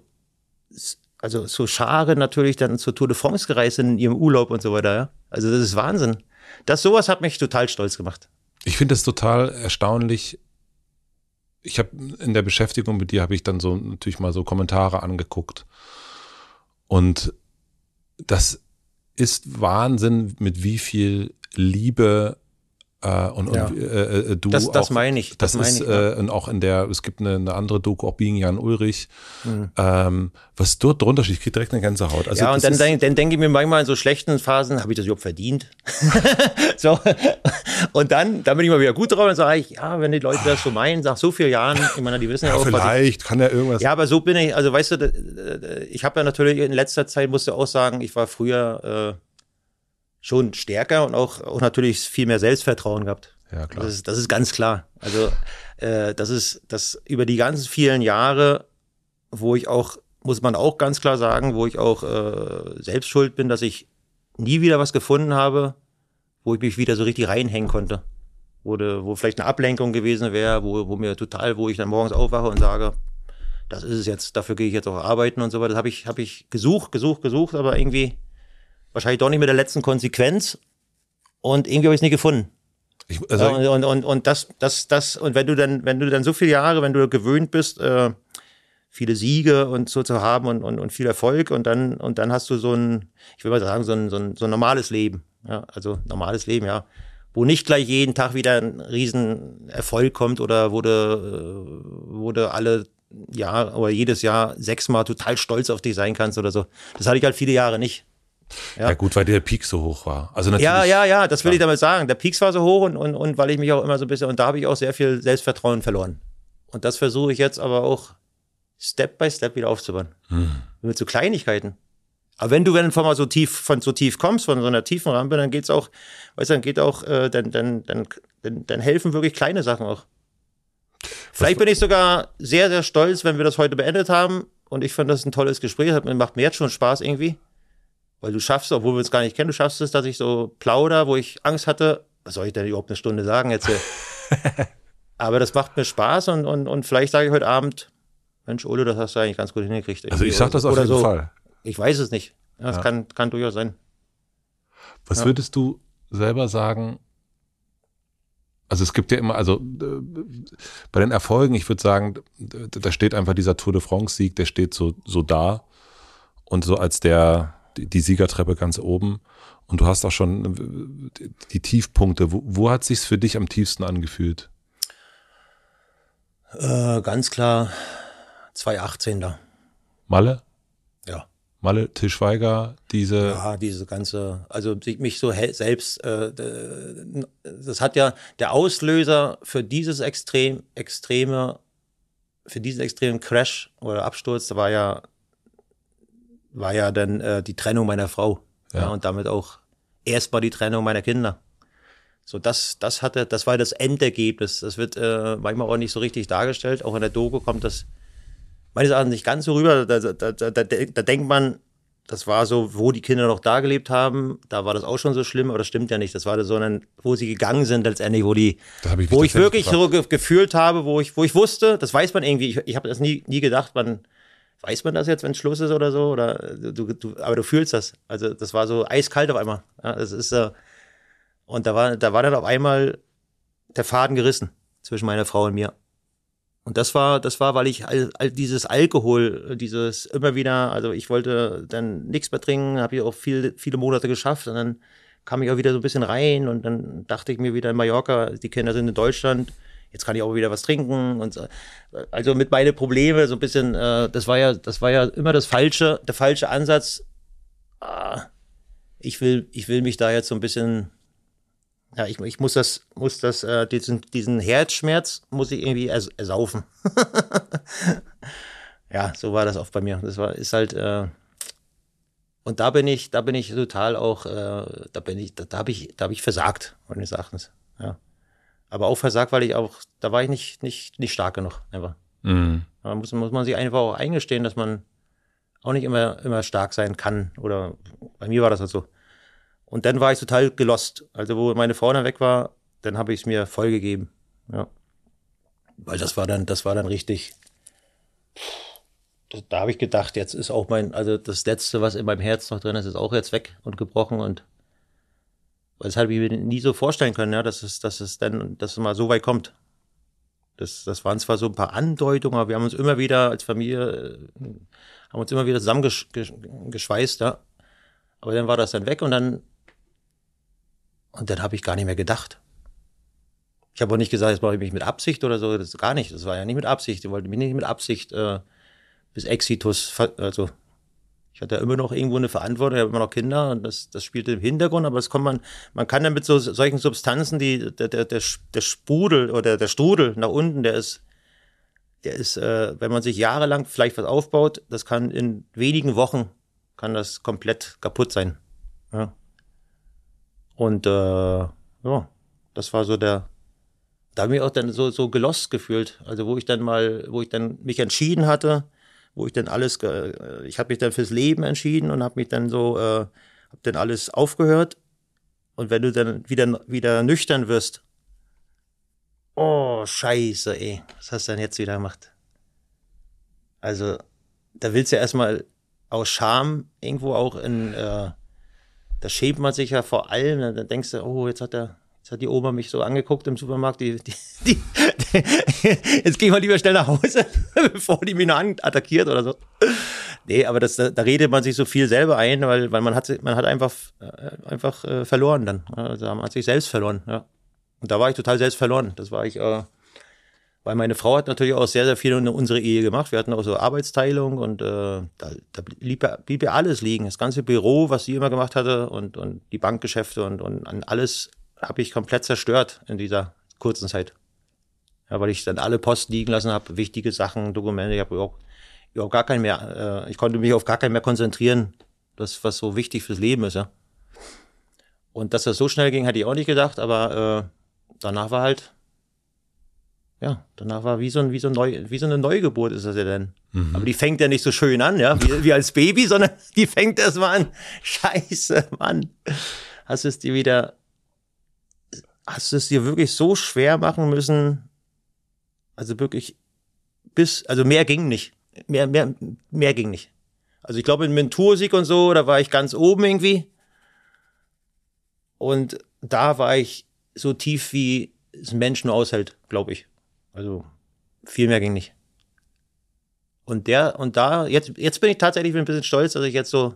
also zu Scharen natürlich dann zur Tour de France gereist sind in ihrem Urlaub und so weiter. Ja? Also das ist Wahnsinn. Das sowas hat mich total stolz gemacht. Ich finde es total erstaunlich. Ich habe in der Beschäftigung mit dir habe ich dann so natürlich mal so Kommentare angeguckt. Und das ist Wahnsinn, mit wie viel Liebe äh, und, Ja. und äh, äh, du Das, das auch, meine ich. das, Das, meine ist ich. ja. äh, und auch in der es gibt eine, eine andere Doku auch Being Jan Ulrich Mhm. ähm, was dort drunter steht ich kriege direkt eine Gänsehaut also ja, und dann, denk- dann denke ich mir manchmal in so schlechten Phasen, habe ich das überhaupt verdient? so. Und dann, dann bin ich mal wieder gut drauf und sage ich, ja, wenn die Leute das so meinen, nach so vielen Jahren, ich meine, die wissen ja, ja, auch, was ich, vielleicht kann ja irgendwas Ja, aber so bin ich, also weißt du, ich habe ja natürlich in letzter Zeit, musst du auch sagen, ich war früher äh, schon stärker und auch, auch natürlich viel mehr Selbstvertrauen gehabt. ja klar Das ist, das ist ganz klar. Also äh, das ist das über die ganzen vielen Jahre, wo ich auch, muss man auch ganz klar sagen, wo ich auch äh, selbst schuld bin, dass ich nie wieder was gefunden habe, wo ich mich wieder so richtig reinhängen konnte. Wo, de, wo vielleicht eine Ablenkung gewesen wäre, wo, wo mir total, wo ich dann morgens aufwache und sage, das ist es jetzt, dafür gehe ich jetzt auch arbeiten und so weiter. Das habe ich, habe ich gesucht, gesucht, gesucht, aber irgendwie wahrscheinlich doch nicht mit der letzten Konsequenz. Und irgendwie habe ich es nie gefunden. ich, also, und, und, und, und das, das, das, und wenn du dann, wenn du dann so viele Jahre, wenn du gewöhnt bist, äh, viele Siege und so zu haben und, und, und viel Erfolg und dann, und dann hast du so ein, ich will mal sagen, so ein, so ein, so ein normales Leben. Ja, also normales Leben, ja. wo nicht gleich jeden Tag wieder ein riesen Erfolg kommt oder wurde, wurde alle Jahr oder jedes Jahr sechsmal total stolz auf dich sein kannst oder so. Das hatte ich halt viele Jahre nicht. Ja. ja, gut, weil der Peak so hoch war. Also natürlich, ja, ja, ja, das will ich damit sagen. Der Peak war so hoch und, und, und weil ich mich auch immer so ein bisschen, und da habe ich auch sehr viel Selbstvertrauen verloren. Und das versuche ich jetzt aber auch Step by Step wieder aufzubauen. Hm. Mit so Kleinigkeiten. Aber wenn du, wenn du mal so tief, von so tief kommst, von so einer tiefen Rampe, dann geht's auch, weißt du, dann geht auch, äh, dann, dann, dann, dann, dann helfen wirklich kleine Sachen auch. Vielleicht bin ich sogar sehr, sehr stolz, wenn wir das heute beendet haben. Und ich fand das ein tolles Gespräch. Das macht mir jetzt schon Spaß irgendwie. Weil du schaffst, obwohl wir uns gar nicht kennen, du schaffst es, dass ich so plauder, wo ich Angst hatte. Was soll ich denn überhaupt eine Stunde sagen jetzt? Aber das macht mir Spaß und, und, und vielleicht sage ich heute Abend, Mensch, Ole, das hast du eigentlich ganz gut hingekriegt. Also ich sag das auf jeden so. Fall. Ich weiß es nicht. Das ja. Kann, kann durchaus sein. Was ja. würdest du selber sagen? Also es gibt ja immer, also äh, bei den Erfolgen, ich würde sagen, da steht einfach dieser Tour de France-Sieg, der steht so, so da und so als der, die Siegertreppe ganz oben. Und du hast auch schon äh, die Tiefpunkte. Wo, wo hat sich's für dich am tiefsten angefühlt? Äh, ganz klar 2018 da. Malle? Ja. Malle, Tischweiger, diese. Ja, diese ganze, also mich so selbst, äh, das hat ja der Auslöser für dieses extrem, extreme, für diesen extremen Crash oder Absturz, da war ja, war ja dann äh, die Trennung meiner Frau. Ja. ja und damit auch erstmal die Trennung meiner Kinder. So, das, das hatte, das war das Endergebnis. Das wird äh, manchmal auch nicht so richtig dargestellt. Auch in der Doku kommt das meines Erachtens nicht ganz so rüber. Da, da, da, da, denkt man, das war so, wo die Kinder noch da gelebt haben, da war das auch schon so schlimm, aber das stimmt ja nicht. Das war so, ein, wo sie gegangen sind letztendlich, wo die, ich wo ich wirklich gefragt. so gefühlt habe, wo ich, wo ich wusste, das weiß man irgendwie. Ich, ich habe das nie, nie gedacht, man weiß man das jetzt, wenn Schluss ist oder so, oder du, du, aber du fühlst das. Also das war so eiskalt auf einmal. Ja, das ist äh, und da war, da war dann auf einmal der Faden gerissen zwischen meiner Frau und mir. Und das war, das war, weil ich all, all dieses Alkohol, dieses immer wieder, also ich wollte dann nichts mehr trinken, habe ich auch viel, viele Monate geschafft und dann kam ich auch wieder so ein bisschen rein und dann dachte ich mir wieder in Mallorca, die Kinder sind in Deutschland, jetzt kann ich auch wieder was trinken und so. also mit meine Probleme so ein bisschen, äh, das war ja, das war ja immer das falsche, der falsche Ansatz. Ah, ich will, ich will mich da jetzt so ein bisschen ja, ich, ich muss das, muss das, äh, diesen, diesen Herzschmerz muss ich irgendwie ers ersaufen. ja, so war das oft bei mir. Das war, ist halt, äh, und da bin ich, da bin ich total auch, äh, da bin ich, da, da habe ich, da habe ich versagt, meines Erachtens. Ja. Aber auch versagt, weil ich auch, da war ich nicht, nicht, nicht stark genug, einfach. Mhm. Da muss, muss man sich einfach auch eingestehen, dass man auch nicht immer, immer stark sein kann. Oder bei mir war das halt so. Und dann war ich total gelost. Also wo meine Frau dann weg war, dann habe ich es mir vollgegeben. Ja. Weil das war dann, das war dann richtig. Da, da habe ich gedacht, jetzt ist auch mein, also das Letzte, was in meinem Herz noch drin ist, ist auch jetzt weg und gebrochen und das habe ich mir nie so vorstellen können, ja, dass es, dass es dann, dass es mal so weit kommt. Das, das waren zwar so ein paar Andeutungen, aber wir haben uns immer wieder als Familie, äh, haben uns immer wieder zusammengeschweißt, ja. Aber dann war das dann weg und dann und dann habe ich gar nicht mehr gedacht. Ich habe auch nicht gesagt, jetzt mache ich mich mit Absicht oder so, das gar nicht. Das war ja nicht mit Absicht. Ich wollte mich nicht mit Absicht äh, bis Exitus, also ich hatte ja immer noch irgendwo eine Verantwortung, ich habe immer noch Kinder und das, das spielte im Hintergrund, aber das kann man, man kann dann mit so solchen Substanzen, die, der, der, der, der Sprudel oder der Strudel nach unten, der ist, der ist, äh, wenn man sich jahrelang vielleicht was aufbaut, das kann in wenigen Wochen, kann das komplett kaputt sein. Ja. Und äh, ja, das war so der, da habe ich mich auch dann so, so gelost gefühlt. Also wo ich dann mal, wo ich dann mich entschieden hatte, wo ich dann alles, ich habe mich dann fürs Leben entschieden und habe mich dann so, äh, habe dann alles aufgehört. Und wenn du dann wieder, wieder nüchtern wirst, oh, scheiße, ey, was hast du denn jetzt wieder gemacht? Also, da willst du ja erstmal aus Scham irgendwo auch in, äh, da schämt man sich ja vor allem. Ne? Dann denkst du, oh, jetzt hat der, jetzt hat die Oma mich so angeguckt im Supermarkt. Die, die, die, die jetzt gehen wir lieber schnell nach Hause, bevor die mich noch attackiert oder so. Nee, aber das, da, da redet man sich so viel selber ein, weil, weil man hat, man hat einfach, äh, einfach äh, verloren dann. Also man hat sich selbst verloren, ja. Und da war ich total selbst verloren. Das war ich, äh, weil meine Frau hat natürlich auch sehr, sehr viel in unsere Ehe gemacht. Wir hatten auch so Arbeitsteilung und äh, da, da blieb, blieb ja alles liegen. Das ganze Büro, was sie immer gemacht hatte und, und die Bankgeschäfte und, und alles habe ich komplett zerstört in dieser kurzen Zeit. Ja, weil ich dann alle Post liegen lassen habe, wichtige Sachen, Dokumente. Ich habe überhaupt, überhaupt gar keinen mehr, äh, ich konnte mich auf gar keinen mehr konzentrieren, das, was so wichtig fürs Leben ist. Ja. Und dass das so schnell ging, hatte ich auch nicht gedacht, aber äh, danach war halt ja, danach war wie so, ein, wie, so ein Neu, wie so eine Neugeburt ist das ja dann. Mhm. Aber die fängt ja nicht so schön an, ja, wie, wie als Baby, sondern die fängt erst mal an. Scheiße, Mann. Hast du es dir wieder, hast du es dir wirklich so schwer machen müssen? Also wirklich bis, also mehr ging nicht. Mehr, mehr, mehr ging nicht. Also ich glaube, in Mentursieg und so, da war ich ganz oben irgendwie. Und da war ich so tief, wie es ein Mensch nur aushält, glaube ich. Also viel mehr ging nicht. Und der, und da, jetzt, jetzt bin ich tatsächlich ein bisschen stolz, dass ich jetzt so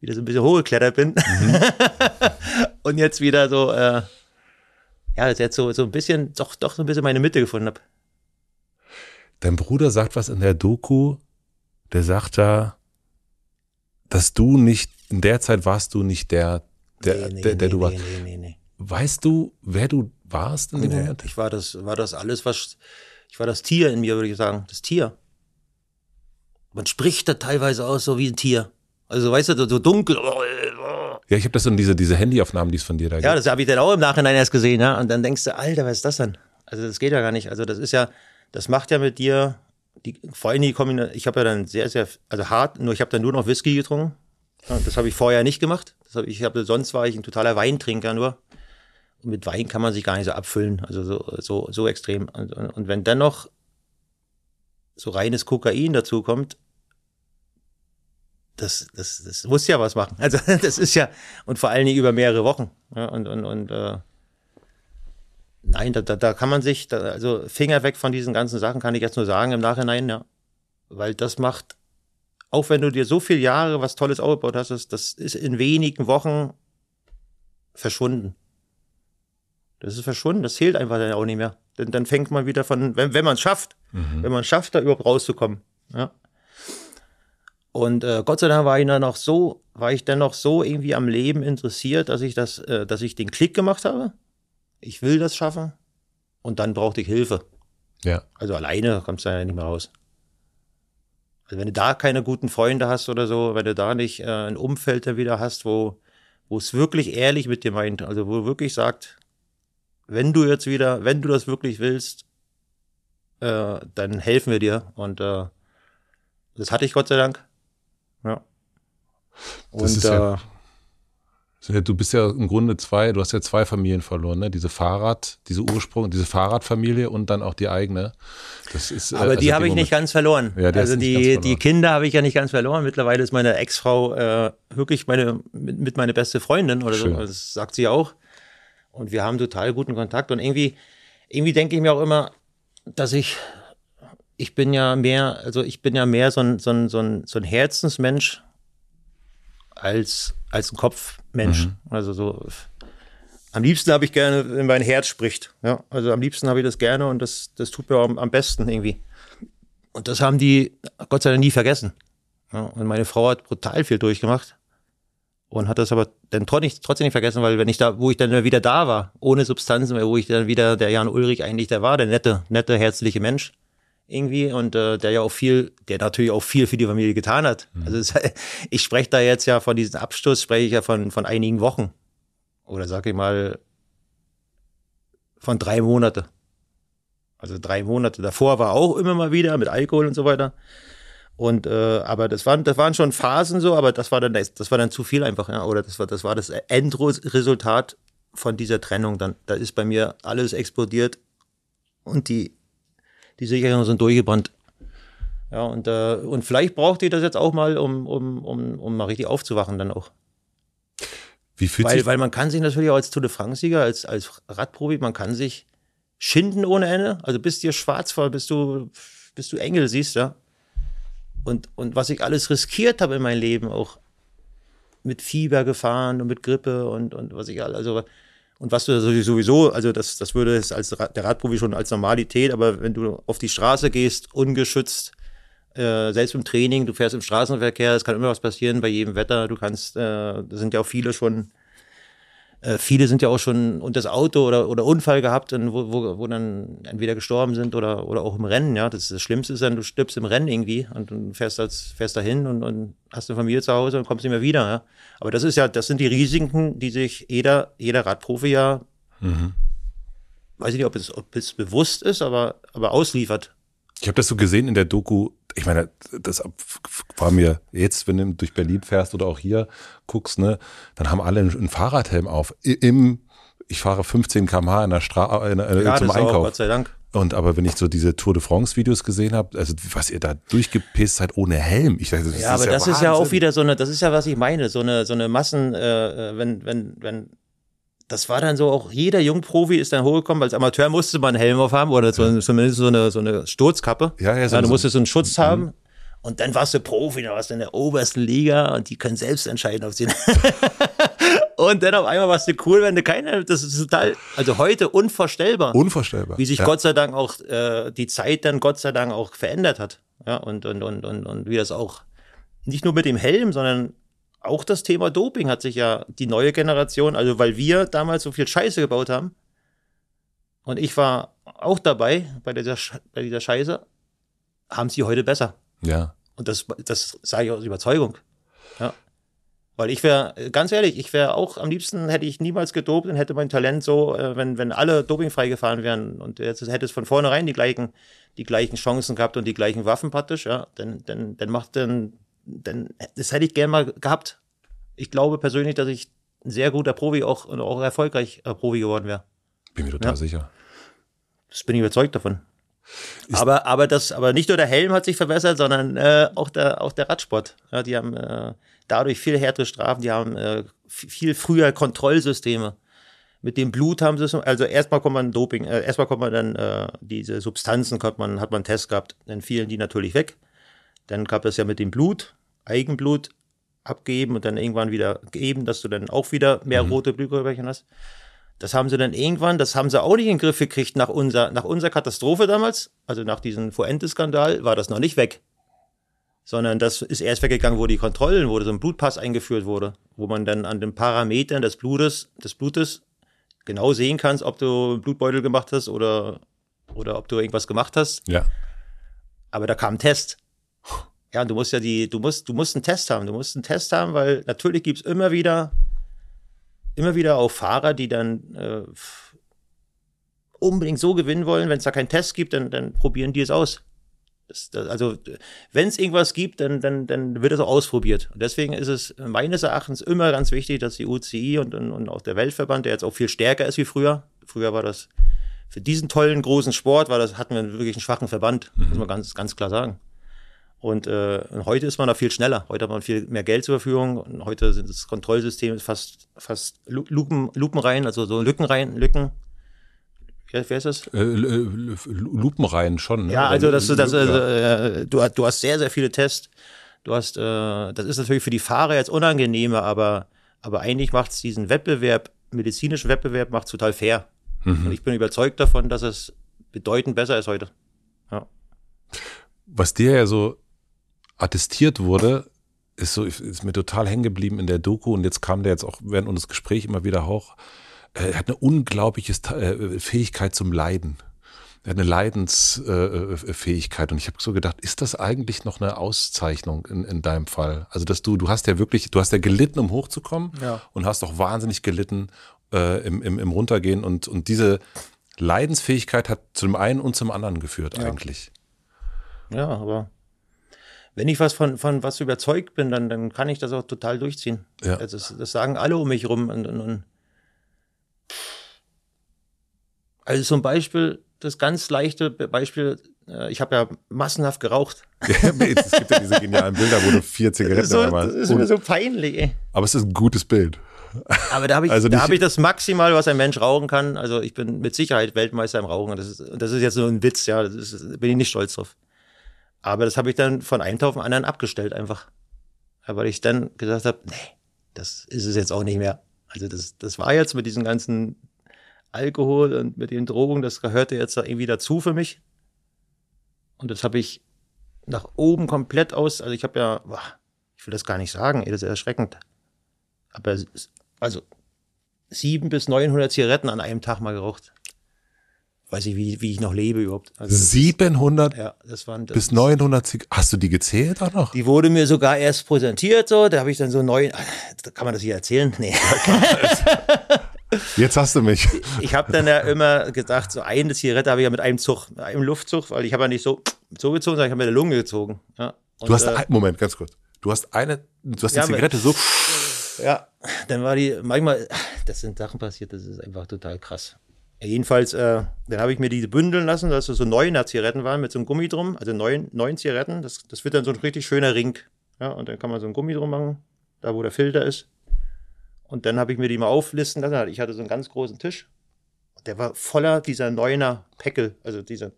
wieder so ein bisschen hochgeklettert bin. Mhm. und jetzt wieder so, äh, ja, jetzt so, so ein bisschen, doch, doch so ein bisschen meine Mitte gefunden habe. Dein Bruder sagt was in der Doku, der sagt da, dass du nicht, in der Zeit warst du nicht der, der, nee, nee, der, der nee, du warst. Weißt du, wer du warst in dem Moment? Ich war das, war das alles, was, ich war das Tier in mir, würde ich sagen. Das Tier. Man spricht da teilweise aus so wie ein Tier. Also, weißt du, so dunkel. Ja, ich habe das in diese, diese Handyaufnahmen, die es von dir da gibt. Ja, das habe ich dann auch im Nachhinein erst gesehen, ja. Und dann denkst du, Alter, was ist das denn? Also, das geht ja gar nicht. Also, das ist ja, das macht ja mit dir, die, vor allem die Kombination, ich habe ja dann sehr, sehr, also hart, nur ich habe dann nur noch Whisky getrunken. Das habe ich vorher nicht gemacht. Das hab ich, ich hab, sonst war ich ein totaler Weintrinker nur mit Wein kann man sich gar nicht so abfüllen, also so, so, so extrem. Und, und, und wenn dann noch so reines Kokain dazu kommt, das, das, das muss ja was machen. Also das ist ja, und vor allen Dingen über mehrere Wochen. Ja, und und, und äh, nein, da, da, da kann man sich, da, also Finger weg von diesen ganzen Sachen, kann ich jetzt nur sagen im Nachhinein, ja. Weil das macht, auch wenn du dir so viele Jahre was Tolles aufgebaut hast, das, das ist in wenigen Wochen verschwunden. Das ist verschwunden, das zählt einfach dann auch nicht mehr. Denn dann fängt man wieder von, wenn, wenn man es schafft, mhm. wenn man es schafft, da überhaupt rauszukommen. Ja. Und äh, Gott sei Dank war ich dann noch so, war ich dann noch so irgendwie am Leben interessiert, dass ich das, äh, dass ich den Klick gemacht habe. Ich will das schaffen. Und dann brauchte ich Hilfe. Ja. Also alleine kommst du ja nicht mehr raus. Also wenn du da keine guten Freunde hast oder so, wenn du da nicht äh, ein Umfeld dann wieder hast, wo, wo es wirklich ehrlich mit dir meint, also wo wirklich sagt, wenn du jetzt wieder, wenn du das wirklich willst, äh, dann helfen wir dir. Und äh, das hatte ich Gott sei Dank. Ja. Und das ist ja, äh, du bist ja im Grunde zwei, du hast ja zwei Familien verloren, ne? Diese Fahrrad, diese Ursprung, diese Fahrradfamilie und dann auch die eigene. Das ist, äh, Aber also die habe ich nicht ganz verloren. Ja, die also die, die Kinder habe ich ja nicht ganz verloren. Mittlerweile ist meine Ex-Frau äh, wirklich meine, mit, mit meine beste Freundin oder Schön. so. Das sagt sie auch. Und wir haben total guten Kontakt. Und irgendwie, irgendwie denke ich mir auch immer, dass ich, ich bin ja mehr, also ich bin ja mehr so ein, so ein, so ein, so ein Herzensmensch als, als ein Kopfmensch. Mhm. Also so, am liebsten habe ich gerne, wenn mein Herz spricht. Ja, also am liebsten habe ich das gerne und das, das tut mir am, am besten irgendwie. Und das haben die Gott sei Dank nie vergessen. Ja, und meine Frau hat brutal viel durchgemacht und hat das aber dann trotzdem nicht vergessen, weil wenn ich da, wo ich dann wieder da war, ohne Substanzen, wo ich dann wieder der Jan Ulrich eigentlich der war, der nette, nette, herzliche Mensch irgendwie und äh, der ja auch viel, der natürlich auch viel für die Familie getan hat. Mhm. Also es, ich spreche da jetzt ja von diesem Abstoß, spreche ich ja von, von einigen Wochen oder sag ich mal von drei Monate. Also drei Monate. Davor war auch immer mal wieder mit Alkohol und so weiter. Und äh, aber das waren das waren schon Phasen so, aber das war dann das war dann zu viel einfach, ja. Oder das war das war das Endresultat von dieser Trennung. Dann da ist bei mir alles explodiert und die die Sicherungen sind durchgebrannt. Ja und äh, und vielleicht braucht ihr das jetzt auch mal, um um um um mal richtig aufzuwachen dann auch. Wie fühlt weil, sich weil man kann sich natürlich auch als Tour de France-Sieger, als, als Radprofi, man kann sich schinden ohne Ende. Also bist dir schwarz voll, bis du, bis du Engel siehst, ja. und, und was ich alles riskiert habe in meinem Leben, auch mit Fieber gefahren und mit Grippe und, und was ich also und was du sowieso, also das, das würde es als der Radprofi schon als Normalität, aber wenn du auf die Straße gehst, ungeschützt, äh, selbst im Training, du fährst im Straßenverkehr, es kann immer was passieren bei jedem Wetter, du kannst, äh, da sind ja auch viele schon äh, viele sind ja auch schon unter das Auto oder, oder Unfall gehabt, und wo, wo, wo dann entweder gestorben sind oder, oder auch im Rennen. Ja, das, das Schlimmste ist dann, du stirbst im Rennen irgendwie und, und fährst, als, fährst dahin und, und hast eine Familie zu Hause und kommst nicht mehr wieder. Ja. Aber das ist ja, das sind die Risiken, die sich jeder, jeder Radprofi ja, mhm. weiß ich nicht, ob es, ob es bewusst ist, aber, aber ausliefert. Ich habe das so gesehen in der Doku, ich meine, das war mir jetzt, wenn du durch Berlin fährst oder auch hier guckst, ne, dann haben alle einen Fahrradhelm auf. Im, ich fahre 15 km/h in der Straße äh, ja, zum Einkauf. Auch, Gott sei Dank. Und aber wenn ich so diese Tour de France Videos gesehen habe, also was ihr da durchgepisst seid ohne Helm, ich dachte, das ja, ist aber ja das Wahnsinn. ist ja auch wieder so eine, das ist ja was ich meine, so eine so eine Massen, äh, äh wenn wenn wenn das war dann so auch jeder Jungprofi ist dann hochgekommen, als Amateur musste man einen Helm auf haben oder so, ja. zumindest so eine, so eine Sturzkappe. Ja, ja, so, ja, du musstest so einen Schutz mhm. haben. Und dann warst du Profi, dann warst du in der obersten Liga und die können selbst entscheiden, ob sie. und dann auf einmal warst du cool, wenn du keine. Das ist total, also heute unvorstellbar. Unvorstellbar. Wie sich ja. Gott sei Dank auch äh, die Zeit dann Gott sei Dank auch verändert hat. Ja, und, und, und, und, und wie das auch nicht nur mit dem Helm, sondern auch das Thema Doping hat sich ja die neue Generation, also weil wir damals so viel Scheiße gebaut haben und ich war auch dabei bei dieser, bei dieser Scheiße, haben sie heute besser. Ja. Und das, das sage ich aus Überzeugung. Ja. Weil ich wäre, ganz ehrlich, ich wäre auch am liebsten, hätte ich niemals gedopt und hätte mein Talent so, äh, wenn, wenn alle dopingfrei gefahren wären und jetzt hätte es von vornherein die gleichen, die gleichen Chancen gehabt und die gleichen Waffen praktisch, ja, dann, dann, dann macht dann dann, das hätte ich gerne mal gehabt. Ich glaube persönlich, dass ich ein sehr guter Profi auch und auch erfolgreich äh, Profi geworden wäre. Bin mir total ja. sicher. Das bin ich überzeugt davon. Ist aber, aber das, aber nicht nur der Helm hat sich verbessert, sondern äh, auch der, auch der Radsport. Ja, die haben äh, dadurch viel härtere Strafen, die haben äh, viel früher Kontrollsysteme. Mit dem Blut haben sie es, also erstmal kommt man Doping, äh, erstmal kommt man dann äh, diese Substanzen, kommt man, hat man einen Test gehabt, dann fielen die natürlich weg. Dann gab es ja mit dem Blut, Eigenblut abgeben und dann irgendwann wieder geben, dass du dann auch wieder mehr mhm. rote Blutkörperchen hast. Das haben sie dann irgendwann, das haben sie auch nicht in den Griff gekriegt nach unserer, nach unserer Katastrophe damals, also nach diesem Fuente-Skandal, war das noch nicht weg. Sondern das ist erst weggegangen, wo die Kontrollen, wo so ein Blutpass eingeführt wurde, wo man dann an den Parametern des Blutes, des Blutes genau sehen kannst, ob du einen Blutbeutel gemacht hast oder, oder ob du irgendwas gemacht hast. Ja. Aber da kam ein Test. Ja, du musst ja die, du musst, du musst einen Test haben. Du musst einen Test haben, weil natürlich gibt's immer wieder, immer wieder auch Fahrer, die dann äh, unbedingt so gewinnen wollen. Wenn es da keinen Test gibt, dann, dann probieren die es aus. Das, das, also, wenn es irgendwas gibt, dann, dann, dann wird es auch ausprobiert. Und deswegen ist es meines Erachtens immer ganz wichtig, dass die UCI und, und, und auch der Weltverband, der jetzt auch viel stärker ist wie früher, früher war das für diesen tollen großen Sport, war das, hatten wir wirklich einen schwachen Verband, muss man ganz, ganz klar sagen. Und äh, heute ist man da viel schneller. Heute hat man viel mehr Geld zur Verfügung. Und heute sind das Kontrollsystem fast, fast Lupen, Lupenreihen, also so Lückenreihen, Lücken. Wie, wie heißt das? Äh, Lupenreihen schon. Ne? Ja, also das, das, äh, du, du hast sehr, sehr viele Tests. Du hast, äh, das ist natürlich für die Fahrer jetzt unangenehmer, aber, aber eigentlich macht es diesen Wettbewerb, medizinischen Wettbewerb, macht total fair. Mhm. Und ich bin überzeugt davon, dass es bedeutend besser ist heute. Ja. Was dir ja so attestiert wurde, ist so, ist mir total hängen geblieben in der Doku und jetzt kam der jetzt auch während unseres Gesprächs immer wieder hoch. Er hat eine unglaubliche äh, Fähigkeit zum Leiden. Er hat eine Leidensfähigkeit. Und ich habe so gedacht, ist das eigentlich noch eine Auszeichnung in, in deinem Fall? Also, dass du, du hast ja wirklich, du hast ja gelitten, um hochzukommen ja. und hast auch wahnsinnig gelitten äh, im, im, im Runtergehen. Und, und diese Leidensfähigkeit hat zum einen und zum anderen geführt, ja. eigentlich. Ja, aber wenn ich was von, von was überzeugt bin, dann, dann kann ich das auch total durchziehen. Ja. Also das, das sagen alle um mich rum. Und, und, und also zum Beispiel, das ganz leichte Beispiel, äh, ich habe ja massenhaft geraucht. es gibt ja diese genialen Bilder, wo du vier Zigaretten so, Das ist mir so peinlich, ey. Aber es ist ein gutes Bild. Aber da habe ich, also da hab ich das maximal, was ein Mensch rauchen kann. Also ich bin mit Sicherheit Weltmeister im Rauchen. Das ist, das ist jetzt so ein Witz, ja. Das ist, bin ich nicht stolz drauf. Aber das habe ich dann von einem Tag auf den anderen abgestellt einfach. Weil ich dann gesagt habe, nee, das ist es jetzt auch nicht mehr. Also das, das war jetzt mit diesem ganzen Alkohol und mit den Drogen, das gehörte jetzt irgendwie dazu für mich. Und das habe ich nach oben komplett aus, also ich habe ja, boah, ich will das gar nicht sagen, ey, das ist erschreckend. Aber also sieben bis 900 Zigaretten an einem Tag mal geraucht. Weiß ich, wie, wie ich noch lebe überhaupt. Also 700 ja, das waren, das bis 900 Zigaretten. Hast du die gezählt auch noch? Die wurde mir sogar erst präsentiert, so. Da habe ich dann so neun. Kann man das hier erzählen? Nee. Jetzt hast du mich. Ich habe dann ja immer gedacht, so eine Zigarette habe ich ja mit einem Zug, mit einem Luftzug, weil ich habe ja nicht so, so gezogen, sondern ich habe mit der Lunge gezogen. Ja. Und, du hast, äh, Moment, ganz kurz. Du hast eine, du hast die ja, Zigarette so. Ja, dann war die, manchmal, das sind Sachen passiert, das ist einfach total krass. Jedenfalls, äh, dann habe ich mir diese bündeln lassen, dass es so neuner Zigaretten waren mit so einem Gummi drum, also neun, neun Zigaretten. Das, das wird dann so ein richtig schöner Ring. Ja, und dann kann man so ein Gummi drum machen, da wo der Filter ist. Und dann habe ich mir die mal auflisten lassen. Ich hatte so einen ganz großen Tisch. Der war voller dieser neuner Päckel, also dieser.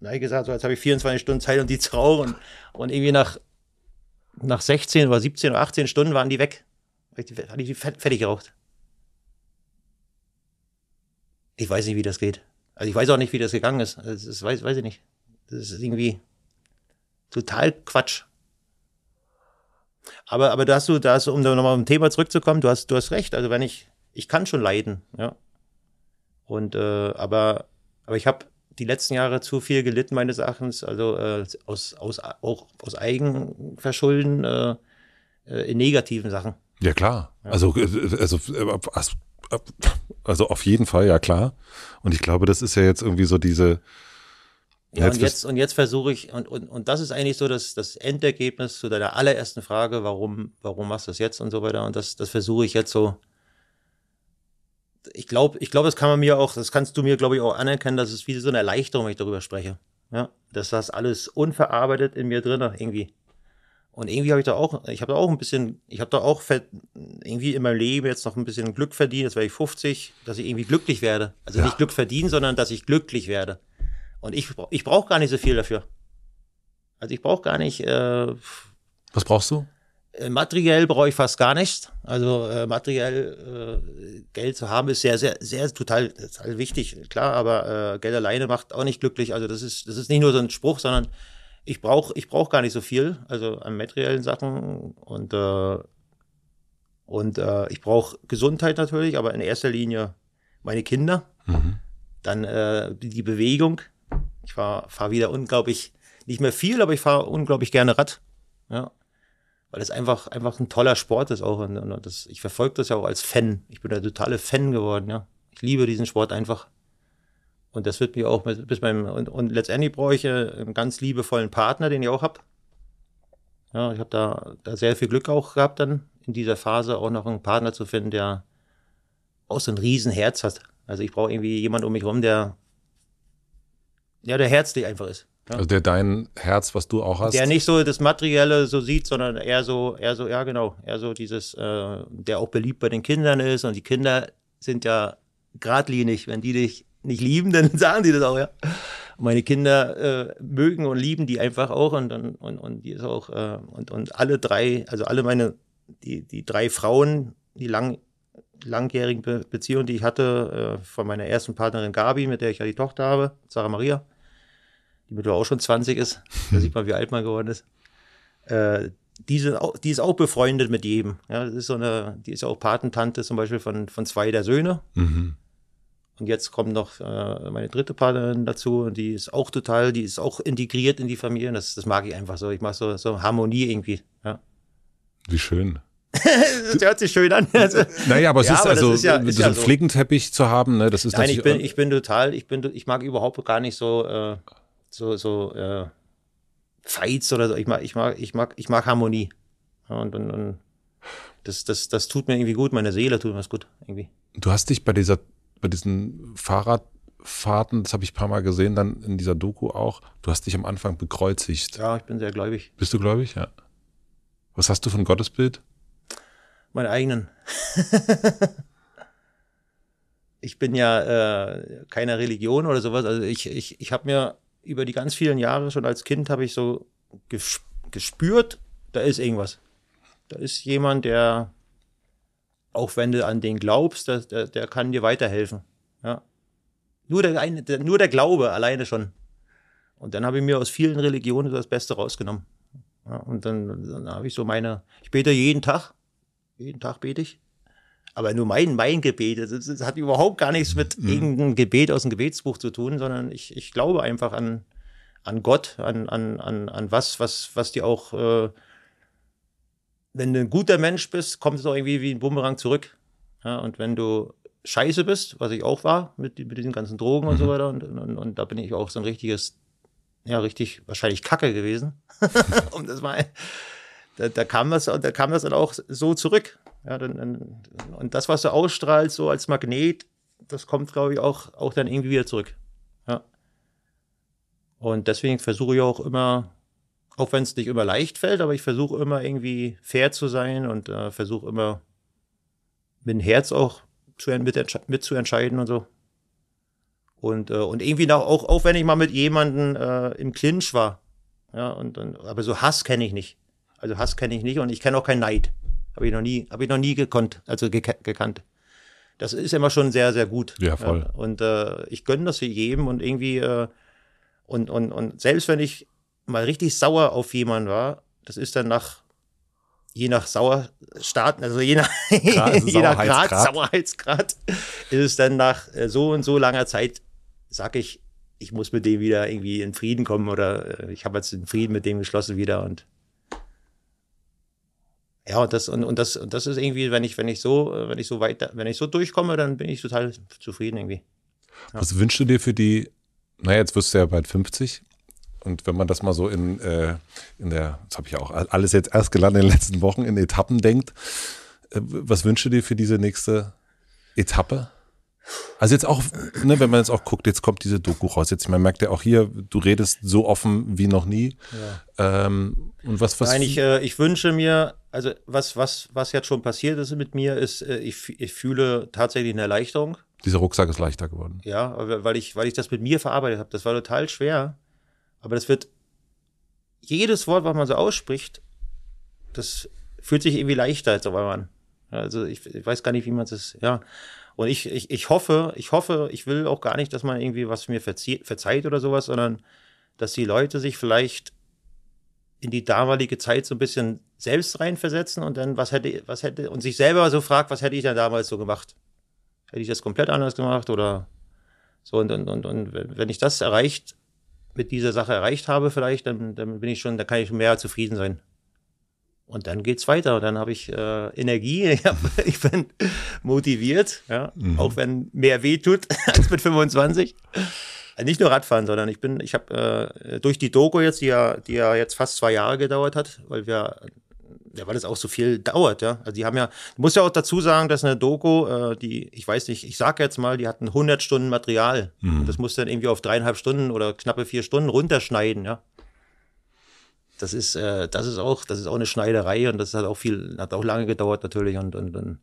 Und ich gesagt, so jetzt habe ich 24 Stunden Zeit, um die zu rauchen. Und, und irgendwie nach, nach 16 oder 17 oder 18 Stunden waren die weg. Hatte ich die fertig geraucht. Ich weiß nicht, wie das geht. Also ich weiß auch nicht, wie das gegangen ist. Also das weiß, weiß ich nicht. Das ist irgendwie total Quatsch. Aber, aber da hast du, da hast du, um nochmal auf Thema zurückzukommen, du hast, du hast recht. Also wenn ich, ich kann schon leiden, ja. Und, äh, aber, aber ich habe die letzten Jahre zu viel gelitten, meines Erachtens, also äh, aus, aus, auch aus Eigenverschulden äh, äh, in negativen Sachen. Ja, klar. Ja. Also, äh, also, äh, also auf jeden Fall, ja klar. Und ich glaube, das ist ja jetzt irgendwie so diese, ja, jetzt und jetzt, und jetzt versuche ich, und, und, und das ist eigentlich so das, das Endergebnis zu deiner allerersten Frage, warum, warum machst du das jetzt und so weiter. Und das, das versuche ich jetzt so. Ich glaube, ich glaube, das kann man mir auch, das kannst du mir, glaube ich, auch anerkennen, dass es wie so eine Erleichterung, wenn ich darüber spreche. Ja, dass das alles unverarbeitet in mir drin irgendwie. Und irgendwie habe ich da auch, ich habe da auch ein bisschen, ich habe da auch irgendwie in meinem Leben jetzt noch ein bisschen Glück verdient, jetzt wäre ich 50, dass ich irgendwie glücklich werde. Also ja. nicht Glück verdienen, sondern dass ich glücklich werde. Und ich, ich brauche gar nicht so viel dafür. Also ich brauche gar nicht. Äh, Was brauchst du? Äh, materiell brauche ich fast gar nichts. Also äh, materiell äh, Geld zu haben ist sehr, sehr, sehr total, total wichtig, klar, aber äh, Geld alleine macht auch nicht glücklich. Also das ist, das ist nicht nur so ein Spruch, sondern ich brauche ich brauch gar nicht so viel, also an materiellen Sachen und, äh, und äh, ich brauche Gesundheit natürlich, aber in erster Linie meine Kinder, mhm. dann äh, die Bewegung, ich fahre fahr wieder unglaublich, nicht mehr viel, aber ich fahre unglaublich gerne Rad. Ja. Weil es einfach, einfach ein toller Sport ist auch. Und, und das, ich verfolge das ja auch als Fan. Ich bin der totale Fan geworden, ja. Ich liebe diesen Sport einfach. Und das wird mir auch mit, bis beim, und, und letztendlich brauche ich einen ganz liebevollen Partner, den ich auch habe. Ja, ich habe da, da sehr viel Glück auch gehabt, dann in dieser Phase auch noch einen Partner zu finden, der auch so ein Riesenherz hat. Also ich brauche irgendwie jemanden um mich herum, der ja, der herzlich einfach ist. Ja. Also der dein Herz, was du auch hast. Der nicht so das Materielle so sieht, sondern eher so, eher so, ja genau, eher so dieses, äh, der auch beliebt bei den Kindern ist und die Kinder sind ja geradlinig, wenn die dich nicht lieben, dann sagen die das auch, ja. Meine Kinder äh, mögen und lieben die einfach auch und, und, und, und die ist auch, äh, und, und alle drei, also alle meine, die, die drei Frauen, die lang, langjährigen Be Beziehung, die ich hatte, äh, von meiner ersten Partnerin Gabi, mit der ich ja die Tochter habe, Sarah Maria, die mittlerweile auch schon 20 ist. Da sieht man, wie alt man geworden ist. Äh, die, sind auch, die ist auch befreundet mit jedem. Ja, das ist so eine, die ist auch Patentante zum Beispiel von, von zwei der Söhne. Mhm. Und jetzt kommt noch äh, meine dritte Partnerin dazu und die ist auch total, die ist auch integriert in die Familie. Das, das mag ich einfach so. Ich mag so, so Harmonie irgendwie. Ja. Wie schön. das hört sich schön an. Also, naja, aber es ja, ist aber also, ist ja, ist so einen so. Flickenteppich zu haben, ne, das ist Nein, ich bin, ich bin total, ich bin, ich mag überhaupt gar nicht so, äh, so, so, äh, Fights oder so. Ich mag, ich mag, ich mag, ich mag Harmonie. Ja, und, und, und das, das, das tut mir irgendwie gut, meine Seele tut mir das gut, irgendwie. Du hast dich bei dieser, bei diesen Fahrradfahrten, das habe ich ein paar Mal gesehen, dann in dieser Doku auch, du hast dich am Anfang bekreuzigt. Ja, ich bin sehr gläubig. Bist du gläubig? Ja. Was hast du für ein Gottesbild? Meinen eigenen. ich bin ja äh, keiner Religion oder sowas. Also ich, ich, ich habe mir, über die ganz vielen Jahre, schon als Kind, habe ich so gespürt, da ist irgendwas. Da ist jemand, der, auch wenn du an den glaubst, der, der, der kann dir weiterhelfen. Ja. Nur der, nur der Glaube alleine schon. Und dann habe ich mir aus vielen Religionen das Beste rausgenommen. Ja, und dann, dann habe ich so meine, ich bete jeden Tag. Jeden Tag bete ich. Aber nur mein, mein Gebet, das, das hat überhaupt gar nichts mit mhm. irgendeinem Gebet aus dem Gebetsbuch zu tun, sondern ich, ich glaube einfach an, an Gott, an, an, an, an was, was, was dir auch, äh, wenn du ein guter Mensch bist, kommt es auch irgendwie wie ein Bumerang zurück. Ja, und wenn du scheiße bist, was ich auch war, mit, mit diesen ganzen Drogen und so mhm. weiter, und, und, und da bin ich auch so ein richtiges ja, richtig wahrscheinlich Kacke gewesen. um das mal, da, da, kam das, da kam das dann auch so zurück. Ja, dann, dann, und das, was du ausstrahlst, so als Magnet, das kommt, glaube ich, auch, auch dann irgendwie wieder zurück. Ja. Und deswegen versuche ich auch immer, auch wenn es nicht immer leicht fällt, aber ich versuche immer irgendwie fair zu sein und äh, versuche immer mit dem Herz auch zu, mit, mit zu entscheiden und so. Und, äh, und irgendwie noch, auch, auch wenn ich mal mit jemandem äh, im Clinch war. Ja, und, und aber so Hass kenne ich nicht. Also Hass kenne ich nicht und ich kenne auch keinen Neid. Habe ich noch nie, habe ich noch nie gekonnt, also gek gekannt. Das ist immer schon sehr, sehr gut. Ja, voll. Ja, und äh, ich gönne das für jedem und irgendwie, äh, und, und, und selbst wenn ich mal richtig sauer auf jemanden war, das ist dann nach, je nach Sauerstaat, also je nach, Grad, je nach Grad, Sauerheitsgrad, ist es dann nach äh, so und so langer Zeit sag ich, ich muss mit dem wieder irgendwie in Frieden kommen oder äh, ich habe jetzt den Frieden mit dem geschlossen wieder und ja, und das, und, und das, und das ist irgendwie, wenn ich, wenn ich so, wenn ich so weiter, wenn ich so durchkomme, dann bin ich total zufrieden irgendwie. Ja. Was wünschst du dir für die, naja, jetzt wirst du ja bald 50. Und wenn man das mal so in, äh, in der, das habe ich auch alles jetzt erst gelandet in den letzten Wochen, in Etappen denkt, äh, was wünschst du dir für diese nächste Etappe? Also jetzt auch, ne, wenn man jetzt auch guckt, jetzt kommt diese Doku raus. Jetzt, man merkt ja auch hier, du redest so offen wie noch nie. Ja. Ähm, und was, was? Nein, ich, äh, ich wünsche mir, also was, was, was jetzt schon passiert ist mit mir, ist, äh, ich, ich fühle tatsächlich eine Erleichterung. Dieser Rucksack ist leichter geworden. Ja, weil ich, weil ich das mit mir verarbeitet habe. Das war total schwer. Aber das wird, jedes Wort, was man so ausspricht, das fühlt sich irgendwie leichter als auf einmal an. Also ich, ich weiß gar nicht, wie man das, ja. Und ich, ich, ich hoffe, ich hoffe, ich will auch gar nicht, dass man irgendwie was mir verzie verzeiht oder sowas, sondern dass die Leute sich vielleicht in die damalige Zeit so ein bisschen selbst reinversetzen und dann, was hätte, was hätte, und sich selber so fragt, was hätte ich denn damals so gemacht? Hätte ich das komplett anders gemacht oder so? Und, und, und, und wenn ich das erreicht, mit dieser Sache erreicht habe, vielleicht, dann, dann bin ich schon, da kann ich schon mehr zufrieden sein. Und dann geht's weiter. Dann habe ich äh, Energie, ich, hab, ich bin motiviert, ja, mhm. auch wenn mehr weh tut als mit 25. Äh, nicht nur Radfahren, sondern ich bin, ich habe äh, durch die Doku jetzt, die ja, die ja jetzt fast zwei Jahre gedauert hat, weil wir, ja, weil das auch so viel dauert, ja. Also die haben ja, du musst ja auch dazu sagen, dass eine Doku, äh, die, ich weiß nicht, ich sag jetzt mal, die hatten 100 Stunden Material. Mhm. Das musst du dann irgendwie auf dreieinhalb Stunden oder knappe vier Stunden runterschneiden, ja das ist, äh, das ist auch, das ist auch eine Schneiderei und das hat auch viel, hat auch lange gedauert natürlich und, und, und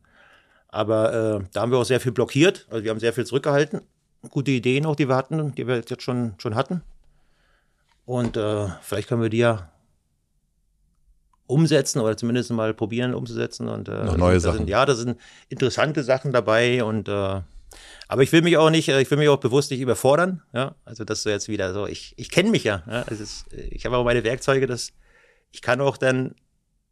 aber äh, da haben wir auch sehr viel blockiert, also wir haben sehr viel zurückgehalten, gute Ideen auch, die wir hatten, die wir jetzt schon, schon hatten und äh, vielleicht können wir die ja umsetzen oder zumindest mal probieren umzusetzen und äh, Noch neue da Sachen. Sind, ja, da sind interessante Sachen dabei und äh, aber ich will mich auch nicht, äh, ich will mich auch bewusst nicht überfordern. Ja, also dass du jetzt wieder so, ich, ich kenne mich ja. ja also es, ich habe auch meine Werkzeuge, dass ich kann auch dann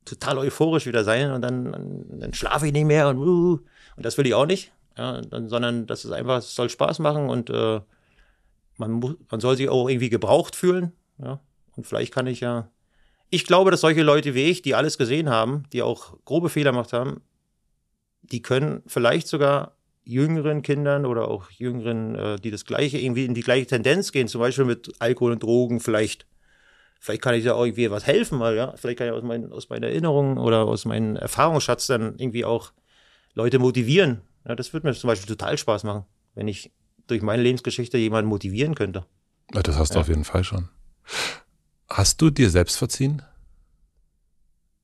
total euphorisch wieder sein und dann, dann, dann schlafe ich nicht mehr und uh, und das will ich auch nicht. Ja, dann, sondern das ist einfach, es soll Spaß machen und äh, man, muss, man soll sich auch irgendwie gebraucht fühlen. Ja, und vielleicht kann ich ja. Ich glaube, dass solche Leute wie ich, die alles gesehen haben, die auch grobe Fehler gemacht haben, die können vielleicht sogar jüngeren Kindern oder auch jüngeren, äh, die das gleiche, irgendwie in die gleiche Tendenz gehen, zum Beispiel mit Alkohol und Drogen, vielleicht, vielleicht kann ich da auch irgendwie was helfen, weil ja, vielleicht kann ich aus, mein, aus meiner Erinnerung oder aus meinem Erfahrungsschatz dann irgendwie auch Leute motivieren. Ja, das würde mir zum Beispiel total Spaß machen, wenn ich durch meine Lebensgeschichte jemanden motivieren könnte. Ja, das hast du ja. auf jeden Fall schon. Hast du dir selbst verziehen?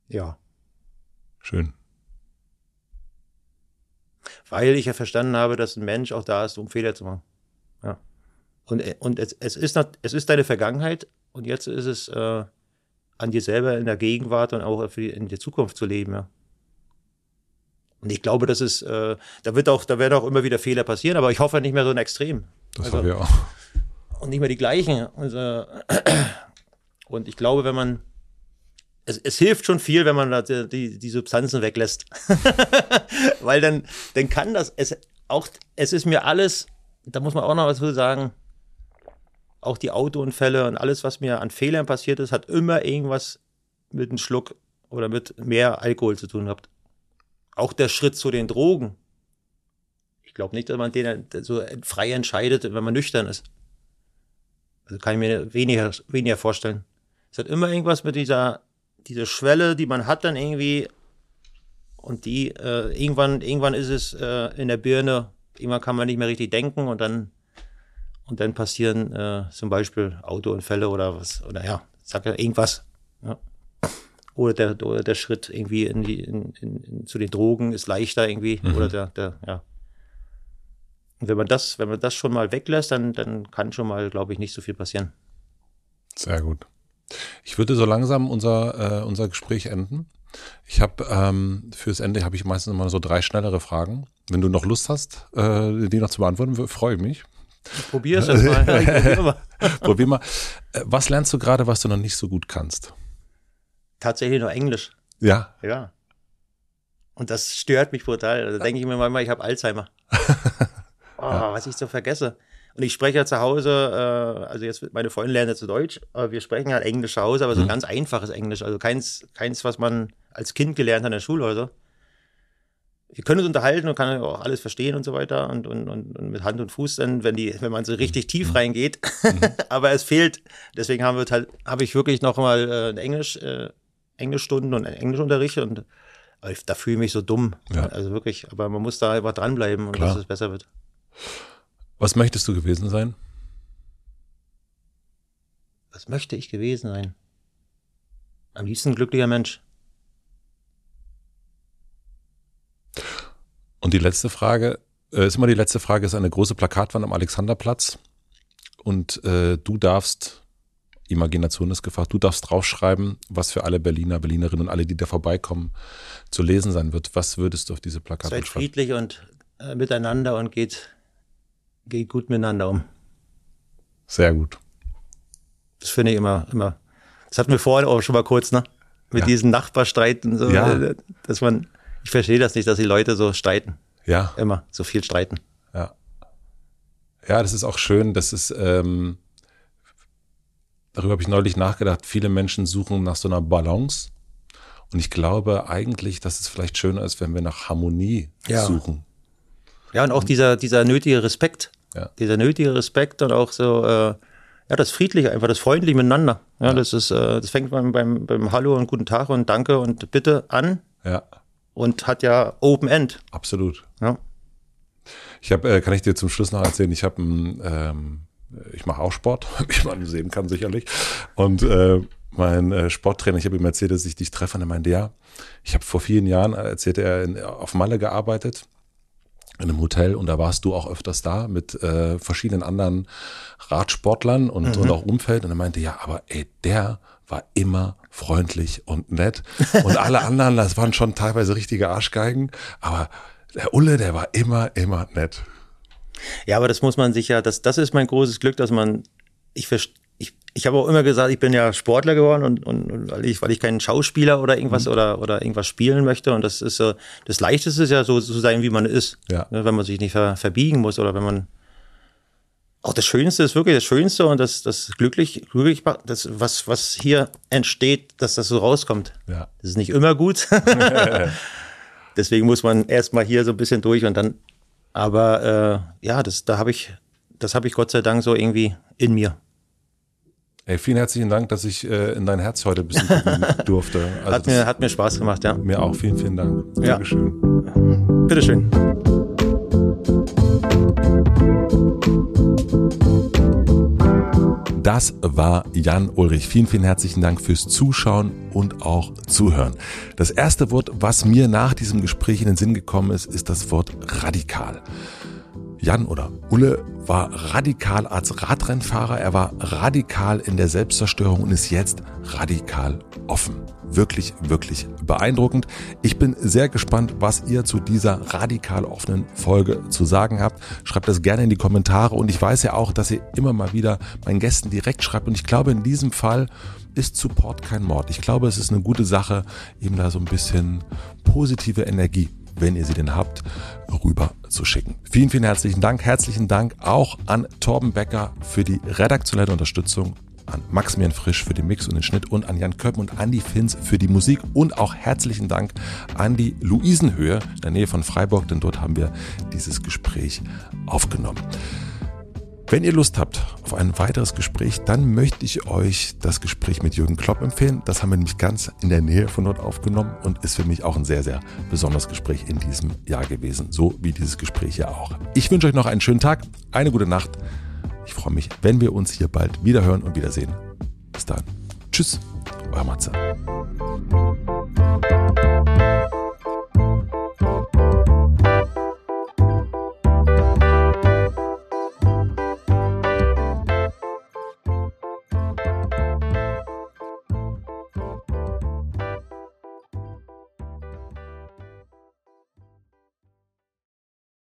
Ja. Schön weil ich ja verstanden habe, dass ein Mensch auch da ist, um Fehler zu machen. Ja. Und, und es, es, ist, es ist deine Vergangenheit und jetzt ist es äh, an dir selber in der Gegenwart und auch die, in der Zukunft zu leben, ja. Und ich glaube, das ist, äh, da wird auch, da werden auch immer wieder Fehler passieren, aber ich hoffe nicht mehr so ein Extrem. Das also, haben wir auch. Und nicht mehr die gleichen. Also, und ich glaube, wenn man, es, es hilft schon viel, wenn man die, die, die Substanzen weglässt. Weil dann, dann kann das, es auch, es ist mir alles, da muss man auch noch was zu sagen, auch die Autounfälle und alles, was mir an Fehlern passiert ist, hat immer irgendwas mit einem Schluck oder mit mehr Alkohol zu tun gehabt. Auch der Schritt zu den Drogen. Ich glaube nicht, dass man den so frei entscheidet, wenn man nüchtern ist. Also kann ich mir weniger, weniger vorstellen. Es hat immer irgendwas mit dieser, dieser Schwelle, die man hat dann irgendwie und die äh, irgendwann, irgendwann ist es äh, in der Birne, irgendwann kann man nicht mehr richtig denken und dann und dann passieren äh, zum Beispiel Autounfälle oder was, oder ja, sag ja irgendwas. Ja. Oder der, oder der Schritt irgendwie in die, in, in, in, zu den Drogen ist leichter irgendwie. Mhm. Oder der, der, ja. Und wenn man das, wenn man das schon mal weglässt, dann, dann kann schon mal, glaube ich, nicht so viel passieren. Sehr gut. Ich würde so langsam unser, äh, unser Gespräch enden. Ich habe ähm, fürs Ende habe ich meistens immer so drei schnellere Fragen. Wenn du noch Lust hast, äh, die noch zu beantworten, freue ich mich. Ich probiere es mal. probier mal. probier mal. Äh, was lernst du gerade, was du noch nicht so gut kannst? Tatsächlich nur Englisch. Ja. Ja. Und das stört mich brutal. Da denke ich mir manchmal, ich habe Alzheimer. oh, ja. Was ich so vergesse. Und ich spreche ja zu Hause, äh, also jetzt meine Freundin lernt jetzt Deutsch, aber wir sprechen halt Englisch zu Hause, aber so mhm. ganz einfaches Englisch. Also keins, keins, was man als Kind gelernt hat in der Schule oder so wir können uns unterhalten und kann auch alles verstehen und so weiter und, und, und, und mit Hand und Fuß dann, wenn die, wenn man so richtig tief mhm. reingeht. Mhm. Aber es fehlt, deswegen haben wir halt, habe ich wirklich noch mal äh, Englisch, äh, Englischstunden und Englischunterricht und da fühle ich mich so dumm. Ja. Also wirklich, aber man muss da einfach dranbleiben und Klar. dass es besser wird. Was möchtest du gewesen sein? Was möchte ich gewesen sein? Am liebsten ein glücklicher Mensch. Und die letzte Frage, äh, ist immer die letzte Frage, ist eine große Plakatwand am Alexanderplatz. Und äh, du darfst, Imagination ist gefragt, du darfst draufschreiben, was für alle Berliner, Berlinerinnen und alle, die da vorbeikommen, zu lesen sein wird. Was würdest du auf diese Plakatwand schreiben? Seid friedlich und äh, miteinander und geht, geht gut miteinander um. Sehr gut. Das finde ich immer, immer. Das hatten wir vorhin auch schon mal kurz, ne? Mit ja. diesen Nachbarstreiten, so, ja. Dass man ich verstehe das nicht, dass die Leute so streiten. Ja. Immer so viel streiten. Ja. Ja, das ist auch schön. Das ist, ähm, darüber habe ich neulich nachgedacht. Viele Menschen suchen nach so einer Balance. Und ich glaube eigentlich, dass es vielleicht schöner ist, wenn wir nach Harmonie ja. suchen. Ja, und auch dieser, dieser nötige Respekt. Ja. Dieser nötige Respekt und auch so, äh, ja, das Friedliche, einfach das Freundliche miteinander. Ja, ja. das ist, äh, das fängt beim, beim, beim Hallo und guten Tag und Danke und Bitte an. Ja und hat ja Open End. Absolut. Ja. Ich habe, äh, kann ich dir zum Schluss noch erzählen, ich habe ähm, ich mache auch Sport, wie man sehen kann sicherlich. Und äh, mein äh, Sporttrainer, ich habe ihm erzählt, dass ich dich treffe und er meinte, ja, ich habe vor vielen Jahren, erzählt er, in, auf Malle gearbeitet, in einem Hotel und da warst du auch öfters da mit äh, verschiedenen anderen Radsportlern und, mhm. und auch Umfeld und er meinte, ja, aber ey, der war immer freundlich und nett. Und alle anderen, das waren schon teilweise richtige Arschgeigen. Aber der Ulle, der war immer, immer nett. Ja, aber das muss man sich ja, das, das ist mein großes Glück, dass man, ich ich, ich habe auch immer gesagt, ich bin ja Sportler geworden und, und, und weil, ich, weil ich kein Schauspieler oder irgendwas mhm. oder, oder irgendwas spielen möchte. Und das ist so, das Leichteste ist ja so zu so sein, wie man ist. Ja. Ne, wenn man sich nicht ver, verbiegen muss oder wenn man auch das Schönste ist wirklich das Schönste und das, das glücklich, glücklich, das, was, was hier entsteht, dass das so rauskommt. Ja. Das ist nicht immer gut. Deswegen muss man erstmal hier so ein bisschen durch und dann, aber äh, ja, das, da habe ich, das habe ich Gott sei Dank so irgendwie in mir. Ey, vielen herzlichen Dank, dass ich äh, in dein Herz heute ein bisschen gucken durfte. Also hat, mir, hat mir Spaß gemacht, ja. Mir auch, vielen, vielen Dank. Ja. Dankeschön. Bitteschön. Das war Jan Ulrich. Vielen, vielen herzlichen Dank fürs Zuschauen und auch Zuhören. Das erste Wort, was mir nach diesem Gespräch in den Sinn gekommen ist, ist das Wort radikal. Jan oder Ulle war radikal als Radrennfahrer, er war radikal in der Selbstzerstörung und ist jetzt radikal offen. Wirklich, wirklich beeindruckend. Ich bin sehr gespannt, was ihr zu dieser radikal offenen Folge zu sagen habt. Schreibt das gerne in die Kommentare und ich weiß ja auch, dass ihr immer mal wieder meinen Gästen direkt schreibt und ich glaube in diesem Fall ist Support kein Mord. Ich glaube, es ist eine gute Sache, eben da so ein bisschen positive Energie wenn ihr sie denn habt, rüber zu schicken. Vielen, vielen herzlichen Dank. Herzlichen Dank auch an Torben Becker für die redaktionelle Unterstützung an Maximilian Frisch für den Mix und den Schnitt und an Jan Köppen und Andy Finz für die Musik und auch herzlichen Dank an die Luisenhöhe in der Nähe von Freiburg, denn dort haben wir dieses Gespräch aufgenommen. Wenn ihr Lust habt auf ein weiteres Gespräch, dann möchte ich euch das Gespräch mit Jürgen Klopp empfehlen. Das haben wir nämlich ganz in der Nähe von dort aufgenommen und ist für mich auch ein sehr, sehr besonderes Gespräch in diesem Jahr gewesen. So wie dieses Gespräch hier auch. Ich wünsche euch noch einen schönen Tag, eine gute Nacht. Ich freue mich, wenn wir uns hier bald wieder hören und wiedersehen. Bis dann. Tschüss, euer Matze.